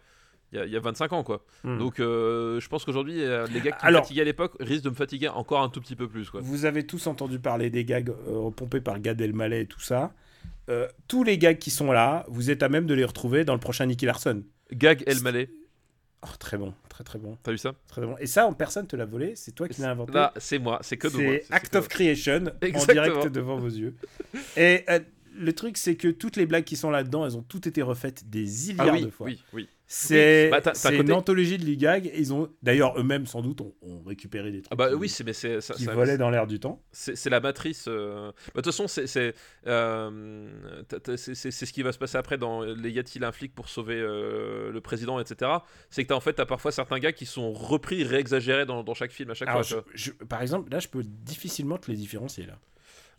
il y a, il y a 25 ans, quoi. Hmm. Donc, euh, je pense qu'aujourd'hui, euh, les gars qui Alors- me fatiguaient à l'époque risquent de me fatiguer encore un tout petit peu plus, quoi. Vous avez tous entendu parler des gags euh, repompés par Gad Elmaleh et tout ça. Euh, tous les gags qui sont là, vous êtes à même de les retrouver dans le prochain Nicky Larson. Gag El Malais, Oh, très bon, très très bon, t'as vu ça très bon. Et ça, en personne te l'a volé, c'est toi qui l'as inventé. Là, c'est moi, c'est que de moi. C'est Act of Creation en direct devant vos yeux. Et euh, le truc, c'est que toutes les blagues qui sont là-dedans, elles ont toutes été refaites des Ah milliards oui, de fois. oui, oui. C'est Bah, c'est côté- une anthologie de l'e-gag. et Ils ont d'ailleurs eux-mêmes sans doute ont, ont récupéré des trucs Ah bah qui, oui, c'est mais c'est ça- qui ça- volaient dans l'air du temps. c'est la matrice. euh, bah, De toute façon, c'est c'est euh, c'est- ce qui va se passer après dans les y a-t-il un flic pour sauver euh, le président, etc. C'est que t'as en fait t'as parfois certains gars qui sont repris, réexagérés dans, dans chaque film à chaque Alors, fois. je- je- par exemple, là, je peux difficilement te les différencier là.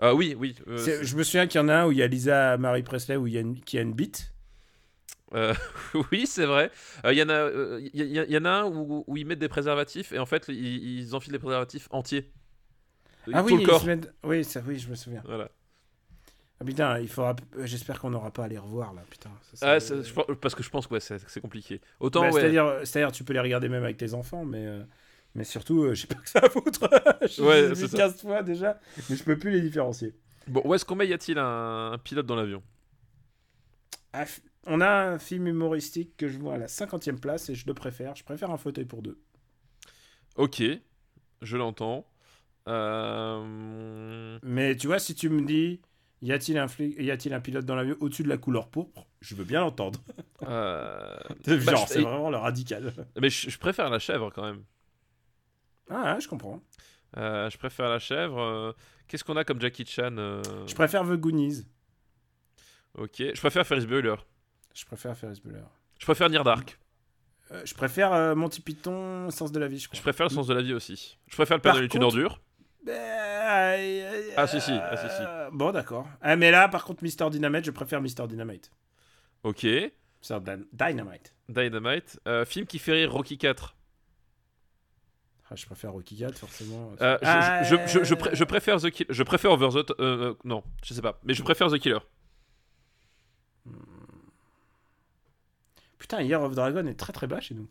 Ah oui, oui. je me souviens qu'il y en a un où il y a Lisa Marie Presley où il y a une, qui a une bite. Euh, oui, c'est vrai. Euh, Il y en a, euh, y, y- y en a un où, où ils mettent des préservatifs et en fait ils, ils enfilent des préservatifs entiers. Ah Tout oui, le corps. mettent- oui, ça, oui, je me souviens. Voilà. Ah putain, il faudra. J'espère qu'on n'aura pas à les revoir là, putain. Ça, ça- Ah, je parce que je pense que ouais, c'est compliqué. Autant Bah, ouais. C'est-à-dire, c'est-à-dire, tu peux les regarder même avec tes enfants, mais, mais surtout, euh, j'ai pas que ça à foutre. je Ouais, les ai c'est vus ça. 15 fois déjà, mais je peux plus les différencier. Bon, où est-ce qu'on met y a-t-il un, un pilote dans l'avion? Ah, f- on a un film humoristique que je vois à la 50e place et je le préfère. Je préfère un fauteuil pour deux. Ok, je l'entends. Euh, Mais tu vois, si tu me dis, y a-t-il un, flic- y a-t-il un pilote dans l'avion au-dessus de la couleur pourpre Je veux bien l'entendre. euh, Genre, Bah, je- c'est vraiment le radical. Mais je, je préfère la chèvre quand même. Ah, ouais, je comprends. Euh, je préfère la chèvre. euh, Qu'est-ce qu'on a comme Jackie Chan Je préfère The Goonies. Ok, je préfère Ferris Bueller. Je préfère Ferris Bueller. Je préfère Near Dark. Euh, je préfère euh, Monty Python, Sens de la vie, je crois. Je préfère le sens de la vie aussi. Je préfère le Père Par Noël est une contre- ordure. Ah si, si, ah, si, si. Bon, d'accord. Ah, mais là, par contre, Mr. Dynamite, je préfère Mr. Dynamite. Ok. Dan- Dynamite. Dynamite. Euh, film qui fait rire Rocky 4. Ah, je préfère Rocky 4, forcément. Euh, je, je, je, je, pré- je préfère The Killer. Je préfère Over the. Euh, euh, non, je sais pas. Mais je préfère The Killer. Putain, Year of Dragon est très très bas chez nous.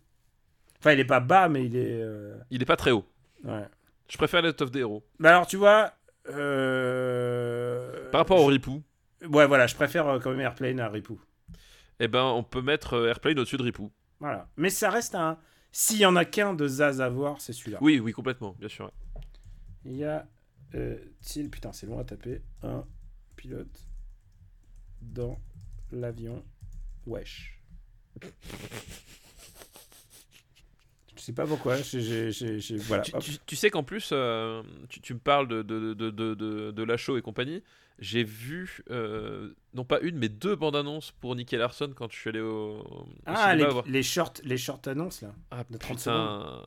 Enfin, il est pas bas, mais il est. euh, Il est pas très haut. Ouais. Je préfère Let of the Hero. Bah alors, tu vois. euh, Par rapport au Ripou, Ouais, voilà, je préfère euh, quand même Airplane à Ripou. eh ben, on peut mettre Airplane au-dessus de Ripou. Voilà. Mais ça reste un. S'il y en a qu'un de Zaz à voir, c'est celui-là. Oui, oui, complètement, bien sûr. Il y a. euh, Putain, c'est long à taper. Un pilote dans l'avion. Wesh. Je sais pas pourquoi. Voilà. Tu, hop. tu- tu sais qu'en plus, euh, tu, tu me parles de, de, de, de, de, de Lachaud et compagnie. J'ai vu, euh, non pas une, mais deux bandes annonces pour Nicky Larson quand je suis allé au, au Ah, les, voir. les shorts, les shorts annonces là. Ah, de 30 putain,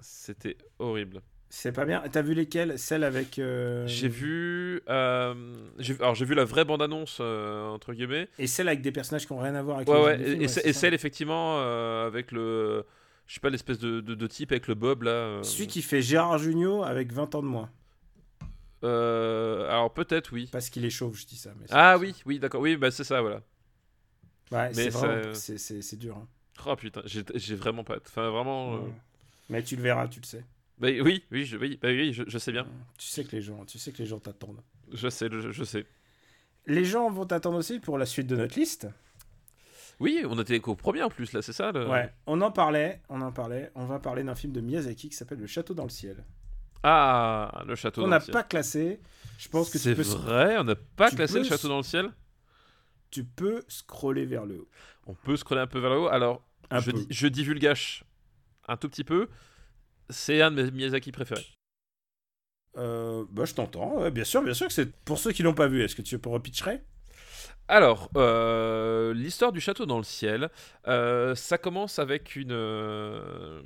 c'était horrible. C'est pas bien. T'as vu lesquelles? Celles avec. euh, J'ai vu, euh, j'ai- alors j'ai vu la vraie bande annonce euh, entre guillemets. Et celles avec des personnages qui ont rien à voir avec Ouais, ouais, film, et, ouais, et celle effectivement avec le, je sais pas l'espèce de, de, de type avec le bob là. Celui qui fait Gérard Jugnot avec 20 ans de moins. alors peut-être oui. Parce qu'il est chauve, je dis ça. mais Ah oui, oui, d'accord, oui, bah c'est ça, voilà. Ouais, c'est ça- dur. hein. Oh putain, j'ai vraiment pas, enfin vraiment. Mais tu le verras, tu le sais. Bah, oui, oui, je, oui, bah, oui, je, je sais bien, Tu sais que les gens, tu sais que les gens t'attendent. je sais, je, je sais. Les gens vont t'attendre aussi pour la suite de notre liste. Oui, on était qu'au premier en plus là, c'est ça. Le... Ouais, on en parlait, on en parlait. On va parler d'un film de Miyazaki qui s'appelle Le Château dans le ciel. Ah, le château. On dans n'a le ciel. pas classé. Je pense que C'est vrai, on n'a pas tu classé peux le château dans le ciel. tu peux scroller vers le haut. On peut scroller un peu vers le haut. Alors, Un je, peu. dis- je divulgage un tout petit peu. C'est un de mes Miyazaki préférés. Euh, bah, je t'entends. Ouais, bien sûr, bien sûr que c'est pour ceux qui l'ont pas vu. Est-ce que tu peux repitcherer Alors, euh, l'histoire du château dans le ciel, euh, ça commence avec une, euh,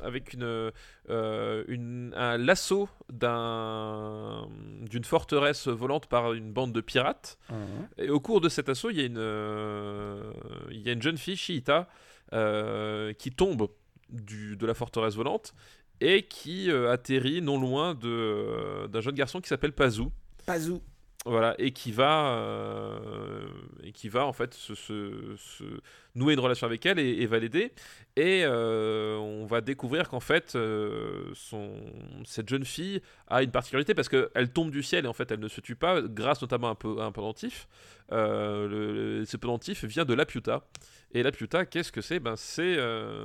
avec une, une- un l'assaut d'un, d'une forteresse volante par une bande de pirates. Et au cours de cet assaut, il y a une, il y a une jeune fille, Shiita, euh, qui tombe du, de la forteresse volante et qui euh, atterrit non loin euh, d'un jeune garçon qui s'appelle Pazou. Pazou. Voilà, et qui va, euh, et qui va en fait se, se- se nouer une relation avec elle et, et va l'aider. Et euh, on va découvrir qu'en fait, euh, son, cette jeune fille a une particularité parce qu'elle tombe du ciel et en fait elle ne se tue pas, grâce notamment à un, peu, à un pendentif. Le, le- ce pendentif vient de l'Apiuta. Et l'Apiuta, qu'est-ce que c'est? Ben, C'est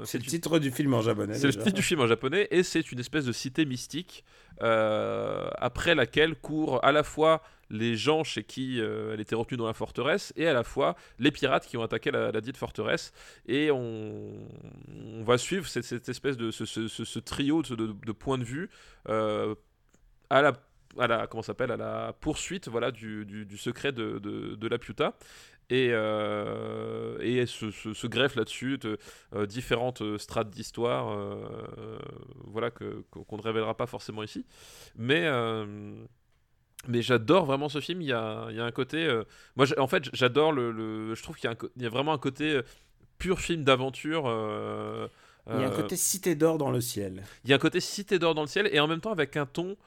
C'est le une- titre du film en japonais. c'est le titre du film en japonais et c'est une espèce de cité mystique après laquelle courent à la fois les gens chez qui euh, elle était retenue dans la forteresse et à la fois les pirates qui ont attaqué la, dite forteresse et on, va suivre cette, espèce de ce, ce- ce- ce trio de, points de vue euh, à la à la comment s'appelle à la poursuite voilà du, du- secret de, de, la Piuta et, euh, et se greffe là-dessus de- différentes strates d'histoire, euh, voilà qu'on ne révélera pas forcément ici. Mais mais j'adore vraiment ce film. Il y a, il y a un côté, euh, moi en fait j'adore le, le- je trouve qu'il y, a y vraiment un côté euh, pur film d'aventure. euh, Il y a un côté cité d'or dans le ciel. il y a un côté cité d'or dans le ciel et en même temps avec un ton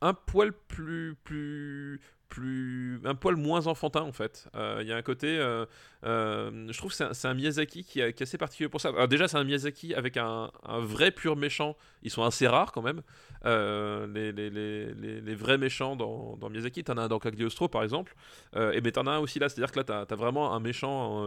un poil plus plus plus un poil moins enfantin en fait. Euh, Il y a un côté, euh, euh, je trouve que c'est un, c'est un Miyazaki qui, est- qui est assez particulier pour ça. Alors déjà c'est un Miyazaki avec un, un vrai pur méchant. Ils sont assez rares quand même. Les, les, les, les, vrais méchants dans, dans Miyazaki, t'en as un dans Cagliostro par exemple. Et mais t'en as un aussi là, c'est-à-dire que là t'as as vraiment un méchant.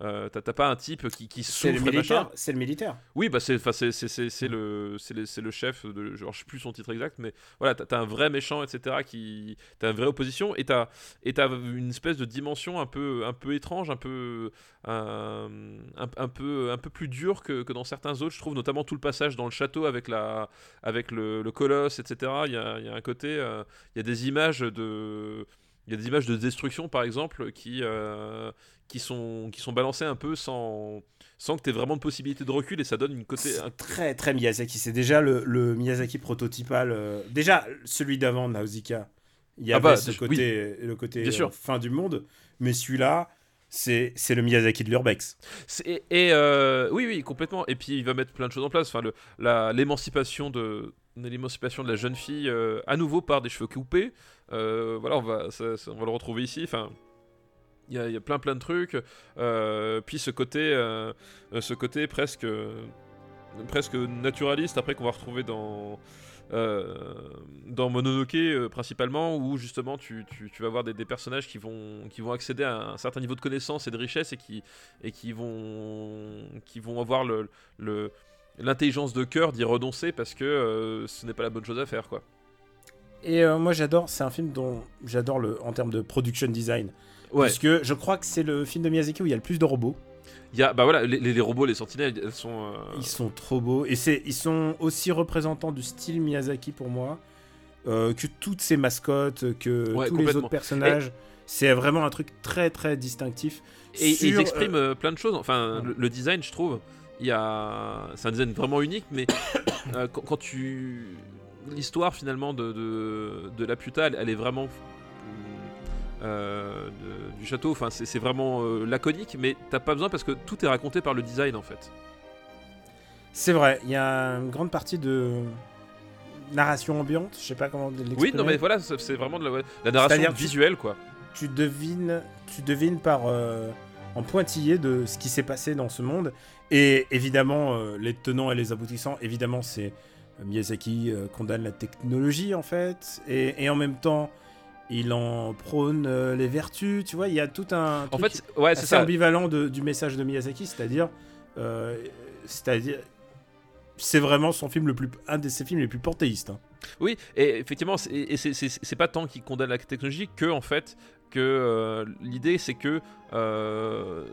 T'as t'as pas un type qui, qui souffre. C'est le militaire. Oui, bah c'est, c'est, c'est, c'est, c'est le, c'est, le, c'est le chef de, genre, je sais plus son titre exact, mais voilà, t'as, un vrai méchant, etc. Qui, t'as une vraie opposition et t'as, et t'as une espèce de dimension un peu, un peu étrange, un peu, un, un, un peu, un peu plus dure que, que dans certains autres. Je trouve notamment tout le passage dans le château avec la, avec le, le colosse, etc. Il y a, y a un côté, euh, il y a des images de il y a des images de destruction, par exemple, qui, euh, qui, sont, qui sont balancées un peu sans, sans que tu aies vraiment de possibilité de recul et ça donne une côté. un- très très Miyazaki. C'est déjà le, le Miyazaki prototypal. euh, Déjà celui d'avant, Nausicaa. Il y Ah avait bah, ce oui. côté, le côté Bien sûr. euh, fin du monde. Mais celui-là, c'est le Miyazaki de l'urbex. Et, et, euh, oui, oui, complètement. Et puis il va mettre plein de choses en place. Enfin, l'émancipation de l'émancipation de la jeune fille euh, à nouveau par des cheveux coupés. Euh, voilà, on va, ça- ça- on va le retrouver ici. Enfin, il y, a- y a plein plein de trucs. Puis ce côté, ce côté presque, presque naturaliste après qu'on va retrouver dans dans Mononoke euh, principalement où justement tu, tu- tu vas avoir des, des personnages qui vont qui vont accéder à un certain niveau de connaissance et de richesse et qui et qui vont qui vont avoir le le- l'intelligence de cœur d'y renoncer parce que euh, ce n'est pas la bonne chose à faire quoi. Et euh, moi j'adore, c'est un film dont j'adore le en termes de production design. Ouais. Puisque je crois que c'est le film de Miyazaki où il y a le plus de robots. Il y a bah voilà les, les- robots les sentinelles elles sont euh, Ils sont trop beaux. Et c'est, ils sont aussi représentants du style Miyazaki pour moi euh, que toutes ces mascottes, que Ouais, tous les autres personnages. C'est vraiment un truc très très distinctif. et, et ils expriment euh, plein de choses. Enfin, ouais. le, le design, je trouve, il y a, c'est un design vraiment unique, mais quand, quand tu, l'histoire finalement de, de, de la puta, elle, elle est vraiment euh, de- du château. Enfin, c'est vraiment euh, laconique, mais t'as pas besoin parce que tout est raconté par le design en fait. C'est vrai, il y a une grande partie de narration ambiante, je sais pas comment l'exprimer. Oui, non, mais voilà, c'est vraiment de la, la narration visuelle, quoi. tu devines, tu devines par euh, en pointillé de ce qui s'est passé dans ce monde. Et évidemment, les tenants et les aboutissants, évidemment, c'est Miyazaki condamne la technologie en fait, et, et en même temps, il en prône euh, les vertus. Tu vois, il y a tout un En truc fait, c'est- ouais, c'est assez ça. ambivalent de- du message de Miyazaki, c'est-à-dire, euh, c'est-à-dire, c'est vraiment son film le plus, un de ses films les plus panthéistes. hein. Oui, et effectivement, c'est- pas tant qu'il condamne la technologie que en fait que euh, l'idée c'est que euh,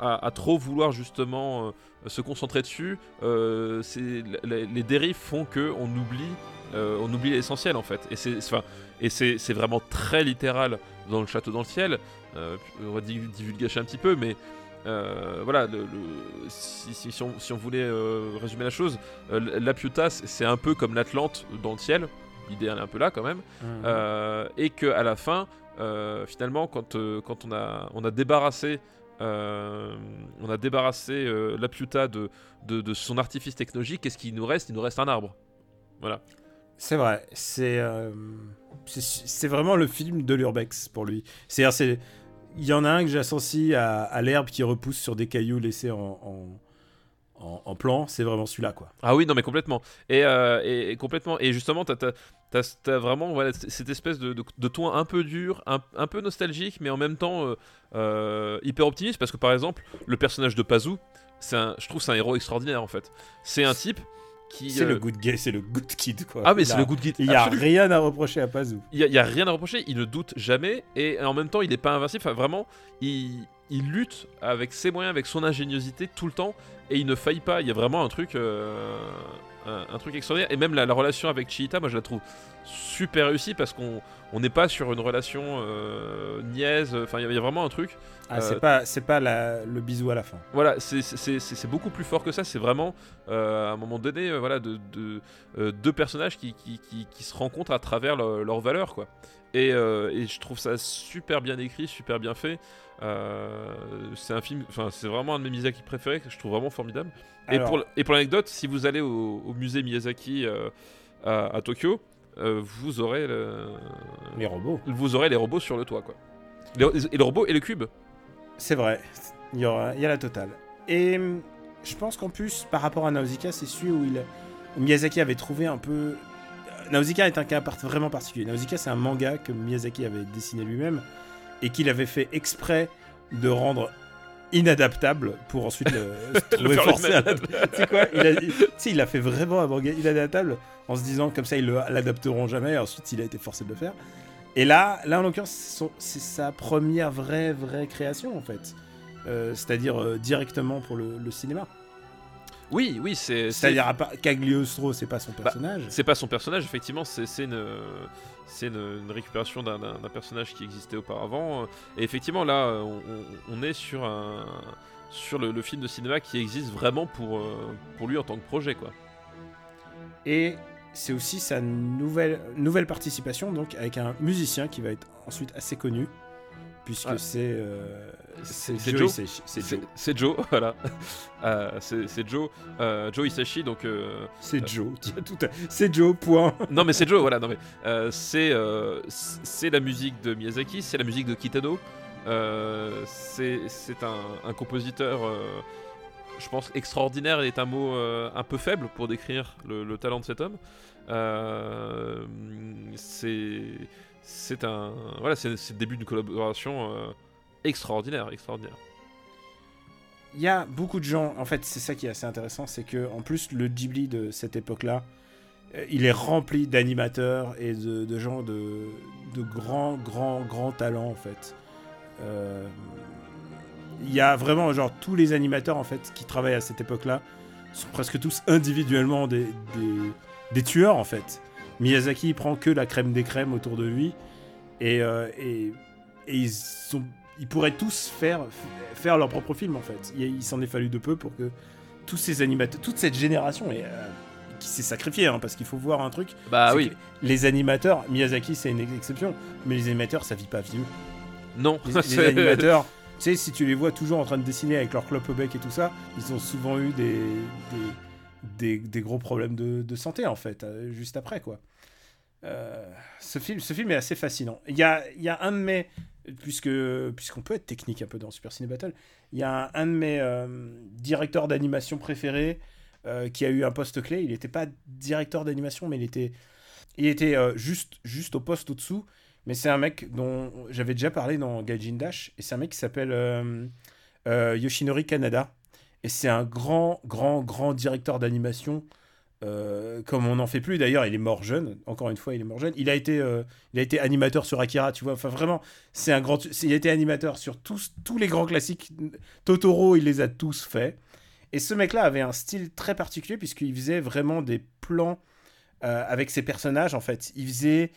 à, à trop vouloir justement euh, se concentrer dessus, la- les dérives font que on oublie euh, on oublie l'essentiel en fait. Et c'est enfin, et c'est c'est vraiment très littéral dans le château dans le ciel. Euh, on va div- divulgacher un petit peu, mais euh, voilà, le, le- si, si- si on, si on voulait résumer la chose, euh, l'Apiuta c'est- un peu comme l'Atlante dans le ciel. L'idée elle est un peu là quand même. Euh, et que à la fin, finalement, quand, quand on a on a débarrassé euh, on a débarrassé euh, l'Apiuta de, de, de son artifice technologique, qu'est-ce qu'il nous reste? Il nous reste un arbre. Voilà. C'est vrai, c'est euh, c'est- vraiment le film de l'urbex pour lui. C'est-à-dire, c'est il y en a un que j'associe à, à l'herbe qui repousse sur des cailloux laissés en, en, plan. C'est vraiment celui-là, quoi. Ah oui, non, mais complètement. Et, euh, et, complètement. Et justement, t'as as, vraiment voilà, c- cette espèce de, de, ton un peu dur, un, un peu nostalgique, mais en même temps euh, hyper optimiste. Parce que par exemple, le personnage de un, je trouve c'est un héros extraordinaire en fait. C'est un type. C'est euh, le good guy, c'est le good kid, quoi. Ah, mais c'est le good guide. Il y a rien à reprocher à Pazou. Il y, a- rien à reprocher, il ne doute jamais et en même temps il n'est pas invincible. Enfin, vraiment, il, il lutte avec ses moyens, avec son ingéniosité tout le temps et il ne faillit pas. Il y a vraiment un truc, euh, un, un truc extraordinaire. Et même la, la relation avec Chiita, moi je la trouve super réussie parce qu'on on n'est pas sur une relation euh, niaise. Enfin, il y a- il y, a vraiment un truc. Ah, Euh, c'est pas, c'est pas la- le bisou à la fin. Voilà, c'est- c'est c'est- c'est beaucoup plus fort que ça. C'est vraiment, euh, à un moment donné, euh, voilà, de, de- euh, deux personnages qui, qui, qui- qui se rencontrent à travers leur- leurs valeurs, quoi. Et, euh, et je trouve ça super bien écrit, super bien fait. Euh, c'est un film, enfin, c'est vraiment un de mes Miyazaki préférés que je trouve vraiment formidable. Et pour, l- et pour l'anecdote, si vous allez au, au musée Miyazaki euh, à, à Tokyo, euh, vous aurez le- Les robots. vous aurez les robots sur le toit, quoi. Les- et le robot et le cube. C'est vrai, il y, aura, il y a la totale. Et hum, je pense qu'en plus, par rapport à Nausicaa, c'est celui où, il, où Miyazaki avait trouvé un peu. Nausicaa est un cas vraiment particulier. Nausicaa, c'est un manga que Miyazaki avait dessiné lui-même et qu'il avait fait exprès de rendre inadaptable pour ensuite le, se trouver faire le forcé à l'adapter. Tu sais quoi il a, il- tu sais, il a fait vraiment un manga inadaptable en se disant comme ça ils l'adapteront jamais et ensuite il a été forcé de le faire. Et là, là en l'occurrence, c'est sa première vraie, vraie création en fait. Euh, C'est-à-dire euh, directement pour le, le cinéma. Oui, oui, c'est. c'est- C'est-à-dire Cagliostro, c'est pas son personnage. C'est pas son personnage, effectivement, c'est une, c'est une, une récupération d'un- personnage qui existait auparavant. Et effectivement, là, euh, on, est sur, un, sur le, le film de cinéma qui existe vraiment pour, euh, pour lui en tant que projet, quoi. Et c'est aussi sa nouvelle, nouvelle participation donc avec un musicien qui va être ensuite assez connu. Puisque Ouais. c'est euh, C'est- Joe. C'est Joe. Voilà. Euh, c'est Joe, euh, Joe Hisaishi, donc. euh, C'est Joe. tout à- C'est Joe, point. non mais c'est Joe, voilà. Non mais c'est c'est la musique de Miyazaki, c'est la musique de Kitano. C'est un, un compositeur, je pense extraordinaire est un mot un peu faible pour décrire le, le talent de cet homme. C'est c'est un voilà, c'est le début d'une collaboration extraordinaire, extraordinaire. Il y a beaucoup de gens, en fait, c'est ça qui est assez intéressant, c'est que en plus le Ghibli de cette époque-là, euh, il est rempli d'animateurs et de, gens de, de grands, grands, grands talents en fait. Euh, Il y a vraiment genre tous les animateurs en fait qui travaillent à cette époque-là sont presque tous individuellement des, des, tueurs en fait. Miyazaki il prend que la crème des crèmes autour de lui et, euh, et ils sont ils pourraient tous faire, faire leur propre film en fait. Il, il s'en est fallu de peu pour que tous ces animateurs, toute cette génération, euh, qui s'est sacrifiée, hein, parce qu'il faut voir un truc. Bah oui, Les animateurs, Miyazaki c'est une exception, mais les animateurs ça vit pas vieux. non. Les, les animateurs, tu sais, si tu les vois toujours en train de dessiner avec leur clope au bec et tout ça, ils ont souvent eu des, des, des, des gros problèmes de, de santé en fait, euh, juste après quoi. Euh, ce, film, ce film est assez fascinant. Il y a, il y a un de mes. Puisque, puisqu'on peut être technique un peu dans Super Ciné Battle, il y a un, de mes euh, directeurs d'animation préférés euh, qui a eu un poste clé. Il n'était pas directeur d'animation, mais il était, il était euh, juste, juste au poste au-dessous. Mais c'est un mec dont j'avais déjà parlé dans Gaijin Dash. Et c'est un mec qui s'appelle Yoshinori Kanada. Et c'est un grand, grand, grand directeur d'animation. Euh, comme on n'en fait plus d'ailleurs, il est mort jeune. Encore une fois, il est mort jeune. Il a été, euh, il a été animateur sur Akira, tu vois. Enfin, vraiment, c'est un grand. Il a été animateur sur tous, tous les grands classiques. Totoro, il les a tous faits. Et ce mec-là avait un style très particulier puisqu'il faisait vraiment des plans euh, avec ses personnages, en fait. Il faisait.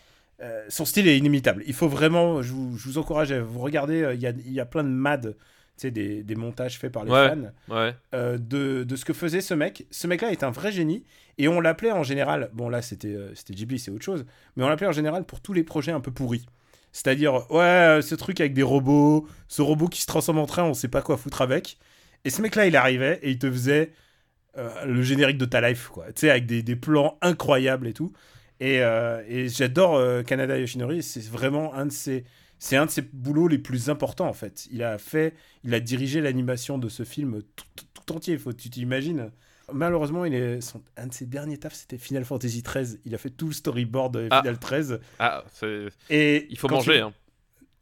son style est inimitable. Il faut vraiment. Je vous, je vous encourage à vous regarder. Il y a, il y a plein de mad, sais, des, des montages faits par les Ouais. fans Ouais. euh, de, de ce que faisait ce mec. Ce mec-là est un vrai génie. Et on l'appelait en général. Bon, là, c'était euh, c'était Ghibli, c'est autre chose. Mais on l'appelait en général pour tous les projets un peu pourris. C'est-à-dire, ouais, ce truc avec des robots, ce robot qui se transforme en train, on sait pas quoi foutre avec. Et ce mec-là, il arrivait et il te faisait euh, le générique de ta life, quoi. Tu sais, avec des, des plans incroyables et tout. Et, euh, et j'adore Kanada Yoshinori. C'est vraiment un de ses. C'est un de ses boulots les plus importants en fait. Il a fait, il a dirigé l'animation de ce film tout, tout- tout entier. Faut, tu t'imagines. Malheureusement, il est, son- un de ses derniers tafs, c'était Final Fantasy XIII. Il a fait tout le storyboard de Ah. Final 13. Ah, c'est- Et il faut manger. tu- Hein.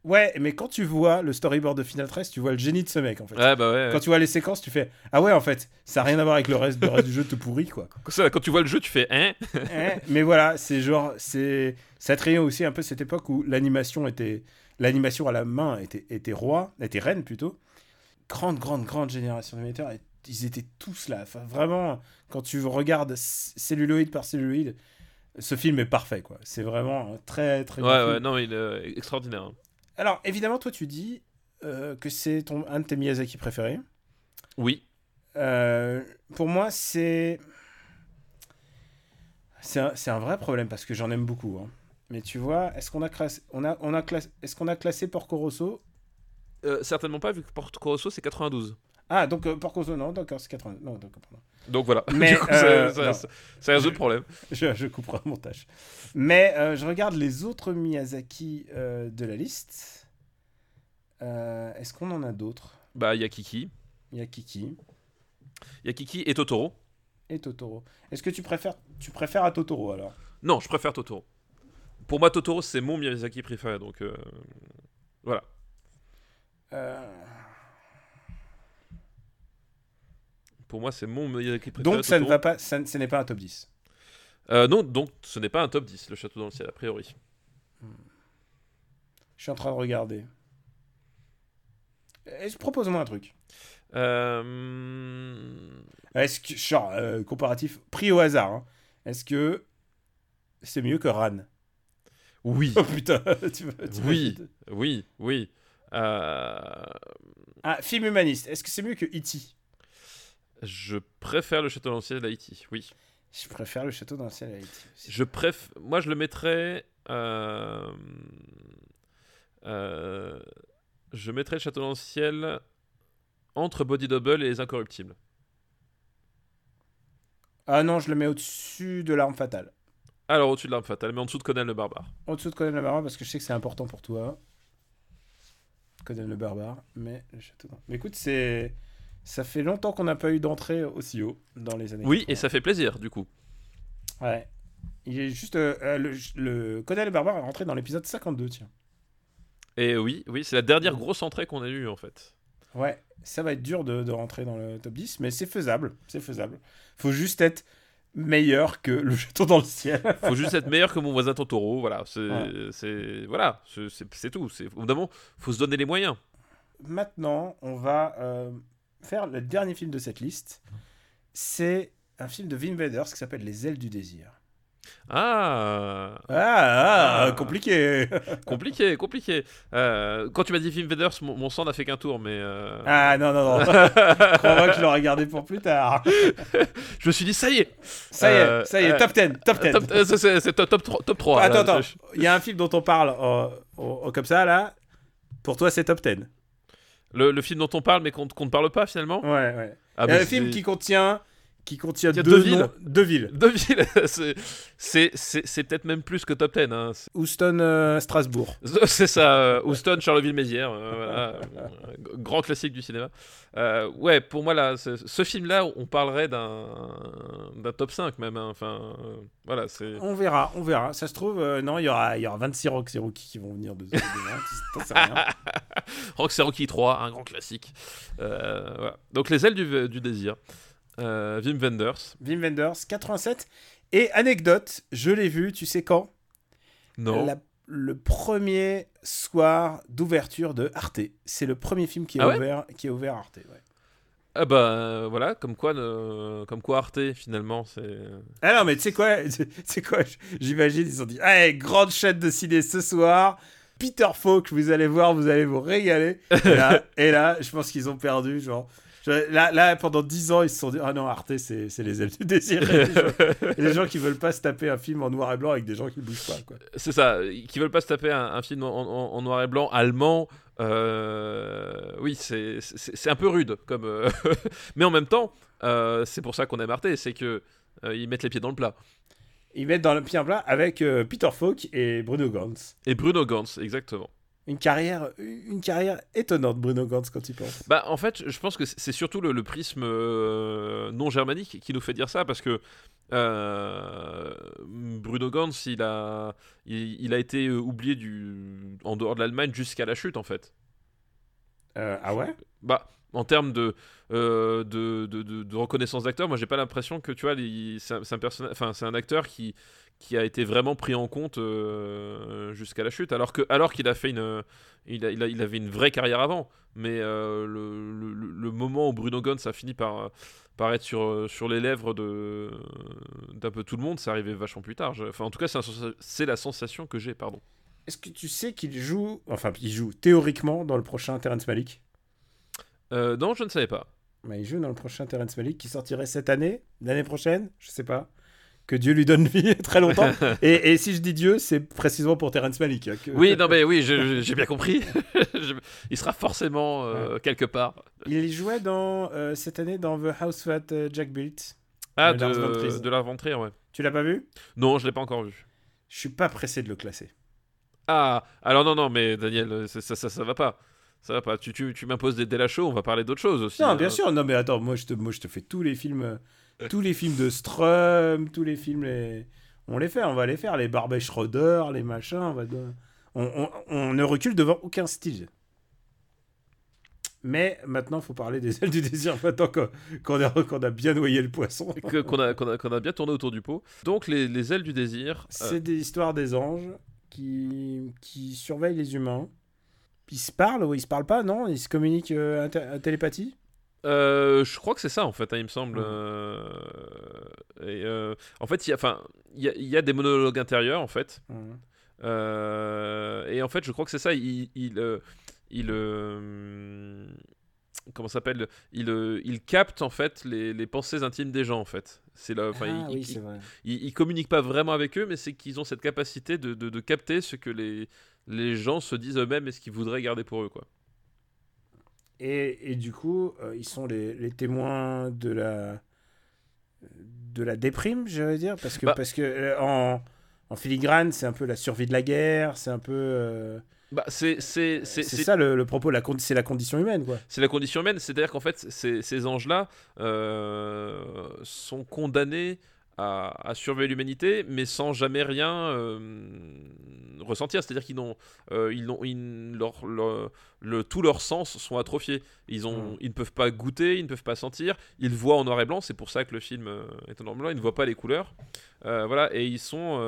Ouais, mais quand tu vois le storyboard de Final 13, tu vois le génie de ce mec en fait. Ouais, bah ouais. Quand tu vois les séquences, tu fais ah ouais en fait, ça a rien à voir avec le reste, le reste du jeu tout pourri quoi. Quand tu vois le jeu, tu fais hein Hein, mais voilà, c'est genre c'est ça trahit aussi un peu cette époque où l'animation était l'animation à la main était était roi, était reine plutôt. Grande grande grande génération d'animateurs, et ils étaient tous là. Enfin vraiment, quand tu regardes celluloïde par celluloïde, ce film est parfait quoi. C'est vraiment un très très bon Ouais, film. ouais, non, il est euh, extraordinaire. Alors évidemment, toi tu dis euh, que c'est ton un de tes Miyazaki préférés. Oui. Euh, pour moi, c'est. C'est un, c'est un vrai problème parce que j'en aime beaucoup. hein. Mais tu vois, est-ce qu'on a, classé, on a, on a, classé, est-ce qu'on a classé Porco Rosso? Euh, certainement pas, vu que Porco Rosso, c'est 92. Ah, donc euh, Porco Rosso, non, d'accord, c'est 80. Non, pardon. Donc voilà. Mais, coup, euh, ça, résout le problème. Je, je couperai au montage. Mais euh, je regarde les autres Miyazaki de la liste. Est-ce qu'on en a d'autres? Bah, il y a Kiki. Il y a Kiki Il y a Kiki et Totoro. et Totoro. Est-ce que tu préfères, tu préfères à Totoro alors? Non, je préfère Totoro. Pour moi, Totoro, c'est mon Miyazaki préféré. Donc, euh, voilà. Euh, Pour moi, c'est mon Miyazaki préféré. Donc ça ne va pas, ça ne- ce n'est pas un top 10. Euh, non, donc ce n'est pas un top 10, le château dans le ciel, a priori. Je suis en train de regarder. Propose-moi un truc. Est-ce que, genre, comparatif, pris au hasard, hein. est-ce que c'est mieux que Ran? Oui, Oh putain, tu veux, tu Oui. veux- oui, oui. Euh, Ah, film humaniste, est-ce que c'est mieux que E.T. Je préfère le château dans le ciel à Haïti, oui. Je préfère le château dans le ciel à E.T. aussi. Je préf... Moi, je le mettrais... euh, euh, Je mettrais le château dans le ciel entre Body Double et les Incorruptibles. Ah non, je le mets au-dessus de l'arme fatale. Alors, au-dessus de l'arme fatale, mais en dessous de Conan le barbare. En-dessous de Conan le barbare, parce que je sais que c'est important pour toi. Conan le barbare, mais le château dans... Mais écoute, c'est... Ça fait longtemps qu'on n'a pas eu d'entrée aussi haut dans les années Oui, 80. et ça fait plaisir, du coup. Ouais. Il est juste. euh, euh, le, le Conan le Barbare est rentré dans l'épisode 52, tiens. Et oui, oui, c'est la dernière grosse entrée qu'on a eue, en fait. Ouais, ça va être dur de, de rentrer dans le top 10, mais c'est faisable. C'est faisable. Faut juste être meilleur que le château dans le ciel. Faut juste être meilleur que mon voisin Totoro, voilà. C'est, Ouais. voilà, c'est, tout. Moment, faut se donner les moyens. Maintenant, on va euh, faire le dernier film de cette liste. C'est un film de Wim Wenders qui s'appelle Les ailes du désir. Ah, Ah, ah, Ah. compliqué. compliqué, compliqué. Euh, quand tu m'as dit Film Vaders, mon, mon sang n'a fait qu'un tour, mais euh, Ah non, non, non. Crois-moi que je l'aurai regardé pour plus tard. je me suis dit, ça y est, Ça y est, Euh, ça y est, top 10, top 10. top, euh, c'est, top, top 3. Top 3 attends, là. attends. Je- Il y a un film dont on parle euh, euh, comme ça, là. Pour toi, c'est top 10. Le, le film dont on parle, mais qu'on, qu'on ne parle pas finalement? Ouais, ouais. Ah, Il y a mais un film qui contient, qui contient deux, deux villes. deux villes. Deux villes, c'est, c'est, c'est, c'est peut-être même plus que top 10. Hein. Houston, euh, Strasbourg. C'est ça, euh, Houston, Charleville-Mézières, euh, voilà, grand classique du cinéma. Ouais, pour moi, là, ce, film-là, on parlerait d'un, d'un top 5 même. hein. Enfin, voilà, c'est. On verra, on verra. Ça se trouve, non, il y aura, il y aura 26 Roxy Rookie qui vont venir de, de, de- sais rien. Rock Rocky 3, un grand classique. Voilà. Donc, Les ailes du, du désir. Euh, Wim Wenders. Wim Wenders, 87. Et anecdote, je l'ai vu, tu sais quand? Non. La- Le premier soir d'ouverture de Arte. C'est le premier film qui est, Ah ouais? ouvert, qui est ouvert à Arte. ouais. Ah bah euh, voilà, comme quoi, ne- comme quoi Arte finalement, c'est. Ah non, mais tu sais quoi, c'est quoi J'imagine, ils se sont dit, hey, grande chaîne de ciné ce soir. Peter Falk, vous allez voir, vous allez vous régaler. Et là, et là je pense qu'ils ont perdu, genre. Là, là, pendant 10 ans, ils se sont dit, ah non, Arte, c'est les ailes du désir. Et les, gens, et les gens qui veulent pas se taper un film en noir et blanc avec des gens qui bougent pas. C'est ça, qui veulent pas se taper un, un film en, en- en noir et blanc allemand. euh, oui, c'est un peu rude, comme. euh, Mais en même temps, euh, c'est pour ça qu'on aime Arte, c'est que ils mettent les pieds dans le plat. Ils mettent dans le pied en plat avec Peter Falk et Bruno Gantz. Et Bruno Gantz, exactement. Une carrière, une carrière étonnante, Bruno Gantz, quand tu y penses. Bah, en fait, je pense que c'est surtout le, le prisme euh, non germanique qui nous fait dire ça parce que euh, Bruno Gantz, il a, il, il a été euh, oublié du, en dehors de l'Allemagne jusqu'à la chute en fait. Euh, ah ouais? Bah, en termes de, euh, de, de, reconnaissance d'acteur, moi j'ai pas l'impression que tu vois, il- c'est un, un personnage, enfin c'est un acteur qui qui a été vraiment pris en compte euh, jusqu'à la chute, alors que alors qu'il a fait une, il, a- il, a- il avait une vraie carrière avant, mais euh, le, le- le- le moment où Bruno Gantz a fini par par être sur, euh, sur les lèvres de d'un peu tout le monde, c'est arrivé vachement plus tard. Enfin, en tout cas, c'est la sensation que j'ai, pardon. Est-ce que tu sais qu'il joue, enfin, il joue théoriquement dans le prochain Terrence Malick? Euh, non, je ne savais pas. Bah, il joue dans le prochain Terrence Malick qui sortirait cette année, l'année prochaine, je sais pas. Que Dieu lui donne vie très longtemps. et, et si je dis Dieu, c'est précisément pour Terrence Malick. hein, que- Oui, non, mais oui, j'ai bien compris. Il sera forcément euh, quelque part. Il jouait dans, euh, cette année dans The House That euh, Jack Built. Ah, de Lars von de, de la rentrée, ouais. Tu l'as pas vu? Non, je l'ai pas encore vu. Je suis pas pressé de le classer. Ah, alors non, non, mais Daniel, ça, ça, ça, ça va pas. Ça va pas. Tu, tu, tu m'imposes des délais chauds, on va parler d'autre chose aussi. Non, hein. bien sûr. Non, mais attends, moi je te, moi, je te fais tous les films, tous les films de Strum, tous les films, les... on les fait, on va les faire, les Barbet Schroeder, les machins, on, va de- on, on- on ne recule devant aucun style. Mais maintenant, il faut parler des ailes du désir, maintenant qu'on a, qu'on a bien noyé le poisson. Qu'on a, bien tourné autour du pot. Donc, les, les ailes du désir. euh, C'est des histoires des anges qui, qui surveillent les humains. Ils se parlent ou ils se parlent pas, non? Ils se communiquent euh, à télépathie? Euh, je crois que c'est ça en fait, hein, il me semble. Euh, et, euh, en fait, il y a, enfin, il y a, il y a des monologues intérieurs en fait. Et en fait, je crois que c'est ça. Il, il, il, comment s'appelle il, il capte en fait les, les pensées intimes des gens en fait. C'est là. Enfin, Ah il, oui, il- communiquent pas vraiment avec eux, mais c'est qu'ils ont cette capacité de, de- de capter ce que les, les gens se disent eux-mêmes et ce qu'ils voudraient garder pour eux, quoi. Et, et du coup, euh, ils sont les, les témoins de la de la déprime, j'allais dire, parce que Bah. parce que euh, en, en filigrane, c'est un peu la survie de la guerre, c'est un peu euh, Bah, c'est ça le, le propos, c'est la condition humaine, c'est la condition humaine. C'est-à-dire qu'en fait, ces, ces anges-là sont condamnés à, à surveiller l'humanité, mais sans jamais rien euh, ressentir. C'est-à-dire qu'ils n'ont, euh, ils n'ont, leur, leur- le, tous leurs sens sont atrophiés. Ils, ont, Mm. ils ne peuvent pas goûter, ils ne peuvent pas sentir. Ils voient en noir et blanc. C'est pour ça que le film euh, est en noir et blanc. Ils ne voient pas les couleurs. Euh, voilà, et ils sont.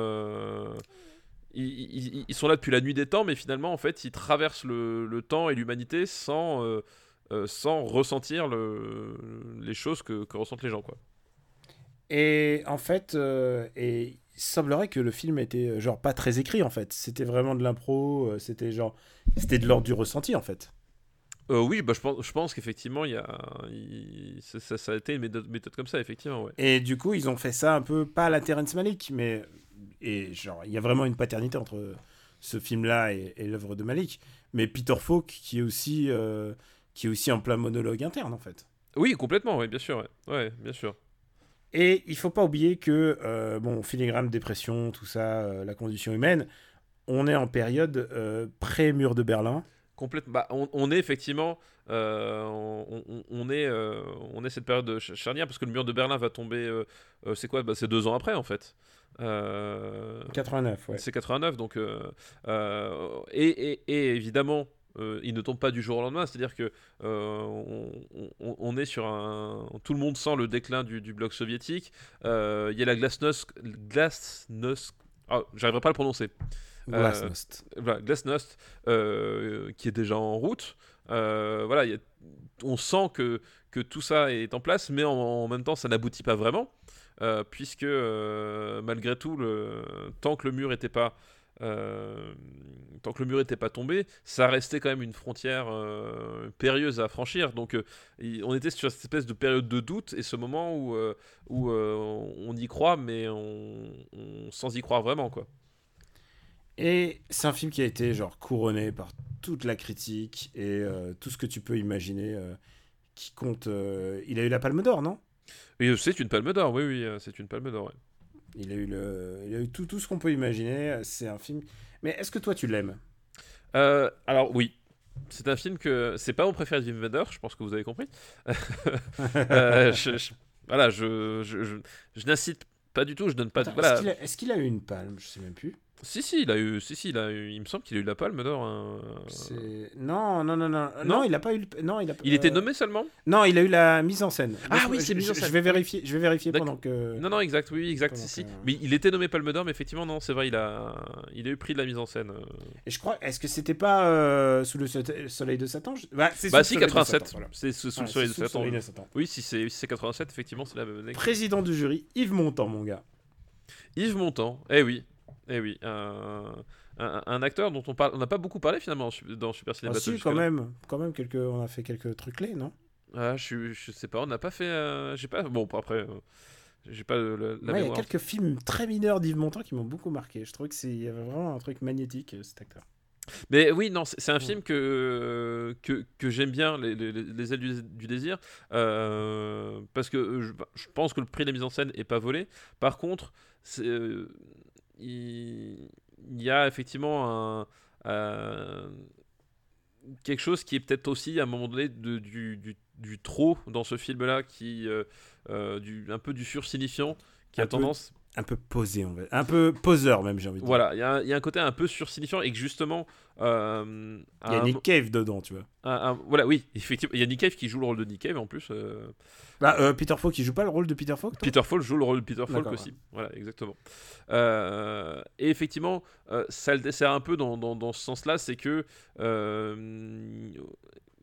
ils, ils- ils sont là depuis la nuit des temps, mais finalement, en fait, ils traversent le, le temps et l'humanité sans, sans ressentir le, les choses que, que ressentent les gens, quoi. Et en fait, euh, et il semblerait que le film était euh, genre pas très écrit en fait. C'était vraiment de l'impro, euh, c'était genre c'était de l'ordre du ressenti en fait. Euh, oui, bah, je pense, je pense qu'effectivement, il y a, il- ça, ça- a été une méthode, méthode comme ça, effectivement, ouais. Et du coup, ils ont fait ça un peu pas à la Terrence Malick, mais et genre il y a vraiment une paternité entre ce film-là et, et l'œuvre de Malick. Mais Peter Falk qui est aussi euh, qui est aussi en plein monologue interne en fait. Oui, complètement, oui, bien sûr, ouais, ouais bien sûr. Et il faut pas oublier que euh, bon filigrane, dépression, tout ça, euh, la condition humaine, on est en période euh, pré-mur de Berlin. Complètement. Bah, on, on est effectivement, euh, on, est, on est cette période de ch- charnière parce que le mur de Berlin va tomber. c'est quoi? Bah, C'est deux ans après en fait. Euh, 89, ouais. C'est 89, donc euh, euh, et, et- et évidemment, euh, il ne tombe pas du jour au lendemain. C'est-à-dire que euh, on, on- on est sur un, tout le monde sent le déclin du, du bloc soviétique. Euh, Il y a la glasnost, glasnost, ah, j'arriverai pas à le prononcer. Glasnost. Voilà, Glasnost, qui est déjà en route. Voilà, il y a- on sent que que tout ça est en place, mais en, en même temps, ça n'aboutit pas vraiment, puisque malgré tout, le, tant que le mur n'était pas euh, tant que le mur n'était pas tombé, ça restait quand même une frontière euh, périlleuse à franchir. Donc euh, on était sur cette espèce de période de doute et ce moment où, où on y croit, mais on, on- sans y croire vraiment. quoi. Et c'est un film qui a été genre couronné par toute la critique et tout ce que tu peux imaginer qui compte. Il a eu la Palme d'Or, non? C'est une palme d'or, oui, oui, c'est une palme d'or. ouais. Il a eu le, il a eu tout, tout ce qu'on peut imaginer. C'est un film. Mais est-ce que toi tu l'aimes? Euh, alors oui, c'est un film que c'est pas mon préféré de Wim Wenders, je pense que vous avez compris. Euh, je- je- voilà, je, je, je, n'incite pas du tout, je donne pas. de- voilà. Est-ce qu'il a, a eu une palme? Je sais même plus. Si si, il a eu, si si, il a eu, il me semble qu'il a eu la palme d'or. hein. Non, non, non, non, non, Non il a pas eu. le- Non, il a. Il était euh, nommé seulement? Non, il a eu la mise en scène. Ah oui, c'est mise en scène. Je vais vérifier. Je vais vérifier pendant que. Non non, exact, oui, exact, si si. que- Mais il était nommé palme d'or, mais effectivement non, c'est vrai, il a, il a eu pris de la mise en scène. euh. Et je crois. Est-ce que c'était pas euh, sous le so- soleil de Satan Je- Bah, c'est Bah si, le soleil de 87, Satan, voilà. c'est sous, le soleil de sous Satan. soleil de Satan. Oui, si c'est si c'est 87, effectivement, c'est la même année. Président du jury, Yves Montand, mon gars. Yves Montand, eh oui, eh oui, un, un, un acteur dont on parle, on n'a pas beaucoup parlé finalement dans Super Ciné Ah, Battle si, quand même, quand même quelques, on a fait quelques trucs clés, non? Ah, je, je sais pas, on n'a pas fait, euh, j'ai pas, bon après, euh, j'ai pas le- le- la Ouais, Il y a quelques films très mineurs d'Yves Montand qui m'ont beaucoup marqué. Je trouvais que c'est, il y avait vraiment un truc magnétique euh, cet acteur. Mais oui, non, c'est un Ouais. film que, que, que j'aime bien, les, les, les ailes du, du désir, euh, parce que je, je pense que le prix de la mise en scène est pas volé. Par contre, c'est, il, il y a effectivement un, quelque chose qui est peut-être aussi à un moment donné de, du, du, du trop dans ce film-là, qui euh, euh, du, un peu du sursignifiant, qui Un a peu tendance Un peu posé, un peu poseur même, j'ai envie de dire. voilà, il y, a un- il y a un côté un peu sursignifiant et que justement. euh, Il y a à un Nick Cave dedans, tu vois. un- un- voilà, oui, effectivement. Il y a Nick Cave qui joue le rôle de Nick Cave en plus. euh, Bah, euh, Peter Falk, il joue pas le rôle de Peter Falk Peter Falk joue le rôle de Peter Falk aussi. Voilà, exactement. Et effectivement, ça le dessert un peu dans, dans, dans ce sens-là, c'est que.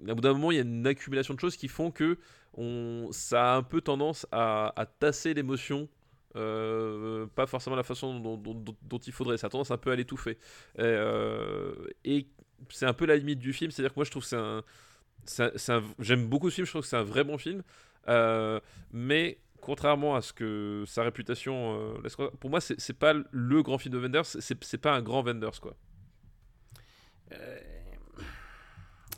Au bout d'un moment, il y a une accumulation de choses qui font que on, ça a un peu tendance à, à tasser l'émotion. Euh, pas forcément la façon dont, il faudrait, ça a tendance un peu à l'étouffer. Et, euh, et c'est un peu la limite du film, c'est-à-dire que moi je trouve que c'est un, j'aime beaucoup ce film, je trouve que c'est un vrai bon film, euh, mais contrairement à ce que sa réputation pour moi c'est pas le grand film de Wenders, c'est pas un grand Wenders quoi.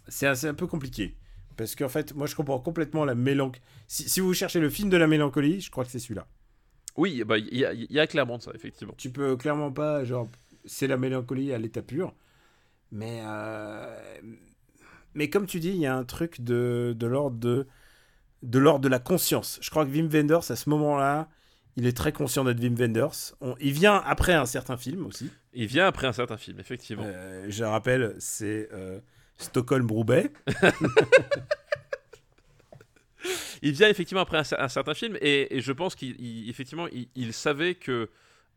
C'est un, peu compliqué. Parce qu'en fait, moi, je comprends complètement la mélancolie. Si vous cherchez le film de la mélancolie, je crois que c'est celui-là. Oui, bah, il y, a- y a clairement de ça, effectivement. Tu peux clairement pas, genre, c'est la mélancolie à l'état pur. Mais, euh, mais comme tu dis, il y a un truc de, de l'ordre de, de l'ordre de la conscience. Je crois que Wim Wenders, à ce moment-là, il est très conscient d'être Wim Wenders. On- il vient après un certain film aussi. Il vient après un certain film, effectivement. Euh, je rappelle, c'est euh, Stockholm-Roubaix. Il vient effectivement après un, cer- un certain film et, et je pense qu'il il- effectivement il, il savait que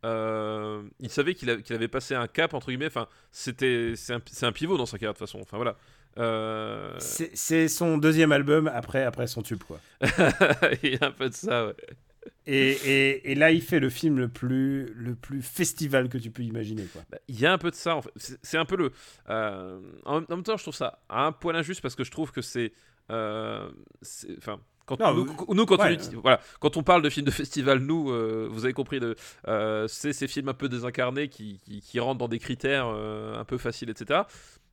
euh, il savait qu'il avait passé un cap entre guillemets. Enfin, c'était c'est un, pivot dans sa carrière de toute façon. Enfin voilà. Euh, C'est son deuxième album après, après son tube, quoi. il y a un peu de ça. Ouais. Et, et, et là, il fait le film le plus, le plus festival que tu peux imaginer, quoi. Bah, Il y a un peu de ça. En fait. C'est un peu le. euh, en, en même temps, je trouve ça un poil injuste parce que je trouve que c'est. Euh, Enfin. Quand Non, nous, vous- nous, quand, ouais. on, voilà, quand on parle de films de festival, nous, euh, vous avez compris, euh, c'est ces films un peu désincarnés qui, qui, qui rentrent dans des critères euh, un peu faciles, etc.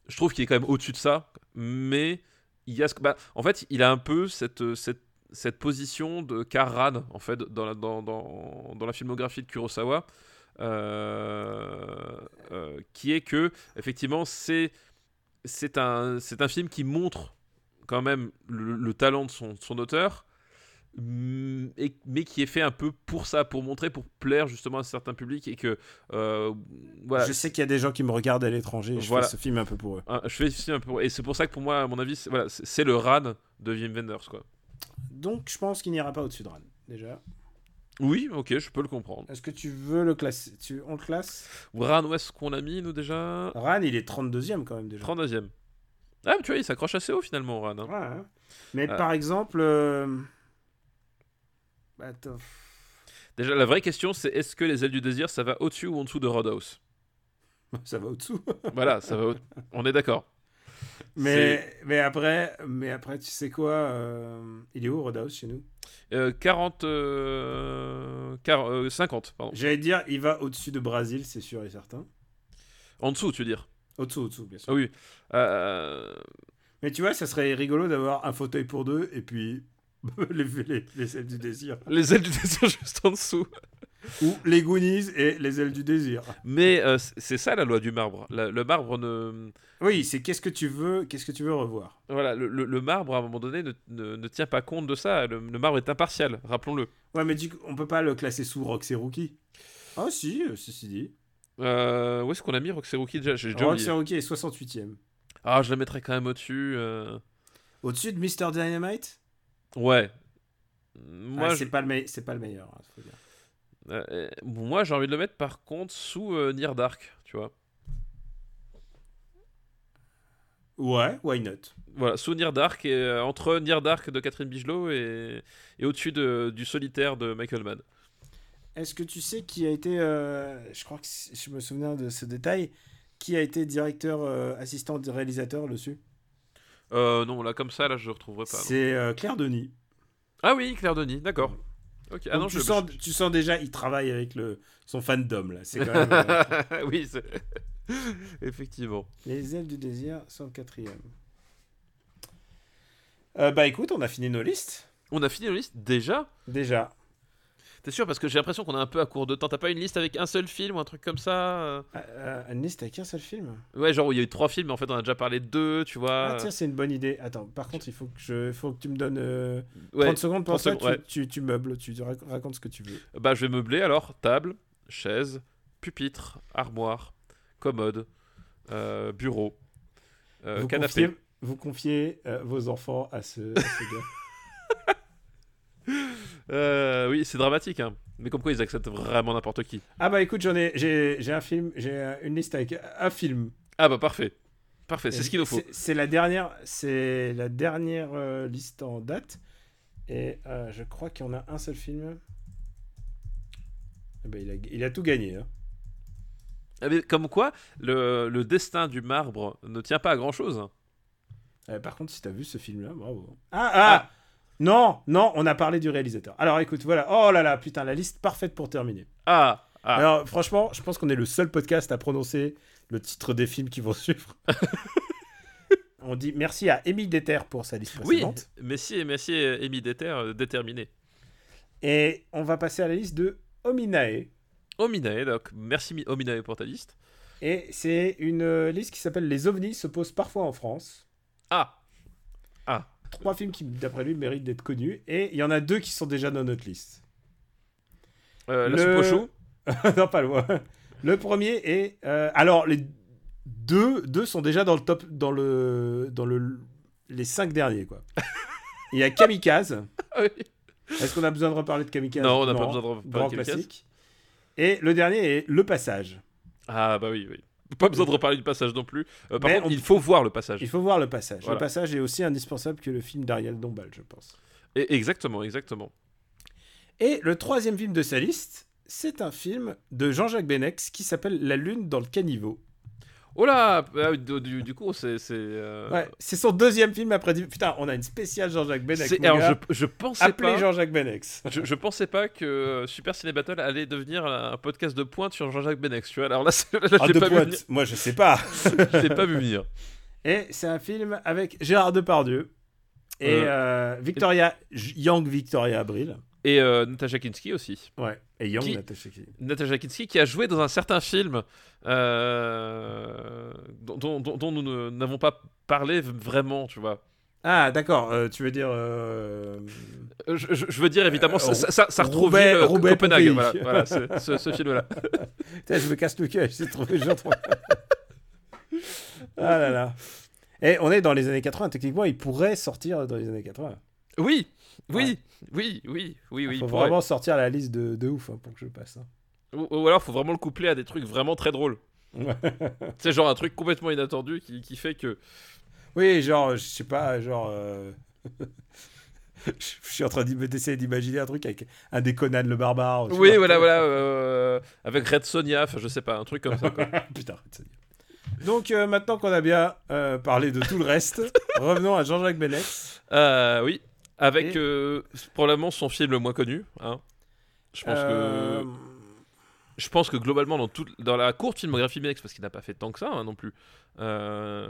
Je trouve qu'il est quand même au-dessus de ça, mais il y a ce, bah, en fait, il a un peu cette, cette, cette position de Karan, en fait, dans la, dans, dans, dans la filmographie de Kurosawa, qui est que, effectivement, c'est c'est un, c'est un film qui montre quand même le, le talent de son, de son auteur, mm, et, mais qui est fait un peu pour ça, pour montrer, pour plaire justement à certains publics, et que, euh, voilà, Je sais qu'il y a des gens qui me regardent à l'étranger. Je Voilà. fais ce film un peu pour eux. je fais aussi un peu, et c'est pour ça que pour moi, à mon avis, c'est voilà, c'est- le Ran de Wim Wenders, quoi. Donc, je pense qu'il n'ira pas au-dessus de Ran, déjà. Oui, ok, je peux le comprendre. Est-ce que tu veux le classer? Tu... On le classe? Ran, où est-ce qu'on l'a mis, nous, déjà? Ran, il est 32ème quand même, déjà. 32ème. Ah, mais tu vois, il s'accroche assez haut finalement, Ran. hein. Ouais. Mais Euh. par exemple. euh, Attends. Déjà, la vraie question, c'est est-ce que les ailes du désir, ça va au-dessus ou en dessous de Roadhouse? Ça va au-dessous. Voilà, ça va. au- On est d'accord. mais, mais, après, mais après, tu sais quoi euh, Il est où Roadhouse chez nous? Euh, 40. euh, quar- euh, 50, pardon. J'allais dire, il va au-dessus de Brésil, c'est sûr et certain. En dessous, tu veux dire? Au-dessous, au-dessous, bien sûr. Ah oui. Euh, Mais tu vois, ça serait rigolo d'avoir un fauteuil pour deux et puis les, les, les ailes du désir. les ailes du désir juste en dessous. Ou les Goonies et les ailes du désir. Mais euh, c'est ça la loi du marbre. La- le marbre ne. Oui, c'est qu'est-ce que tu veux, qu'est-ce que tu veux revoir. Voilà, le, le- le marbre, à un moment donné, ne, ne- ne tient pas compte de ça. Le, le marbre est impartial, rappelons-le. Ouais, mais du coup, on peut pas le classer sous Rox et Rookie. Ah si, euh, ceci dit. Euh, où est-ce qu'on a mis Roxy Rookie déjà J'ai déjà Rox oublié. et Rookie est 68ème. Ah, je la mettrais quand même au-dessus. euh. Au-dessus de Mr. Dynamite? Ouais. Moi, Moi, c'est je- pas, le me- c'est pas le meilleur. hein, faut dire. euh, moi, j'ai envie de le mettre par contre sous Near Dark, tu vois. Ouais, why not? Voilà, sous Near Dark, et, entre Near Dark de Catherine Bigelow et, et au-dessus de- du solitaire de Michael Mann. Est-ce que tu sais qui a été, euh, je crois que je me souviens de ce détail, qui a été directeur euh, assistant réalisateur dessus? Euh, non, là, comme ça, là, je ne retrouverai pas. C'est euh, Claire Denis. Ah oui, Claire Denis, d'accord. Ok, ah non, tu, je- sens, tu sens déjà, il travaille avec le, son fandom là. C'est quand même. euh, oui, effectivement. Les ailes du désir, 104ème. Euh, bah écoute, on a fini nos listes. On a fini la liste déjà? Déjà. T'es sûr? Parce que j'ai l'impression qu'on est un peu à court de temps. T'as pas une liste avec un seul film ou un truc comme ça euh? Euh, euh, une liste avec un seul film? Ouais, genre où il y a eu trois films, mais en fait on a déjà parlé de deux, tu vois. Ah tiens, c'est une bonne idée. Attends, par contre, il faut que, je, faut que tu me donnes euh, Ouais, 30 secondes pour 30 ça. secondes, ouais. tu, tu, meubles, tu rac- racontes ce que tu veux. Bah, je vais meubler alors table, chaise, pupitre, armoire, commode, euh, bureau, euh, vous, canapé. confiez, vous confiez euh, vos enfants à ce, à ce gars. Euh, oui, c'est dramatique, hein. Mais comme quoi ils acceptent vraiment n'importe qui. Ah bah écoute, j'en ai, j'ai, j'ai un film, j'ai une liste avec un film. Ah bah parfait. Parfait, c'est ce qu'il nous faut. C'est- la dernière, c'est la dernière euh, liste en date. Et euh, je crois qu'il y en a un seul film. Eh ben, il, a, il a tout gagné. hein. Ah, mais comme quoi, le, le destin du marbre ne tient pas à grand chose. Euh, par contre, si t'as vu ce film-là, bravo. Ah, ah, Non, non, on a parlé du réalisateur. Alors écoute, voilà. Oh là là, putain, la liste parfaite pour terminer. Ah, ah. Alors franchement, je pense qu'on est le seul podcast à prononcer le titre des films qui vont suivre. on dit merci à Amy Déter pour sa liste oui, précédente. Messi et Amy Déter euh, déterminés. Et on va passer à la liste de Ominae. Ominae, donc merci Mi- Ominae pour ta liste. Et c'est une euh, liste qui s'appelle Les ovnis se posent parfois en France. Ah, Trois films qui, d'après lui, méritent d'être connus. Et il y en a deux qui sont déjà dans notre liste. euh, la Le- soupe au chou. non, pas loin. Le premier est. euh, alors, les deux, deux sont déjà dans le top. Dans le. Dans le. Les cinq derniers, quoi. Il y a Kamikaze. Ah oui. Est-ce qu'on a besoin de reparler de Kamikaze? Non, on n'a pas besoin de reparler de Kamikaze. classique. Et le dernier est Le Passage. Ah bah oui, oui. Pas besoin de reparler du passage non plus. Euh, par Mais contre, on- il faut voir le passage. Il faut voir Le Passage. Voilà. Le Passage est aussi indispensable que le film d'Ariel Dombal, je pense. Et- exactement, exactement. Et le troisième film de sa liste, c'est un film de Jean-Jacques Benex qui s'appelle La Lune dans le caniveau. Oh là ah du, coup, c'est... c'est, euh, Ouais, son deuxième film après. Putain, on a une spéciale Jean-Jacques Benex. alors, gars. je, je pensais Appelez pas... Jean-Jacques Benex. Je, je pensais pas que euh, Super Ciné Battle allait devenir un podcast de pointe sur Jean-Jacques Benex, tu vois. Alors là, là, Ah, de pas, pointe. Moi, je sais pas. Je l'ai pas vu venir. Et c'est un film avec Gérard Depardieu et euh, Victoria Young Victoria Abril. Et euh, Natasha Kinski aussi. Ouais. Et Young Qui- Natasha Kinski. Natasha Kinski qui a joué dans un certain film euh, dont, dont- dont- nous n'avons pas parlé vraiment, tu vois. Ah, d'accord. euh, tu veux dire. Je, je- je veux dire, évidemment, ça, ça, ça, Roubaix- euh, Roubaix, Copenhague. Voilà, voilà, ce, film-là. Je me casse le cœur. J'ai trouvé. j'ai retrouvé. ah là là. Et on est dans les années 80. Techniquement, il pourrait sortir dans les années 80. Oui, oui, oui, oui, oui, oui. Il faut vraiment sortir la liste de, de ouf hein, pour que je passe. hein. Ou, ou alors, faut vraiment le coupler à des trucs vraiment très drôles. C'est genre un truc complètement inattendu qui, qui fait que. Oui, genre, je sais pas, genre. euh, je suis en train d'essayer d'imaginer un truc avec un des Conan le barbare. Oui, pas. voilà, voilà. euh, avec Red Sonia, enfin, je sais pas, un truc comme ça. Quoi. Putain, se dire. Donc, euh, maintenant qu'on a bien parlé de tout le reste, revenons à Jean-Jacques Benex. Euh, oui, avec Et- euh, probablement son film le moins connu. Hein. Je pense Euh, que je pense que globalement dans toute dans la courte filmographie Benex, parce qu'il n'a pas fait tant que ça hein, non plus. euh,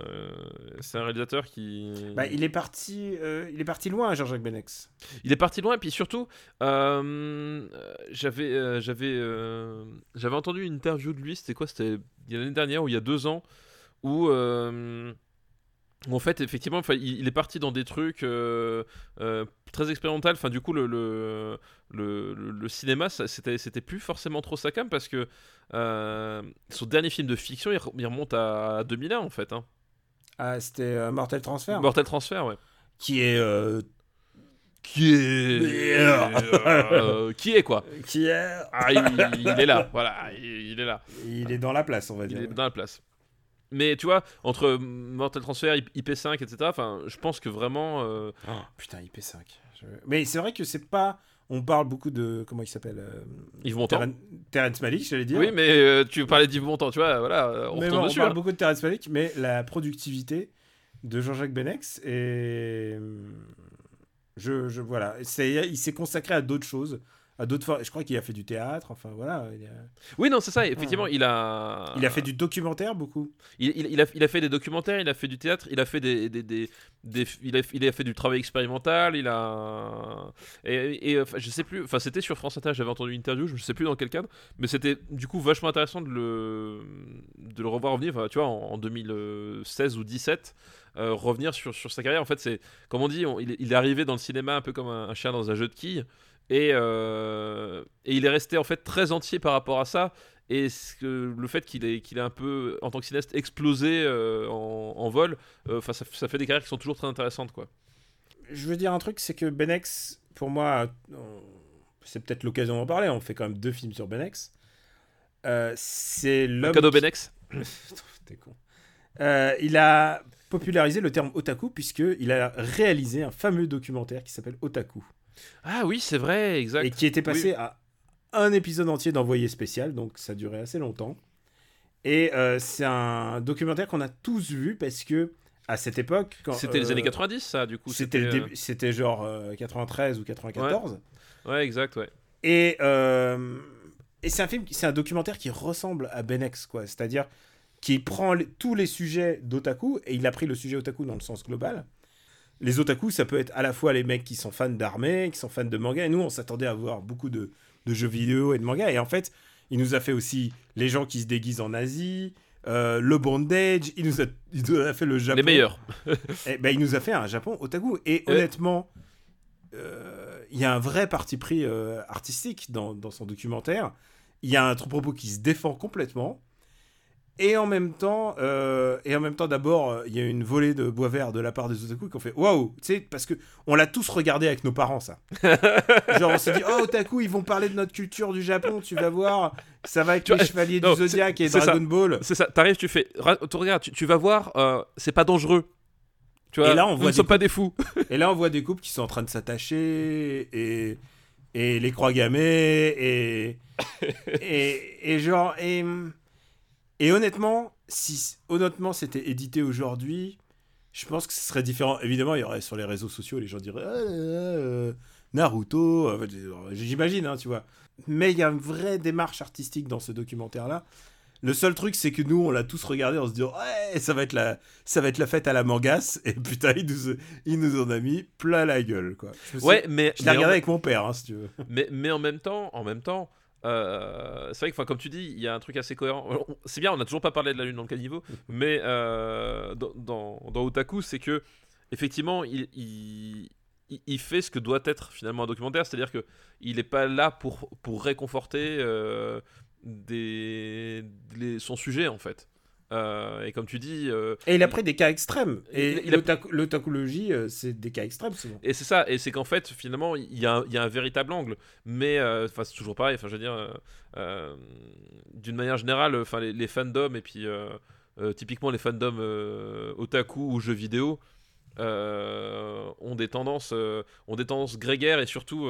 c'est un réalisateur qui bah, il est parti, euh, il est parti loin, Jean-Jacques Benex. Il est parti loin et puis surtout euh, euh, j'avais euh, j'avais euh, j'avais entendu une interview de lui c'était quoi c'était il y a l'année dernière ou il y a deux ans euh, où en fait effectivement enfin, il, il est parti dans des trucs euh, euh, très expérimental enfin du coup le le, le, cinéma c'était c'était plus forcément trop sa cam parce que euh, son dernier film de fiction il, re- il remonte à 2001 en fait hein. Ah, c'était Mortel Transfer. Mortal Transfer ouais Qui est. qui est euh, qui est quoi qui est. Ah, il, il est là, voilà, il, il est là, Il est dans la place, on va il dire. est dans la place. Mais tu vois, entre Mortal Transfer, IP5, etc., enfin, je pense que vraiment. euh, Oh, putain, IP5. Je- Mais c'est vrai que c'est pas. On parle beaucoup de. Comment il s'appelle euh, Yves Montand. Terren- Terrence Malick, j'allais dire. Oui, mais euh, tu parlais d'Yves Montand, tu vois, voilà, on Mais bon, on parle hein. beaucoup de Terrence Malick, mais la productivité de Jean-Jacques Benex et je, je voilà, il s'est consacré à d'autres choses, à d'autres Je crois qu'il a fait du théâtre, enfin voilà. Il a, Oui, non, c'est ça, effectivement, il a. il a fait du documentaire beaucoup? Il, il- il a, il a fait des documentaires, il a fait du théâtre, il a fait des, des, des- des- il, a, il a fait du travail expérimental, il a et, et, je sais plus, enfin c'était sur France Inter, j'avais entendu une interview, je sais plus dans quel cadre, mais c'était du coup vachement intéressant de le de le revoir revenir, enfin, tu vois, en, en 2016 ou 17. euh, revenir sur, sur sa carrière en fait c'est comme on dit on- il, est- il est arrivé dans le cinéma un peu comme un, un chien dans un jeu de quilles et, euh, et il est resté en fait très entier par rapport à ça et que- le fait qu'il ait, qu'il ait un peu, en tant que cinéaste, explosé euh, en, en vol, euh, ça, ça fait des carrières qui sont toujours très intéressantes. Quoi. Je veux dire un truc, c'est que Benex, pour moi, on- c'est peut-être l'occasion d'en parler. On fait quand même deux films sur Benex. Euh, c'est l'homme. Cadeau qui- Benex T'es con. Euh, il a popularisé le terme otaku puisque il a réalisé un fameux documentaire qui s'appelle Otaku Ah oui, c'est vrai, exact. et qui était passé à un épisode entier d'envoyé spécial, donc ça durait assez longtemps. Et euh, c'est un documentaire qu'on a tous vu parce que à cette époque, C'était les euh, années 90, ça, du coup. C'était euh, c'était genre euh, 93 ou 94. Ouais, exact, ouais. Et, euh, et c'est un film, c'est un documentaire qui ressemble à Benex, quoi. C'est-à-dire qui prend les- tous les sujets d'otaku et il a pris le sujet otaku dans le sens global. Les otaku, ça peut être à la fois les mecs qui sont fans d'armée, qui sont fans de manga. Et nous, on s'attendait à voir beaucoup de, de jeux vidéo et de manga. Et en fait, il nous a fait aussi les gens qui se déguisent en Asie, euh, le bondage. Il nous, a, il nous a fait le Japon. Les meilleurs. Eh ben, il nous a fait un Japon otaku. Et Ouais. honnêtement, euh, il y a un vrai parti pris euh, artistique dans, dans son documentaire. Il y a un propos qui se défend complètement. Et en même temps, euh, et en même temps, d'abord, euh, il y a une volée de bois vert de la part des otaku qui ont fait waouh, tu sais, parce que on l'a tous regardé avec nos parents, ça. Genre, on s'est dit, oh, otaku, ils vont parler de notre culture du Japon, tu vas voir, ça va avec Tu les chevaliers du Zodiac et c'est ça. Dragon Ball. C'est ça, t'arrives, tu fais. tu regardes, tu, tu vas voir, euh, c'est pas dangereux. Tu vois, Et là, on nous voit ne sommes pas des fous. Et là, on voit des couples qui sont en train de s'attacher et, et les croix gammées et, et, et genre. Et, et honnêtement, si honnêtement c'était édité aujourd'hui, je pense que ce serait différent. Évidemment, il y aurait sur les réseaux sociaux, les gens diraient Ah, euh, Naruto. euh, J'imagine, hein, tu vois. Mais il y a une vraie démarche artistique dans ce documentaire-là. Le seul truc, c'est que nous, on l'a tous regardé en se disant Ouais, ça va être la, ça va être la fête à la mangasse. Et putain, il nous, il nous en a mis plein la gueule, quoi. Je Ouais, mais. je l'ai en- regardé avec mon père, hein, si tu veux. mais, mais en même temps, en même temps, euh, c'est vrai que, comme tu dis, il y a un truc assez cohérent. C'est bien, on n'a toujours pas parlé de la lune dans le caniveau, mais euh, dans, dans, dans Otaku, c'est que effectivement, il, il, fait ce que doit être finalement un documentaire, c'est-à-dire que il n'est pas là pour pour réconforter euh, des, son sujet en fait. Euh, et comme tu dis, euh, Et il a pris des cas extrêmes. Et a- l'otakologie, euh, c'est des cas extrêmes souvent. Et c'est ça, et c'est qu'en fait, finalement, il y, a un- il y a un véritable angle, mais euh, enfin, c'est toujours pareil. Enfin, je veux dire, d'une manière générale, enfin, les, les fandoms et puis, typiquement les fandoms otaku ou jeux vidéo ont des tendances, ont des tendances grégaires et surtout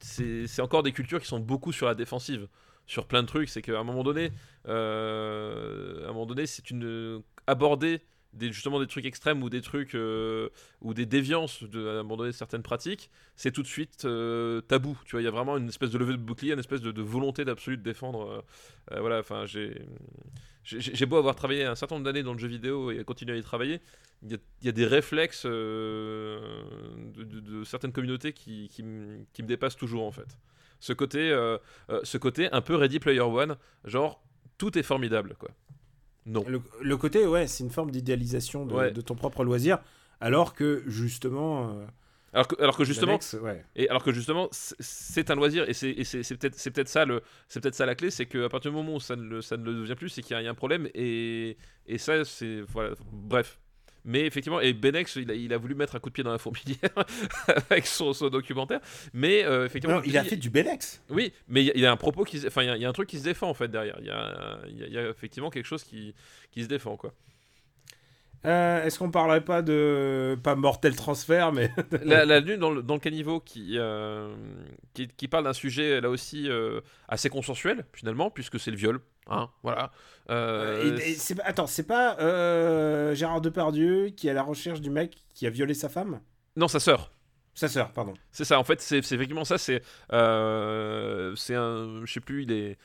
c'est encore des cultures qui sont beaucoup sur la défensive sur plein de trucs. C'est qu'à un moment donné, euh, à un moment donné, c'est une aborder des, justement des trucs extrêmes ou des trucs euh, ou des déviances de certaines pratiques, c'est tout de suite euh, tabou. Tu vois, il y a vraiment une espèce de levée de bouclier, une espèce de, volonté d'absolu de défendre. voilà, enfin, j'ai beau avoir travaillé un certain nombre d'années dans le jeu vidéo et continuer à y travailler, il y a, des réflexes de, certaines communautés qui, qui me dépassent toujours en fait. Ce côté, euh, euh, ce côté un peu Ready Player One, genre tout est formidable quoi. Non. Le, le côté, ouais, c'est une forme d'idéalisation de, Ouais. de ton propre loisir, alors que justement. euh, Alors que, alors que justement, ouais. Et alors que justement, c'est- un loisir et c'est peut-être c'est peut-être ça le c'est peut-être ça la clé, c'est qu'à partir du moment où ça ne le, ça ne le devient plus, c'est qu'il y, y a un problème et et ça c'est voilà bref. Mais effectivement, et Benex, il a, il a voulu mettre un coup de pied dans la fourmilière avec son, son documentaire. Mais euh, effectivement, Non, il a fait du Benex. oui, mais il y a- il y, a un propos qui, se- enfin, il y a- il y, a un truc qui se défend en fait derrière. Il y a, il y a- il y a effectivement quelque chose qui, qui se défend quoi. Euh, Est-ce qu'on parlerait pas de. Pas Mortel Transfer, mais. la, la lune dans le, dans le caniveau qui, euh, qui, qui parle d'un sujet là aussi euh, assez consensuel finalement puisque c'est le viol hein, voilà. Euh, Et- et attends, c'est pas euh, Gérard Depardieu qui est à la recherche du mec qui a violé sa femme? Non sa sœur. Sa sœur, pardon. c'est ça en fait c'est effectivement ça c'est euh, c'est un je sais plus il est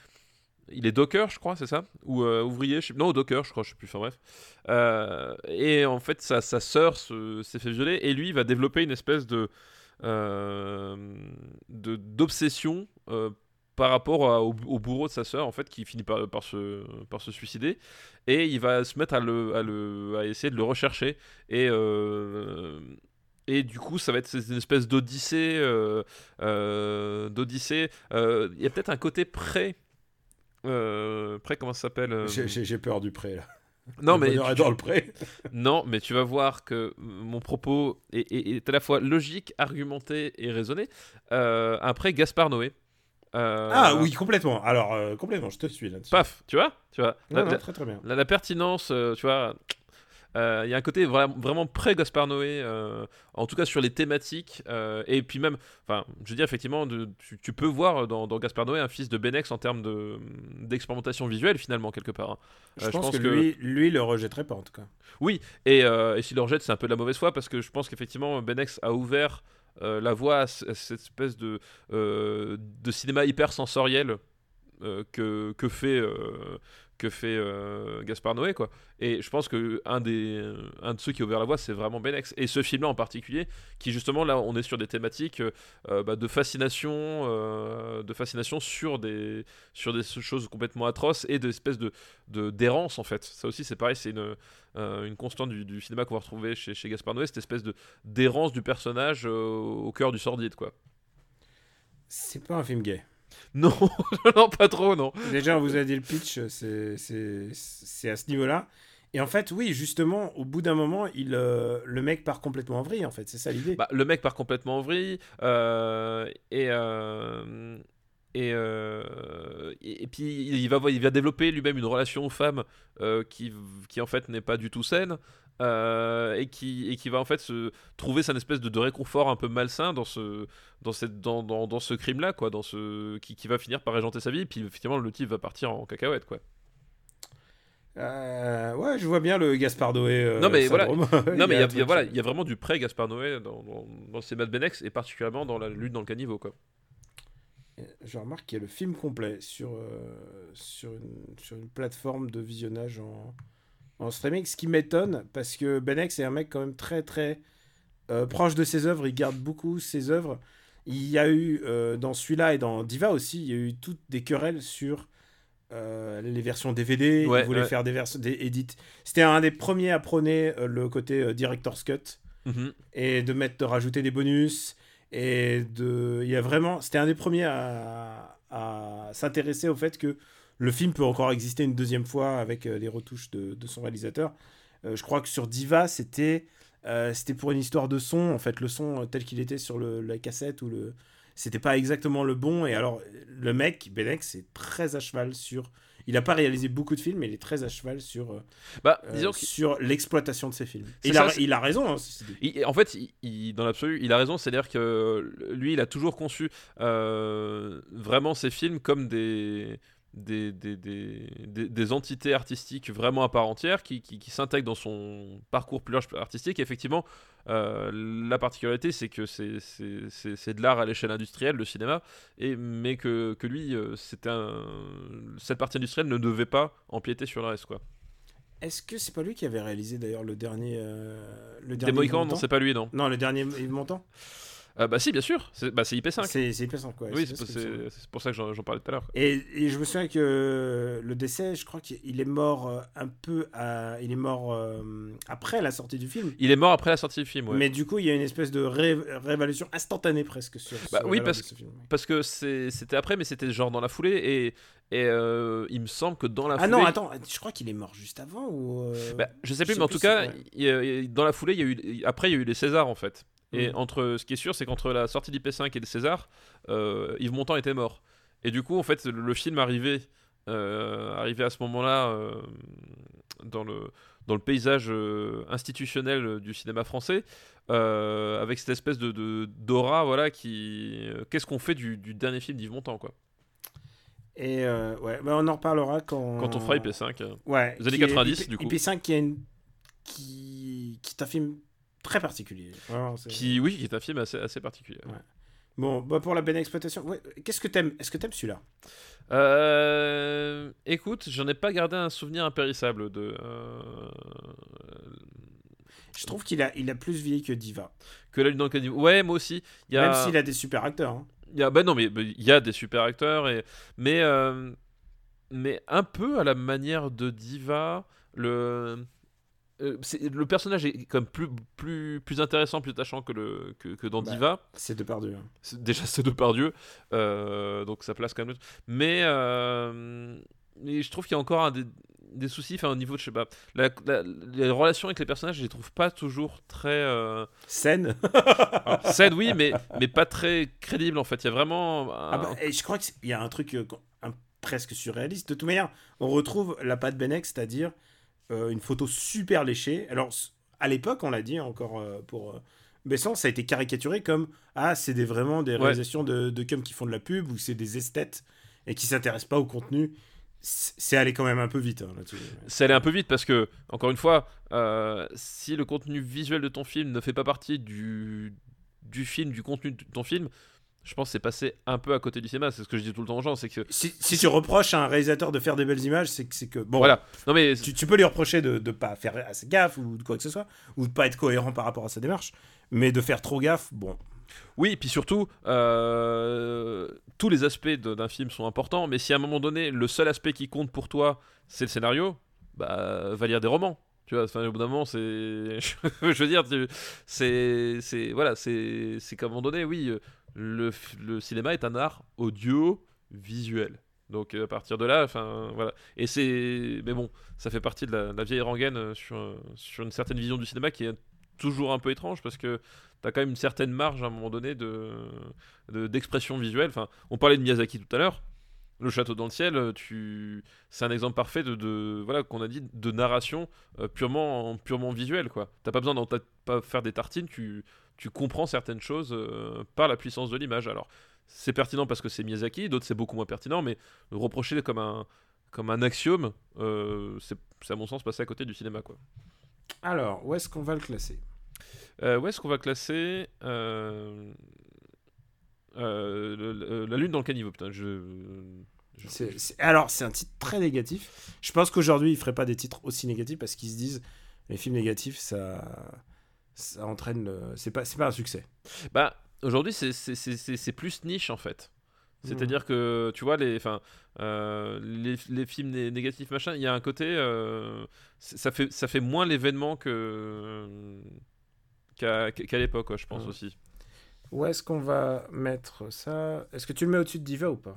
il est docker je crois c'est ça? Ou euh, ouvrier je sais, non docker je crois je sais plus enfin bref. Euh, et en fait sa, sa sœur se- s'est fait violer et lui il va développer une espèce de de d'obsession par rapport à- au, au bourreau de sa sœur en fait qui finit par, par, se, par se suicider et il va se mettre à, le, à, le, à essayer de le rechercher et euh, et du coup ça va être une espèce d'odyssée euh, euh, d'odyssée il y a peut-être un côté euh, pré comment ça s'appelle J'ai- peur du pré, là. non Le mais tu- dans le pré. non, mais tu vas voir que mon propos est, est- est à la fois logique, argumenté et raisonné. Euh, après, Gaspard Noé. Euh, Ah oui, complètement. Alors, euh, complètement, je te suis là-dessus. Paf, tu vois, tu vois. Non, la, non, la- très très bien. la- la pertinence, euh, tu vois. Il y a un côté vra- vraiment pré-Gaspard Noé, en tout cas sur les thématiques, et puis même, enfin, je veux dire, effectivement, de- tu, tu peux voir dans, dans Gaspard Noé un fils de Benex en termes de- d'expérimentation visuelle, finalement, quelque part. hein. Je, pense que, Lui, lui, le rejetterait pas, en tout cas. Oui, et, et s'il le rejette, c'est un peu de la mauvaise foi parce que je pense qu'effectivement, Benex a ouvert la voie à, cette espèce de, euh, cinéma hyper sensoriel euh, que, fait, euh, que fait euh, Gaspard Noé. Quoi. Et je pense que un, des, un de ceux qui a ouvert la voie, c'est vraiment Benex. Et ce film-là en particulier, qui justement, là, on est sur des thématiques euh, bah, de fascination, euh, de fascination sur des, sur des choses complètement atroces et d'espèces de de- d'errance en fait. Ça aussi c'est pareil, c'est une, euh, une constante du, du cinéma qu'on va retrouver chez, chez Gaspard Noé, cette espèce de d'errance du personnage euh, au cœur du sordide quoi. C'est pas un film gay. Non, non pas trop non. Déjà, on vous a dit le pitch, c'est- à ce niveau-là. Et en fait, oui, justement, au bout d'un moment, il, euh, le mec part complètement en vrille, en fait. C'est ça l'idée. Bah, le mec part complètement en vrille euh, et euh, et, euh, et et puis il va il va développer lui-même une relation aux femmes euh, qui qui en fait n'est pas du tout saine. euh, et qui et qui va en fait se trouver sa espèce de, de réconfort un peu malsain dans ce dans cette dans, dans, dans ce crime là quoi dans ce qui, qui va finir par régenter sa vie et puis effectivement le type va partir en cacahuète quoi Euh, ouais, je vois bien le Gaspard Noé. euh, Non, mais voilà. syndrome. non mais il y a, il y a- truc, voilà il y a vraiment du prêt Gaspard Noé dans, dans, dans cinéma de Benex et particulièrement dans la lutte dans le caniveau quoi Je remarque qu'il y a le film complet sur, euh, sur, une, sur une plateforme de visionnage en, en streaming, ce qui m'étonne parce que Benex est un mec quand même très très euh, proche de ses œuvres, il garde beaucoup ses œuvres. Il y a eu euh, dans celui-là et dans Diva aussi, il y a eu toutes des querelles sur euh, les versions DVD. Ouais, il voulait ouais. faire des versions des edits. C'était un des premiers à prôner euh, le côté euh, director's cut Mhm. et de mettre de rajouter des bonus et de il y a vraiment c'était un des premiers à, s'intéresser au fait que le film peut encore exister une deuxième fois avec euh, les retouches de, de son réalisateur. Euh, je crois que sur Diva c'était euh, c'était pour une histoire de son en fait le son tel qu'il était sur le, la cassette ou le c'était pas exactement le bon. Et alors le mec Benex est très à cheval sur il a pas réalisé beaucoup de films, mais il est très à cheval sur, euh, Bah, euh, disons sur l'exploitation de ses films. Il ça, a, c'est- il a raison. hein. Il- en fait, il- dans l'absolu, il a raison. C'est-à-dire que euh, lui, il a toujours conçu euh, vraiment ses films comme des, des, des, des, des- des entités artistiques vraiment à part entière qui, qui, qui s'intègrent dans son parcours plus large artistique. Et effectivement, euh, la particularité, c'est que c'est- de l'art à l'échelle industrielle, le cinéma, et, mais que, que lui, euh, un- cette partie industrielle ne devait pas empiéter sur le reste. Quoi. Est-ce que c'est pas lui qui avait réalisé d'ailleurs le dernier. euh, le Des dernier Mohicans, non, Montant c'est pas lui, non. Non, le dernier Yves Ah, bah si, bien sûr, c'est bah, c'est IP5. C'est c'est hyper simple, quoi. Oui, c'est pour ça que j'en parlais tout à l'heure. Et, et je me souviens que le décès, je crois qu'il est mort euh, un peu. à- il est mort euh, après la sortie du film. Il est mort après la sortie du film, ouais. Mais du coup, il y a une espèce de ré- instantanée presque sur. Bah sur oui, parce de ce film. Parce que c'était après, mais c'était genre dans la foulée, et, et euh, il me semble que dans la Ah foulée. non, attends, je crois qu'il est mort juste avant ou. euh, Bah, je sais plus, je sais mais en plus tout cas, ouais. il il dans la foulée, il y a eu, après, il y a eu les Césars en fait. Et Mhm. entre, ce qui est sûr, c'est qu'entre la sortie d'IP5 et les Césars, euh, Yves Montand était mort. Et du coup, en fait, le, le film arrivait, euh, arrivait à ce moment-là euh, dans le dans le paysage institutionnel du cinéma français, avec cette espèce de de- d'aura, voilà, qui, qu'est-ce qu'on fait du, du dernier film d'Yves Montand, quoi. Et ouais, bah, on en reparlera quand. Quand on fera IP5. euh. Ouais. Les années qui est- 90, IP- du coup. IP5 qui est une... qui qui est un film très particulier. Qui, oui, qui est un film assez, assez particulier. Ouais. Bon, bah pour la bonne exploitation, ouais, qu'est-ce que t'aimes Est-ce que t'aimes celui-là? Euh, écoute, j'en ai pas gardé un souvenir impérissable de. euh, Je trouve qu'il a, il a plus vieilli que Diva. que la lune dans le. Ouais, moi aussi. Y a, Même s'il a des super acteurs. hein. il y a, bah non, mais mais il y a des super acteurs et, mais, euh, mais un peu à la manière de Diva, le. Euh, le personnage est comme plus, plus, plus intéressant, plus attachant que, le, que, que dans Bah. Diva. C'est de par Dieu. C'est- déjà c'est de par Dieu donc ça place quand même mais euh, mais je trouve qu'il y a encore un des, des soucis enfin au niveau de je sais pas la- la- les relations avec les personnages je les trouve pas toujours très euh, alors, saines oui mais mais pas très crédibles en fait il y a vraiment un- Ah bah, et je crois qu'il y a un truc euh, un- presque surréaliste. De toute manière, on retrouve la patte Benek, c'est-à-dire euh, une photo super léchée. Alors, à l'époque, on l'a dit encore euh, pour euh, Besson, ça a été caricaturé comme Ah, c'est des, vraiment des Ouais. réalisations de, de cum qui font de la pub ou c'est des esthètes et qui s'intéressent pas au contenu. C'est allé quand même un peu vite hein, là-dessus. c'est allé un peu vite parce que encore une fois euh, si le contenu visuel de ton film ne fait pas partie du du film du contenu de ton film je pense que c'est passé un peu à côté du cinéma c'est ce que je dis tout le temps aux gens c'est que Si, si tu reproches à un réalisateur de faire des belles images, c'est que, que bon, voilà non mais tu, tu peux lui reprocher de ne pas faire assez gaffe ou de quoi que ce soit, ou de pas être cohérent par rapport à sa démarche, mais de faire trop gaffe, bon. Oui, et puis surtout, euh, tous les aspects d'un film sont importants, mais si à un moment donné, le seul aspect qui compte pour toi, c'est le scénario, bah, va lire des romans. Tu vois, au bout d'un moment, c'est. je veux dire, c'est. Voilà, c'est c'est qu'à un moment donné, oui, euh, le, cinéma est un art audio-visuel. Donc euh, à partir de là, enfin voilà. Et c'est, mais bon, ça fait partie de la, vieille rengaine euh, sur euh, sur une certaine vision du cinéma qui est toujours un peu étrange parce que t'as quand même une certaine marge à un moment donné de- d'expression visuelle. Enfin, on parlait de Miyazaki tout à l'heure. Le château dans le ciel, euh, tu, c'est un exemple parfait de, de voilà qu'on a dit de narration euh, purement purement visuelle quoi. T'as pas besoin d'en pas faire des tartines, tu tu comprends certaines choses euh, par la puissance de l'image. Alors c'est pertinent parce que c'est Miyazaki, d'autres c'est beaucoup moins pertinent, mais le reprocher comme un comme un axiome, euh, c'est à mon sens passer à côté du cinéma quoi. Alors, où est-ce qu'on va le classer? Où est-ce qu'on va classer? Euh, La lune dans le caniveau, putain, je... je- Alors, c'est un titre très négatif. Je pense qu'aujourd'hui, ils feraient pas des titres aussi négatifs parce qu'ils se disent les films négatifs, ça, ça entraîne. le- C'est pas, c'est pas un succès. Bah, aujourd'hui, c'est- plus niche, en fait. C'est-à-dire que, tu vois, les, enfin, euh, les, les films né- négatifs, machin, il y a un côté... euh, ça, fait, ça fait moins l'événement que qu'à l'époque, je pense Mm. aussi. Où est-ce qu'on va mettre ça? Est-ce que tu le mets au-dessus de Diva ou pas?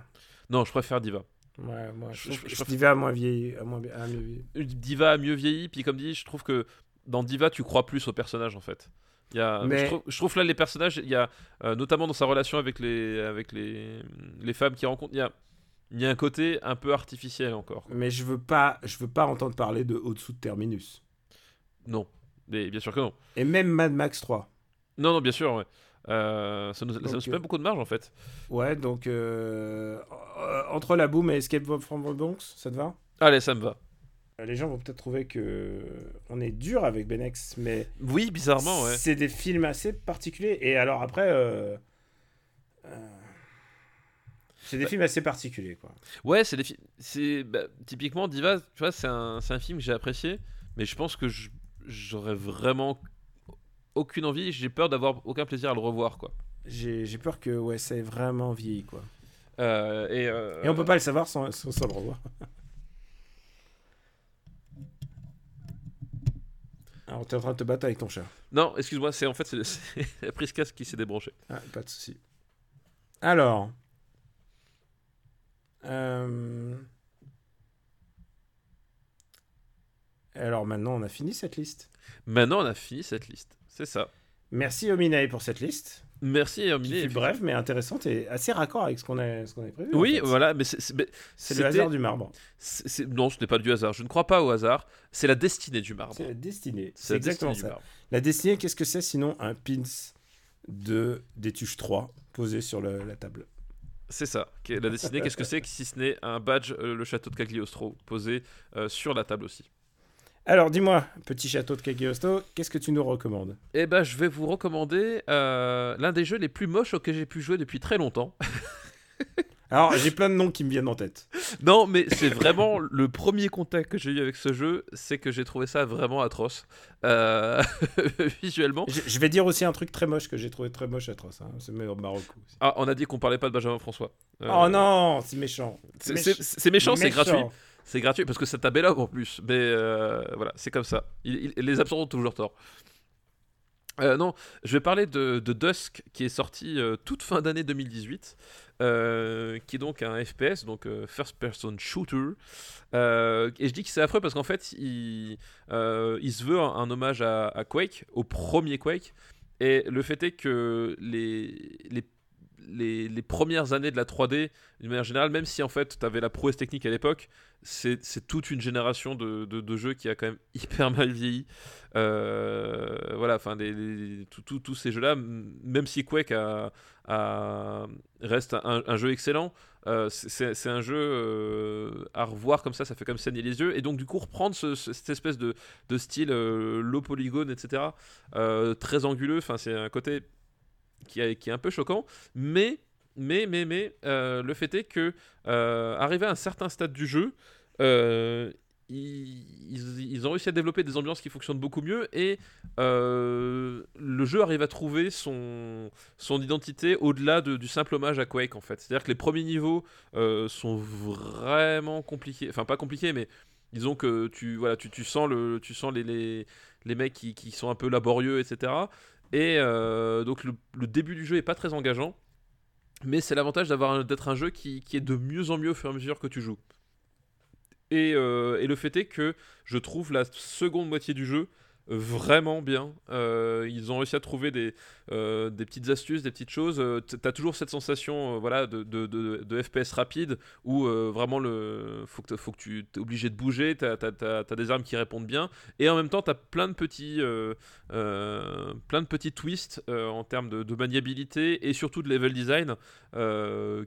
Non, je préfère Diva. Ouais, moi, je, Je- trouve je- je préfère- Diva a moins vieilli, a moins, a mieux vieilli. Diva a mieux vieilli, puis comme dit, je trouve que dans Diva, tu crois plus au personnage en fait. Il y a, Mais- je, trouve, je trouve là les personnages, il y a euh, notamment dans sa relation avec les, avec les, les femmes qu'il rencontre, il y a, il y a un côté un peu artificiel encore. Mais je veux pas, je veux pas entendre parler de au-dessous de Terminus. Non, mais bien sûr que non. Et même Mad Max 3. Non, non, bien sûr, ouais. Euh, ça nous, ça Donc, nous fait euh, beaucoup de marge en fait. Ouais, donc euh, entre la boom et Escape from the Bronx, ça te va? Allez, ça me va. Les gens vont peut-être trouver que on est dur avec Benex, mais Oui, bizarrement, ouais. c'est des films assez particuliers. Et alors après, c'est des films assez particuliers, quoi. Ouais, c'est des films. C'est bah, typiquement Diva. Tu vois, c'est un, film que j'ai apprécié, mais je pense que j'aurais vraiment aucune envie. J'ai peur d'avoir aucun plaisir à le revoir, quoi. J'ai peur que ouais, ça ait vraiment vieilli, quoi. Euh, et, euh, Et on peut pas le savoir sans, sans, sans le revoir. Alors, t'es en train de te battre avec ton chat. Non, excuse-moi, c'est en fait c'est la prise casque qui s'est débranchée. Ah, pas de souci. Alors. Euh, Alors maintenant, on a fini cette liste. Maintenant, on a fini cette liste. C'est ça. Merci Ominae pour cette liste. Merci Herminé. brève mais intéressante et assez raccord avec ce qu'on a, ce qu'on avait prévu. en Oui, fait. voilà, mais c'est- le hasard du marbre. Non, ce n'est pas du hasard. Je ne crois pas au hasard. C'est la destinée du marbre. C'est la destinée. C'est exactement destinée ça. La destinée, qu'est-ce que c'est sinon un pins de d'Étuche 3 posé sur le- la table? C'est ça. La destinée, qu'est-ce que c'est si ce n'est un badge, euh, le château de Cagliostro, posé euh, sur la table aussi Alors dis-moi, petit château de Cagliostro, qu'est-ce que tu nous recommandes? Eh ben, je vais vous recommander euh, l'un des jeux les plus moches auxquels j'ai pu jouer depuis très longtemps. Alors j'ai plein de noms qui me viennent en tête. non, mais c'est vraiment le premier contact que j'ai eu avec ce jeu, c'est que j'ai trouvé ça vraiment atroce. Euh, visuellement. Je, je vais dire aussi un truc très moche que j'ai trouvé très moche atroce. Hein. C'est Maroc aussi. Ah, on a dit qu'on parlait pas de Benjamin François. Euh, Oh non, c'est méchant. C'est Méch- c'est- c'est méchant, c'est gratuit. C'est gratuit parce que ça tabellogue en plus. Mais euh, voilà, c'est comme ça. Il- les absents ont toujours tort. Euh, non, je vais parler de, Dusk qui est sorti euh, toute fin d'année 2018, euh, qui est donc un FPS, donc First Person Shooter. Et je dis que c'est affreux parce qu'en fait, il, se veut un, hommage à, à Quake, au premier Quake. Et le fait est que les, les, les, les premières années de la 3D, d'une manière générale, même si en fait tu avais la prouesse technique à l'époque, c'est toute une génération de, jeux qui a quand même hyper mal vieilli. Euh, voilà, enfin, tous ces jeux-là, même si Quake reste un, un jeu excellent, euh, c'est un jeu euh, à revoir comme ça, ça fait comme saigner les yeux. Et donc, du coup, reprendre ce- ce- cette espèce de, style low polygone, etc., très anguleux, c'est un côté qui, qui est un peu choquant, mais. Mais, mais, mais, euh, le fait est que, euh, arrivé à un certain stade du jeu, euh, ils, ont réussi à développer des ambiances qui fonctionnent beaucoup mieux et le jeu arrive à trouver son, identité au-delà de- du simple hommage à Quake en fait. C'est-à-dire que les premiers niveaux sont vraiment compliqués, enfin pas compliqués mais disons que tu, voilà, tu, sens, le, tu sens les, les, mecs qui, sont un peu laborieux etc. Et donc le, le début du jeu est pas très engageant mais c'est l'avantage d'avoir d'être un jeu qui, est de mieux en mieux au fur et à mesure que tu joues. Et, euh, et le fait est que je trouve la seconde moitié du jeu vraiment bien. Euh, ils ont réussi à trouver des, euh, des petites astuces, des petites choses. Euh, t- T'as toujours cette sensation euh, voilà, de, de, de- FPS rapide où vraiment le faut que, faut que tu es obligé de bouger, t'as as, des armes qui répondent bien. Et en même temps, t'as plein de petits, plein de petits twists en termes de, maniabilité et surtout de level design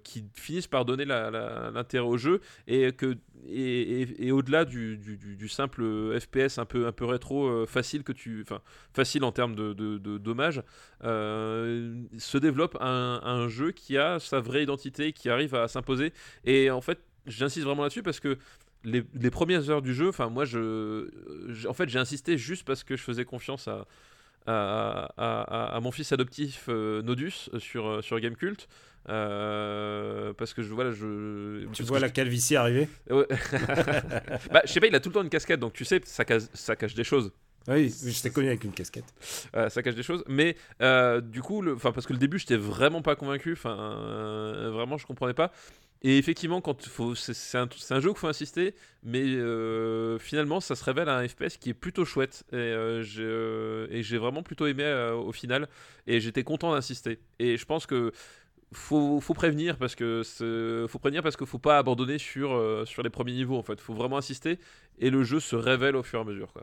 qui finissent par donner l'intérêt au jeu et et, et- au-delà du, du- du- simple FPS un peu un peu rétro euh, facile que tu enfin facile en termes de, de, de dommages euh, se développe un, un jeu qui a sa vraie identité qui arrive à s'imposer et en fait j'insiste vraiment là-dessus parce que les, les premières heures du jeu, enfin moi je, je- en fait j'ai insisté juste parce que je faisais confiance à, à, à- mon fils adoptif euh, Nodus sur, euh, sur Gamecult. Euh, parce que je voilà je Tu vois la calvitie arriver? Ouais. bah, je sais pas, il a tout le temps une casquette, donc tu sais, ça cache, ça cache des choses. Oui, je t'ai connu avec une casquette. Euh, ça cache des choses. Mais euh, du coup, le, parce que le début, j'étais vraiment pas convaincu. Enfin, euh, vraiment, je comprenais pas. Et effectivement, quand faut, c'est, un, un jeu qu'il faut insister, mais finalement, ça se révèle un FPS qui est plutôt chouette. Et, j'ai, vraiment plutôt aimé au final. Et j'étais content d'insister. Et je pense que faut, prévenir parce que faut prévenir parce qu'il faut pas abandonner sur, sur les premiers niveaux en fait. Faut vraiment insister et le jeu se révèle au fur et à mesure.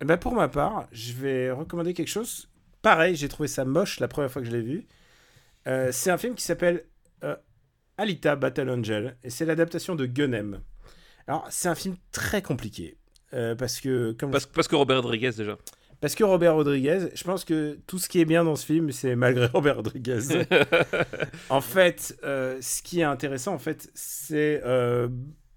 Eh ben, pour ma part, je vais recommander quelque chose. Pareil, j'ai trouvé ça moche la première fois que je l'ai vu. Euh, c'est un film qui s'appelle euh, Alita Battle Angel et c'est l'adaptation de Gunem. Alors, c'est un film très compliqué. euh, parce que, comme Parce, parce que Robert Rodriguez déjà. Parce que Robert Rodriguez, je pense que tout ce qui est bien dans ce film, c'est malgré Robert Rodriguez. en fait, ce qui est intéressant, en fait, c'est.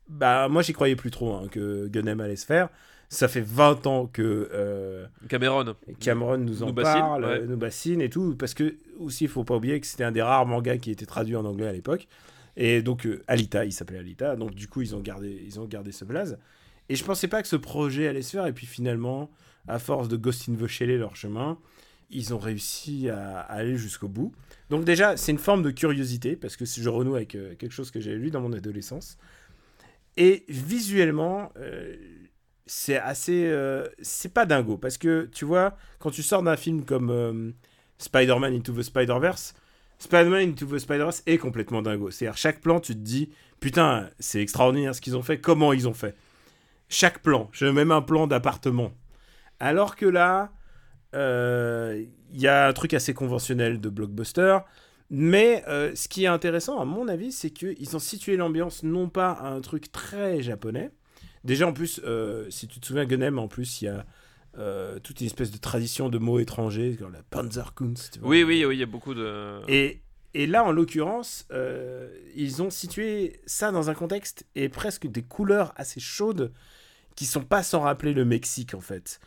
bah, moi, j'y croyais plus trop hein, que Gunem allait se faire. Ça fait 20 ans que euh, Cameron. Cameron nous en Nous bassine, parle, ouais. nous bassine et tout. Parce que, aussi, il faut pas oublier que c'était un des rares mangas qui était traduit en anglais à l'époque. Et donc, euh, Alita, il s'appelait Alita. Donc, du coup, ils ont gardé, ils ont gardé ce blaze. Et je pensais pas que ce projet allait se faire. Et puis, finalement, à force de Ghost in the Shell leur chemin, ils ont réussi à, à aller jusqu'au bout. Donc, déjà, c'est une forme de curiosité. Parce que je renoue avec euh, quelque chose que j'avais lu dans mon adolescence. Et visuellement, euh, c'est assez. euh, c'est pas dingo. Parce que, tu vois, quand tu sors d'un film comme euh, Spider-Man Into the Spider-Verse, Spider-Man Into the Spider-Verse est complètement dingo. C'est-à-dire, chaque plan, tu te dis, putain, c'est extraordinaire ce qu'ils ont fait, comment ils ont fait. Chaque plan, j'ai même un plan d'appartement. Alors que là, euh, il y a un truc assez conventionnel de blockbuster. Mais ce qui est intéressant, à mon avis, c'est qu'ils ont situé l'ambiance non pas à un truc très japonais. Déjà, en plus, euh, si tu te souviens, Gunem, en plus, il y a euh, toute une espèce de tradition de mots étrangers, comme la Panzerkunst. Oui, oui, oui, il y a beaucoup de. Et, et là, en l'occurrence, euh, ils ont situé ça dans un contexte et presque des couleurs assez chaudes qui sont pas sans rappeler le Mexique, en fait.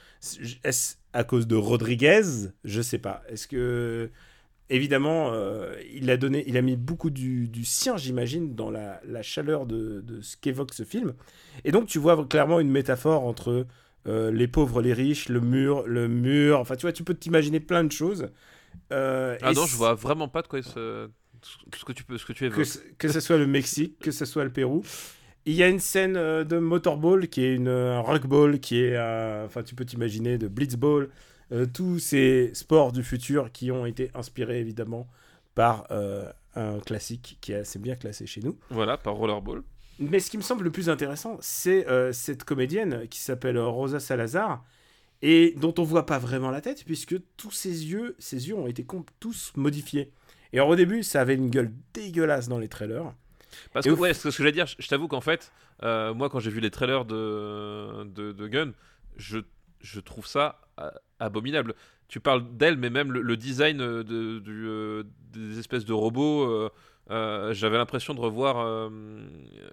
Est-ce à cause de Rodriguez? Je sais pas. Est-ce que. Évidemment, euh, il, a donné, il a mis beaucoup du, du sien, j'imagine, dans la, la chaleur de, de ce qu'évoque ce film. Et donc, tu vois clairement une métaphore entre euh, les pauvres, les riches, le mur, le mur. Enfin, tu vois, tu peux t'imaginer plein de choses. Euh, Ah et non, je vois vraiment pas de quoi se- ce que tu peux, ce que tu que, évoques. ce- que ce soit le Mexique, que ce soit le Pérou. Il y a une scène de motorball qui est une, un rugball, qui est, enfin tu peux t'imaginer, de blitzball, euh, tous ces sports du futur qui ont été inspirés évidemment par euh, un classique qui est assez bien classé chez nous. Voilà, par Rollerball. Mais ce qui me semble le plus intéressant, c'est euh, cette comédienne qui s'appelle Rosa Salazar et dont on voit pas vraiment la tête puisque tous ses yeux, ses yeux ont été tous modifiés. Et alors, au début, ça avait une gueule dégueulasse dans les trailers. Parce Et que, ouais, ce que je voulais dire, je je t'avoue qu'en fait, euh, moi, quand j'ai vu les trailers de, de, de Gun, je, je trouve ça euh, abominable. Tu parles d'elle, mais même le, le design euh, de, du, euh, des espèces de robots, euh, euh, j'avais l'impression de revoir,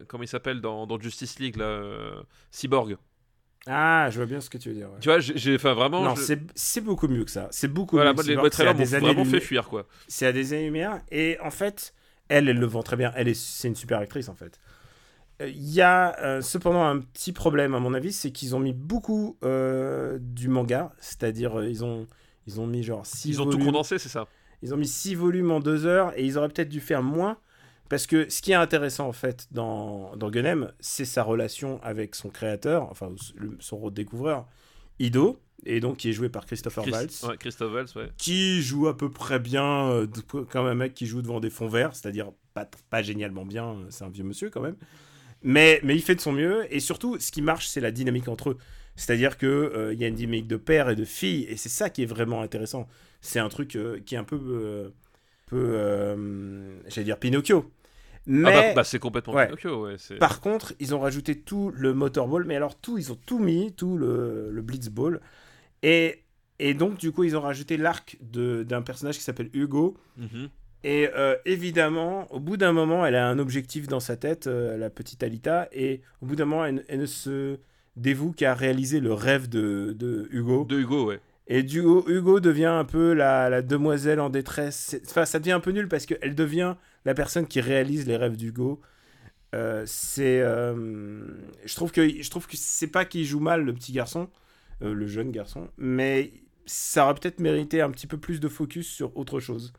comment il s'appelle dans, dans Justice League, là, Cyborg. Ah, je vois bien ce que tu veux dire. ouais. Tu vois, j'ai- enfin vraiment, non, je- c'est beaucoup mieux que ça. C'est beaucoup voilà, mieux. moi, les, trailers C'est à m'ont des années vraiment fait lumière- fuir, quoi. C'est à des années-lumière. Et en fait, elle, elle le vend très bien. Elle est, c'est une super actrice en fait. Euh, Il y a euh, cependant un petit problème à mon avis, c'est qu'ils ont mis beaucoup euh, du manga, c'est-à-dire euh, ils ont ils ont mis genre six Ils ont tout volumes. condensé, c'est ça? Ils ont mis six volumes en deux heures et ils auraient peut-être dû faire moins. Parce que ce qui est intéressant en fait dans, dans Gunem, c'est sa relation avec son créateur, enfin le- son rôle de découvreur, Ido, et donc qui est joué par Christopher Chris- Waltz ouais, Christophe Waltz, ouais. qui joue à peu près bien, euh, comme un mec qui joue devant des fonds verts, c'est-à-dire pas, pas génialement bien, euh, c'est un vieux monsieur quand même. Mais, mais il fait de son mieux, et surtout, ce qui marche, c'est la dynamique entre eux. C'est-à-dire qu'il il y a une dynamique de père et de fille, et c'est ça qui est vraiment intéressant. C'est un truc euh, qui est un peu, euh, peu euh, j'allais dire Pinocchio. Mais, Ah bah, bah, c'est complètement Ouais. Pinocchio, ouais. par contre, ils ont rajouté tout le motorball, mais alors tout, ils ont tout mis, tout le, le blitzball. Et, et donc, du coup, ils ont rajouté l'arc de- d'un personnage qui s'appelle Hugo. Mhm. Et euh, évidemment, au bout d'un moment, elle a un objectif dans sa tête, euh, la petite Alita, et au bout d'un moment, elle, elle ne se dévoue qu'à réaliser le rêve de, de Hugo. De Hugo, ouais. Et du Hugo devient un peu la, la demoiselle en détresse. Enfin, ça devient un peu nul parce qu'elle devient la personne qui réalise les rêves d'Hugo. Euh, c'est, je trouve que je trouve que c'est pas qu'il joue mal le petit garçon, le jeune garçon, mais ça aurait peut-être mérité un petit peu plus de focus sur autre chose,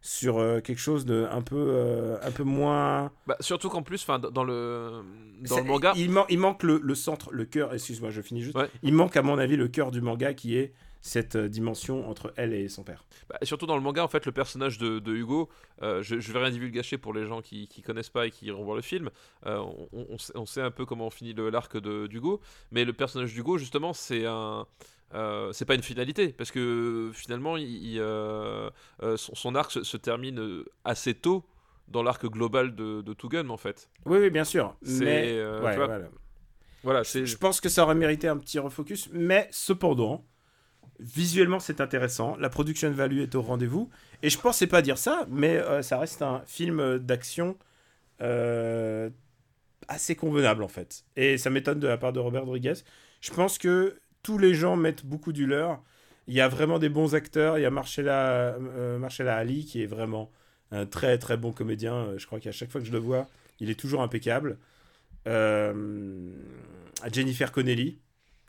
sur euh, quelque chose de un peu euh, un peu moins. Bah, surtout qu'en plus, enfin, dans le dans le manga, il, man- il manque le, le centre, le cœur. Excuse-moi, je finis juste. Ouais. Il manque à mon avis le cœur du manga qui est cette euh, dimension entre elle et son père. Bah, surtout dans le manga, en fait, le personnage de, de Hugo, euh, je, je vais rien divulgacher pour les gens qui, qui connaissent pas et qui iront voir le film. euh, on, on sait, on sait un peu comment finit le- l'arc de d'Hugo, mais le personnage d'Hugo, justement, c'est un. Euh, c'est pas une finalité parce que finalement il, il, euh, euh, son, son arc se, se termine euh, assez tôt dans l'arc global de, de Two Gun en fait. Oui, oui, bien sûr. Mais euh, ouais, tu vois, voilà. Voilà, je pense que ça aurait mérité un petit refocus, mais cependant, visuellement c'est intéressant, la production value est au rendez-vous, et je pensais pas dire ça, mais ça reste un film d'action assez convenable en fait. Et ça m'étonne de la part de Robert Rodriguez. Je pense que tous les gens mettent beaucoup du leur. Il y a vraiment des bons acteurs. Il y a Marcella, euh, Marcella Ali qui est vraiment un très très bon comédien. Euh, Je crois qu'à chaque fois que je le vois, il est toujours impeccable. Euh, Jennifer Connelly,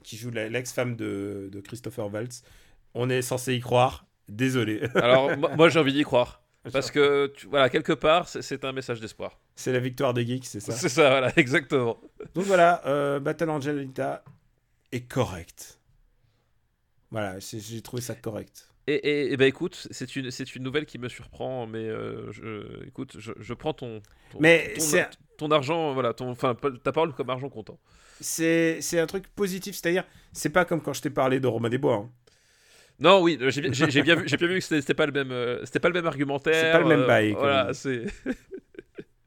qui joue l'ex-femme de, de Christopher Waltz. On est censé y croire. Désolé. Alors, moi, j'ai envie d'y croire. Parce que, tu- voilà, quelque part, c'est- un message d'espoir. C'est la victoire des geeks, c'est ça. C'est ça, voilà, exactement. Donc voilà, euh, Battle Angel Alita est correct. Voilà, j'ai trouvé ça correct. Et, et, et bah écoute, c'est une, c'est une nouvelle qui me surprend, mais euh, je, écoute, je, je prends ton, ton, Mais ton, ton argent, voilà, ton, enfin, ta parole comme argent comptant. C'est c'est un truc positif, c'est-à-dire, c'est pas comme quand je t'ai parlé de Romain Desbois. hein. Non, oui, j'ai bien, vu, j'ai bien vu que c'était pas le même, euh, c'était pas le même argumentaire. C'est pas le même euh, bail, comme Voilà, c'est.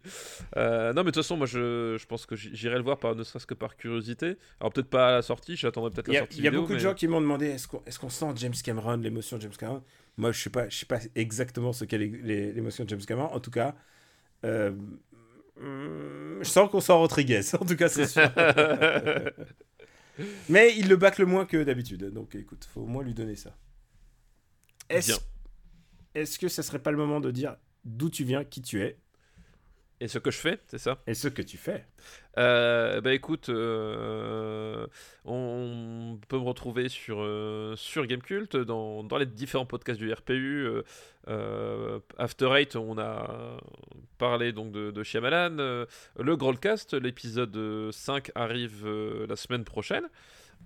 Euh, non, mais de toute façon, moi, je, je pense que j'irai le voir, par, ne serait-ce que par curiosité. Alors peut-être pas à la sortie, j'attendrai peut-être la sortie il y a vidéo, beaucoup de gens qui m'ont demandé est-ce qu'on est sent James Cameron, l'émotion de James Cameron? Moi, je sais pas, je sais pas exactement ce qu'est l'é- l'é- l'émotion de James Cameron. En tout cas, euh, je sens qu'on sent Rodriguez. En tout cas, c'est sûr. Mais il le bâcle moins que d'habitude. Donc écoute, faut au moins lui donner ça. Est-ce est-ce que ça serait pas le moment de dire d'où tu viens, qui tu es? Et ce que je fais, c'est ça et ce que tu fais Euh, bah écoute, euh, on peut me retrouver sur, euh, sur Gamecult, dans, dans les différents podcasts du RPU. euh, euh, After Eight, on a parlé donc de, de Shyamalan. le Growlcast, l'épisode 5 arrive la semaine prochaine.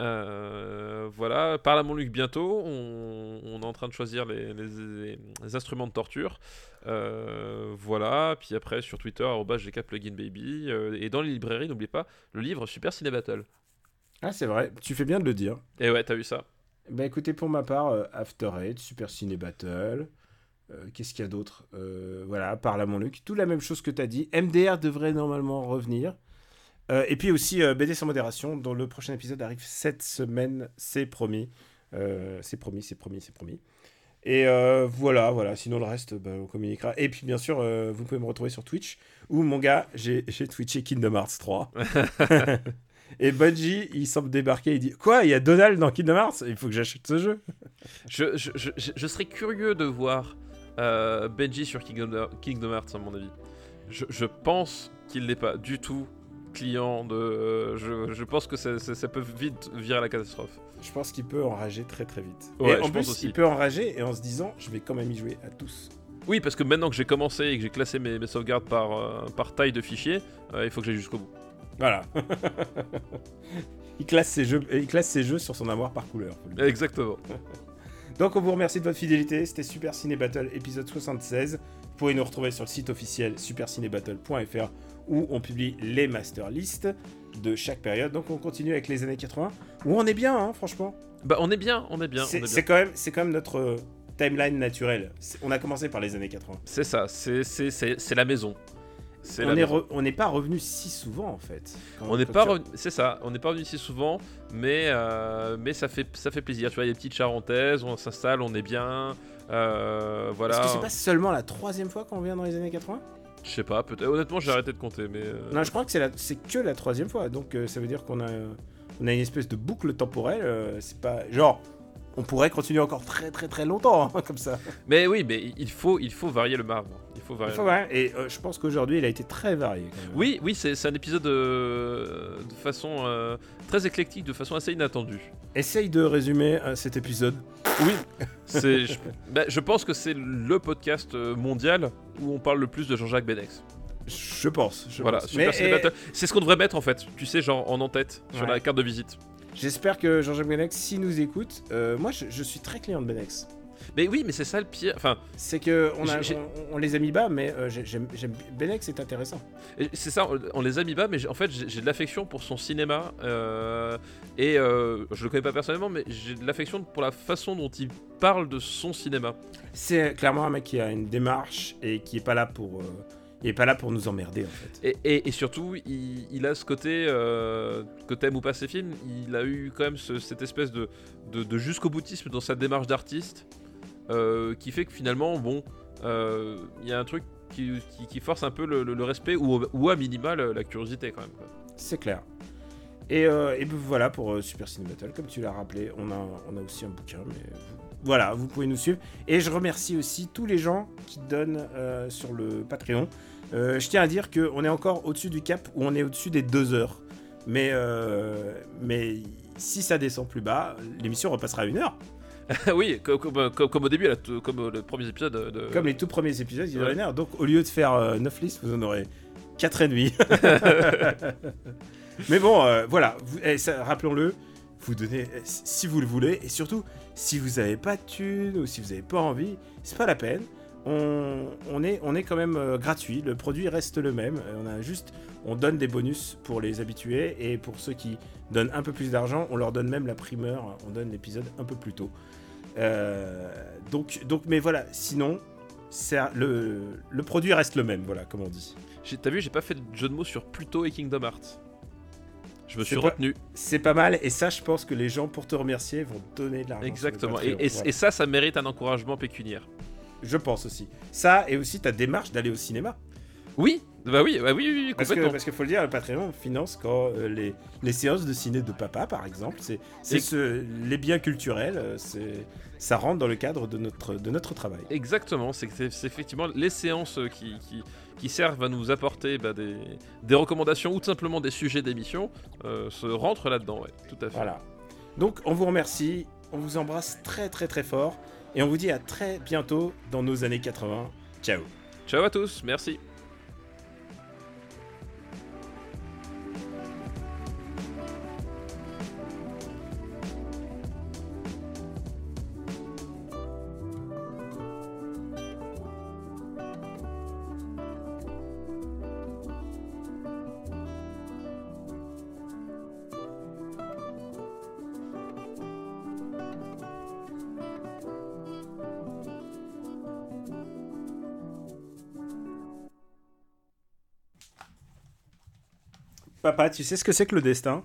Euh, voilà, parle à mon Luc bientôt. On, on est en train de choisir les, les- les instruments de torture. Euh, voilà, puis après sur Twitter, arobase gkpluginbaby. Euh, et dans les librairies, n'oubliez pas le livre Super Ciné Battle. Ah, c'est vrai, tu fais bien de le dire. Et ouais, t'as vu ça? Bah écoutez, pour ma part, euh, After Eight, Super Ciné Battle. Qu'est-ce qu'il y a d'autre? Voilà, parle à mon Luc. Tout la même chose que tu as dit. MDR devrait normalement revenir. Euh, et puis aussi euh, BD sans modération, dont le prochain épisode arrive cette semaine, c'est promis. Euh, c'est promis, c'est promis, c'est promis. Et voilà, voilà. Sinon, le reste, bah, on communiquera. Et puis, bien sûr, vous pouvez me retrouver sur Twitch, où mon gars, j'ai twitché Kingdom Hearts 3. Et Bungie, il semble débarquer, il dit Quoi Il y a Donald dans Kingdom Hearts? Il faut que j'achète ce jeu. je, je, je, je- je serais curieux de voir euh, Benji sur Kingdom, Kingdom Hearts, à mon avis. Je, je pense qu'il n'est pas du tout client de. euh, je, je pense que ça, ça- ça peut vite virer à la catastrophe. Je pense qu'il peut enrager très très vite. Ouais, et je en pense plus, aussi. il peut enrager et en se disant Je vais quand même y jouer à tous. Oui, parce que maintenant que j'ai commencé et que j'ai classé mes, mes sauvegardes par, euh, par taille de fichier, euh, il faut que j'aille jusqu'au bout. Voilà. il, classe ses jeux, il classe ses jeux sur son armoire par couleur. Exactement. Donc on vous remercie de votre fidélité. C'était Super Ciné Battle épisode 76. Vous pourrez nous retrouver sur le site officiel supercinébattle.fr où on publie les master lists de chaque période. Donc on continue avec les années 80 où on est bien, hein, franchement. Bah, on est bien, on est bien. C'est quand, même- c'est quand même notre euh, timeline naturelle. On a commencé par les années 80. C'est ça, c'est- la maison. On n'est pas revenu si souvent en fait. Quand- On n'est pas tu- revenu, c'est ça, on n'est pas revenu si souvent, mais, euh, mais ça, fait, ça fait plaisir. Tu vois, il y a des petites charentaises, on s'installe, on est bien. euh, voilà. Est-ce que c'est pas seulement la troisième fois qu'on revient dans les années 80 Je sais pas, peut-être. Honnêtement, j'ai arrêté de compter, mais. euh, Non, je crois que c'est que la troisième fois. Donc euh, ça veut dire qu'on a, on a une espèce de boucle temporelle. euh, c'est pas genre, on pourrait continuer encore très très très longtemps hein, comme ça. Mais oui, mais il faut, il faut varier le marbre. Il faut Il varier. faut voir. Et euh, je pense qu'aujourd'hui, il a été très varié. quand même. Oui, oui, c'est un épisode euh, de façon euh, très éclectique, de façon assez inattendue. Essaye de résumer euh, cet épisode. Oui, c'est. je, bah, je pense que c'est le podcast mondial où on parle le plus de Jean-Jacques Benex. Je pense. je Voilà, pense. Super Battle. C'est ce qu'on devrait mettre en fait, tu sais, genre en en-tête sur Ouais. la carte de visite. J'espère que Jean-Jacques Benex, s'il nous écoute, euh, moi je, je suis très client de Benex. Mais oui, mais c'est ça le pire. Enfin, C'est que on, a- J'ai- j'ai- on- on les a mis bas, mais euh, j'ai- j'aime Benex, c'est intéressant. c'est ça, on, les a mis bas, mais en fait, j'ai de l'affection pour son cinéma. euh, et euh, je le connais pas personnellement, mais j'ai de l'affection pour la façon dont il parle de son cinéma. C'est clairement un mec qui a une démarche et qui est pas là pour, il est pas là pour nous emmerder en fait. Et, et- et surtout, il, il a ce côté, euh, que t'aimes ou pas ses films, il a eu quand même ce- cette espèce de, de, de jusqu'au boutisme dans sa démarche d'artiste, euh, qui fait que finalement, bon, euh, il y a un truc qui, qui- qui force un peu le, le- le respect, ou, ou à minima la curiosité quand même. C'est clair. Et, et ben voilà pour Super Ciné Battle, comme tu l'as rappelé, on a, on a aussi un bouquin, mais voilà, vous pouvez nous suivre. Et je remercie aussi tous les gens qui donnent euh, sur le Patreon. Euh, je tiens à dire qu'on est encore au-dessus du cap, où on est au-dessus des deux heures. Mais, euh, mais si ça descend plus bas, l'émission repassera à une heure. oui, co- comme, comme- comme au début, comme le premier épisode de. de- Comme les tout premiers épisodes, il y Ouais. une heure. Donc au lieu de faire 9 listes, vous en aurez 4 et demi. Mais bon, voilà, eh, rappelons-le, vous donnez eh, si vous le voulez, et surtout, si vous n'avez pas de thunes ou si vous n'avez pas envie, c'est pas la peine. On, est, on est quand même euh, gratuit, le produit reste le même. Euh, On a juste, on donne des bonus pour les habitués et pour ceux qui donnent un peu plus d'argent, on leur donne même la primeur. On donne l'épisode un peu plus tôt. Euh, donc, donc, mais voilà, sinon, le, le produit reste le même, voilà, comme on dit. T'as vu, j'ai pas fait de jeu de mots sur Pluto et Kingdom Hearts. Je me suis pas- retenu. C'est pas mal, et ça, je pense que les gens, pour te remercier, vont te donner de l'argent. Exactement. Et, Patreon, et- voilà. et ça, ça mérite un encouragement pécuniaire. Je pense aussi. Ça, et aussi ta démarche d'aller au cinéma. Oui, bah oui, bah oui, oui, oui, Parce que, complètement. parce qu'il faut le dire, le Patreon finance quand euh, les, les séances de ciné de papa, par exemple, c'est ce- les biens culturels, euh, c'est ça rentre dans le cadre de notre, de notre travail. Exactement, c'est effectivement les séances qui, qui, qui servent à nous apporter bah, des, des recommandations ou tout simplement des sujets d'émission euh, se rentrent là-dedans, ouais, tout à fait. Voilà. Donc, on vous remercie, on vous embrasse très très très fort, et on vous dit à très bientôt dans nos années 80. Ciao Ciao à tous, merci. Papa, tu sais ce que c'est que le destin?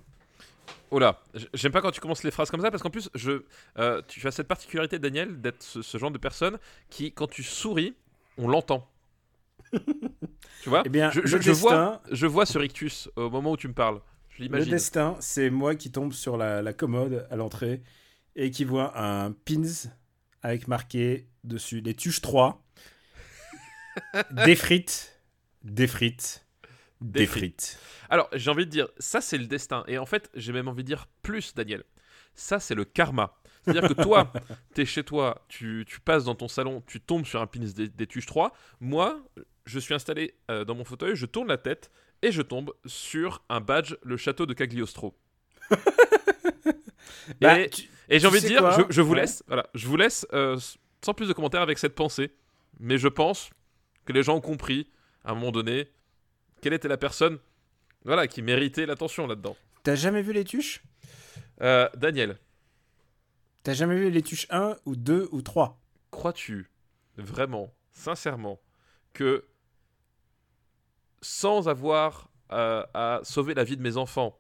Oh là, j'aime pas quand tu commences les phrases comme ça parce qu'en plus, je, euh, tu as cette particularité, Daniel, d'être ce, ce genre de personne qui, quand tu souris, on l'entend. tu vois? Eh bien, je, le je- je vois, je vois ce rictus au moment où tu me parles. Je Le destin, c'est moi qui tombe sur la, la commode à l'entrée et qui voit un pins avec marqué dessus les tuches 3, des frites, des frites, des Des frites. Alors, j'ai envie de dire, ça c'est le destin. Et en fait, j'ai même envie de dire plus, Daniel. Ça c'est le karma. C'est-à-dire que toi, t'es chez toi, tu, tu passes dans ton salon, tu tombes sur un pins des, des Tuches 3. Moi, je suis installé euh, dans mon fauteuil, je tourne la tête et je tombe sur un badge, le château de Cagliostro. Bah, et j'ai envie de dire, je, je vous Ouais. laisse, voilà, je vous laisse euh, sans plus de commentaires avec cette pensée. Mais je pense que les gens ont compris, à un moment donné, quelle était la personne voilà, qui méritait l'attention là-dedans. T'as jamais vu les tuches? Euh, Daniel, T'as jamais vu les tuches 1 ou 2 ou 3 crois-tu vraiment, sincèrement, que sans avoir euh, à sauver la vie de mes enfants,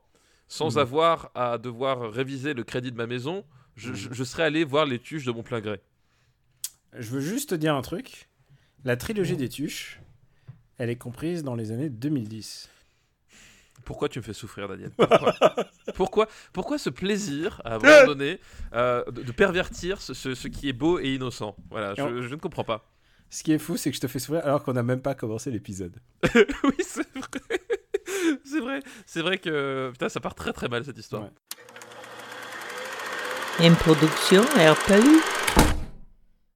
sans Mhm. avoir à devoir réviser le crédit de ma maison, je, je- je serais allé voir les tuches de mon plein gré? Je veux juste te dire un truc. La trilogie des tuches, elle est comprise dans les années 2010. Pourquoi tu me fais souffrir, Daniel pourquoi, pourquoi Pourquoi ce plaisir, à un moment donné, euh, de, de pervertir ce, ce- ce qui est beau et innocent? Voilà, je, ne comprends pas. Ce qui est fou, c'est que je te fais sourire alors qu'on n'a même pas commencé l'épisode. oui, c'est vrai. c'est vrai. C'est vrai que putain, ça part très très mal cette histoire. Ouais. Une production RPU.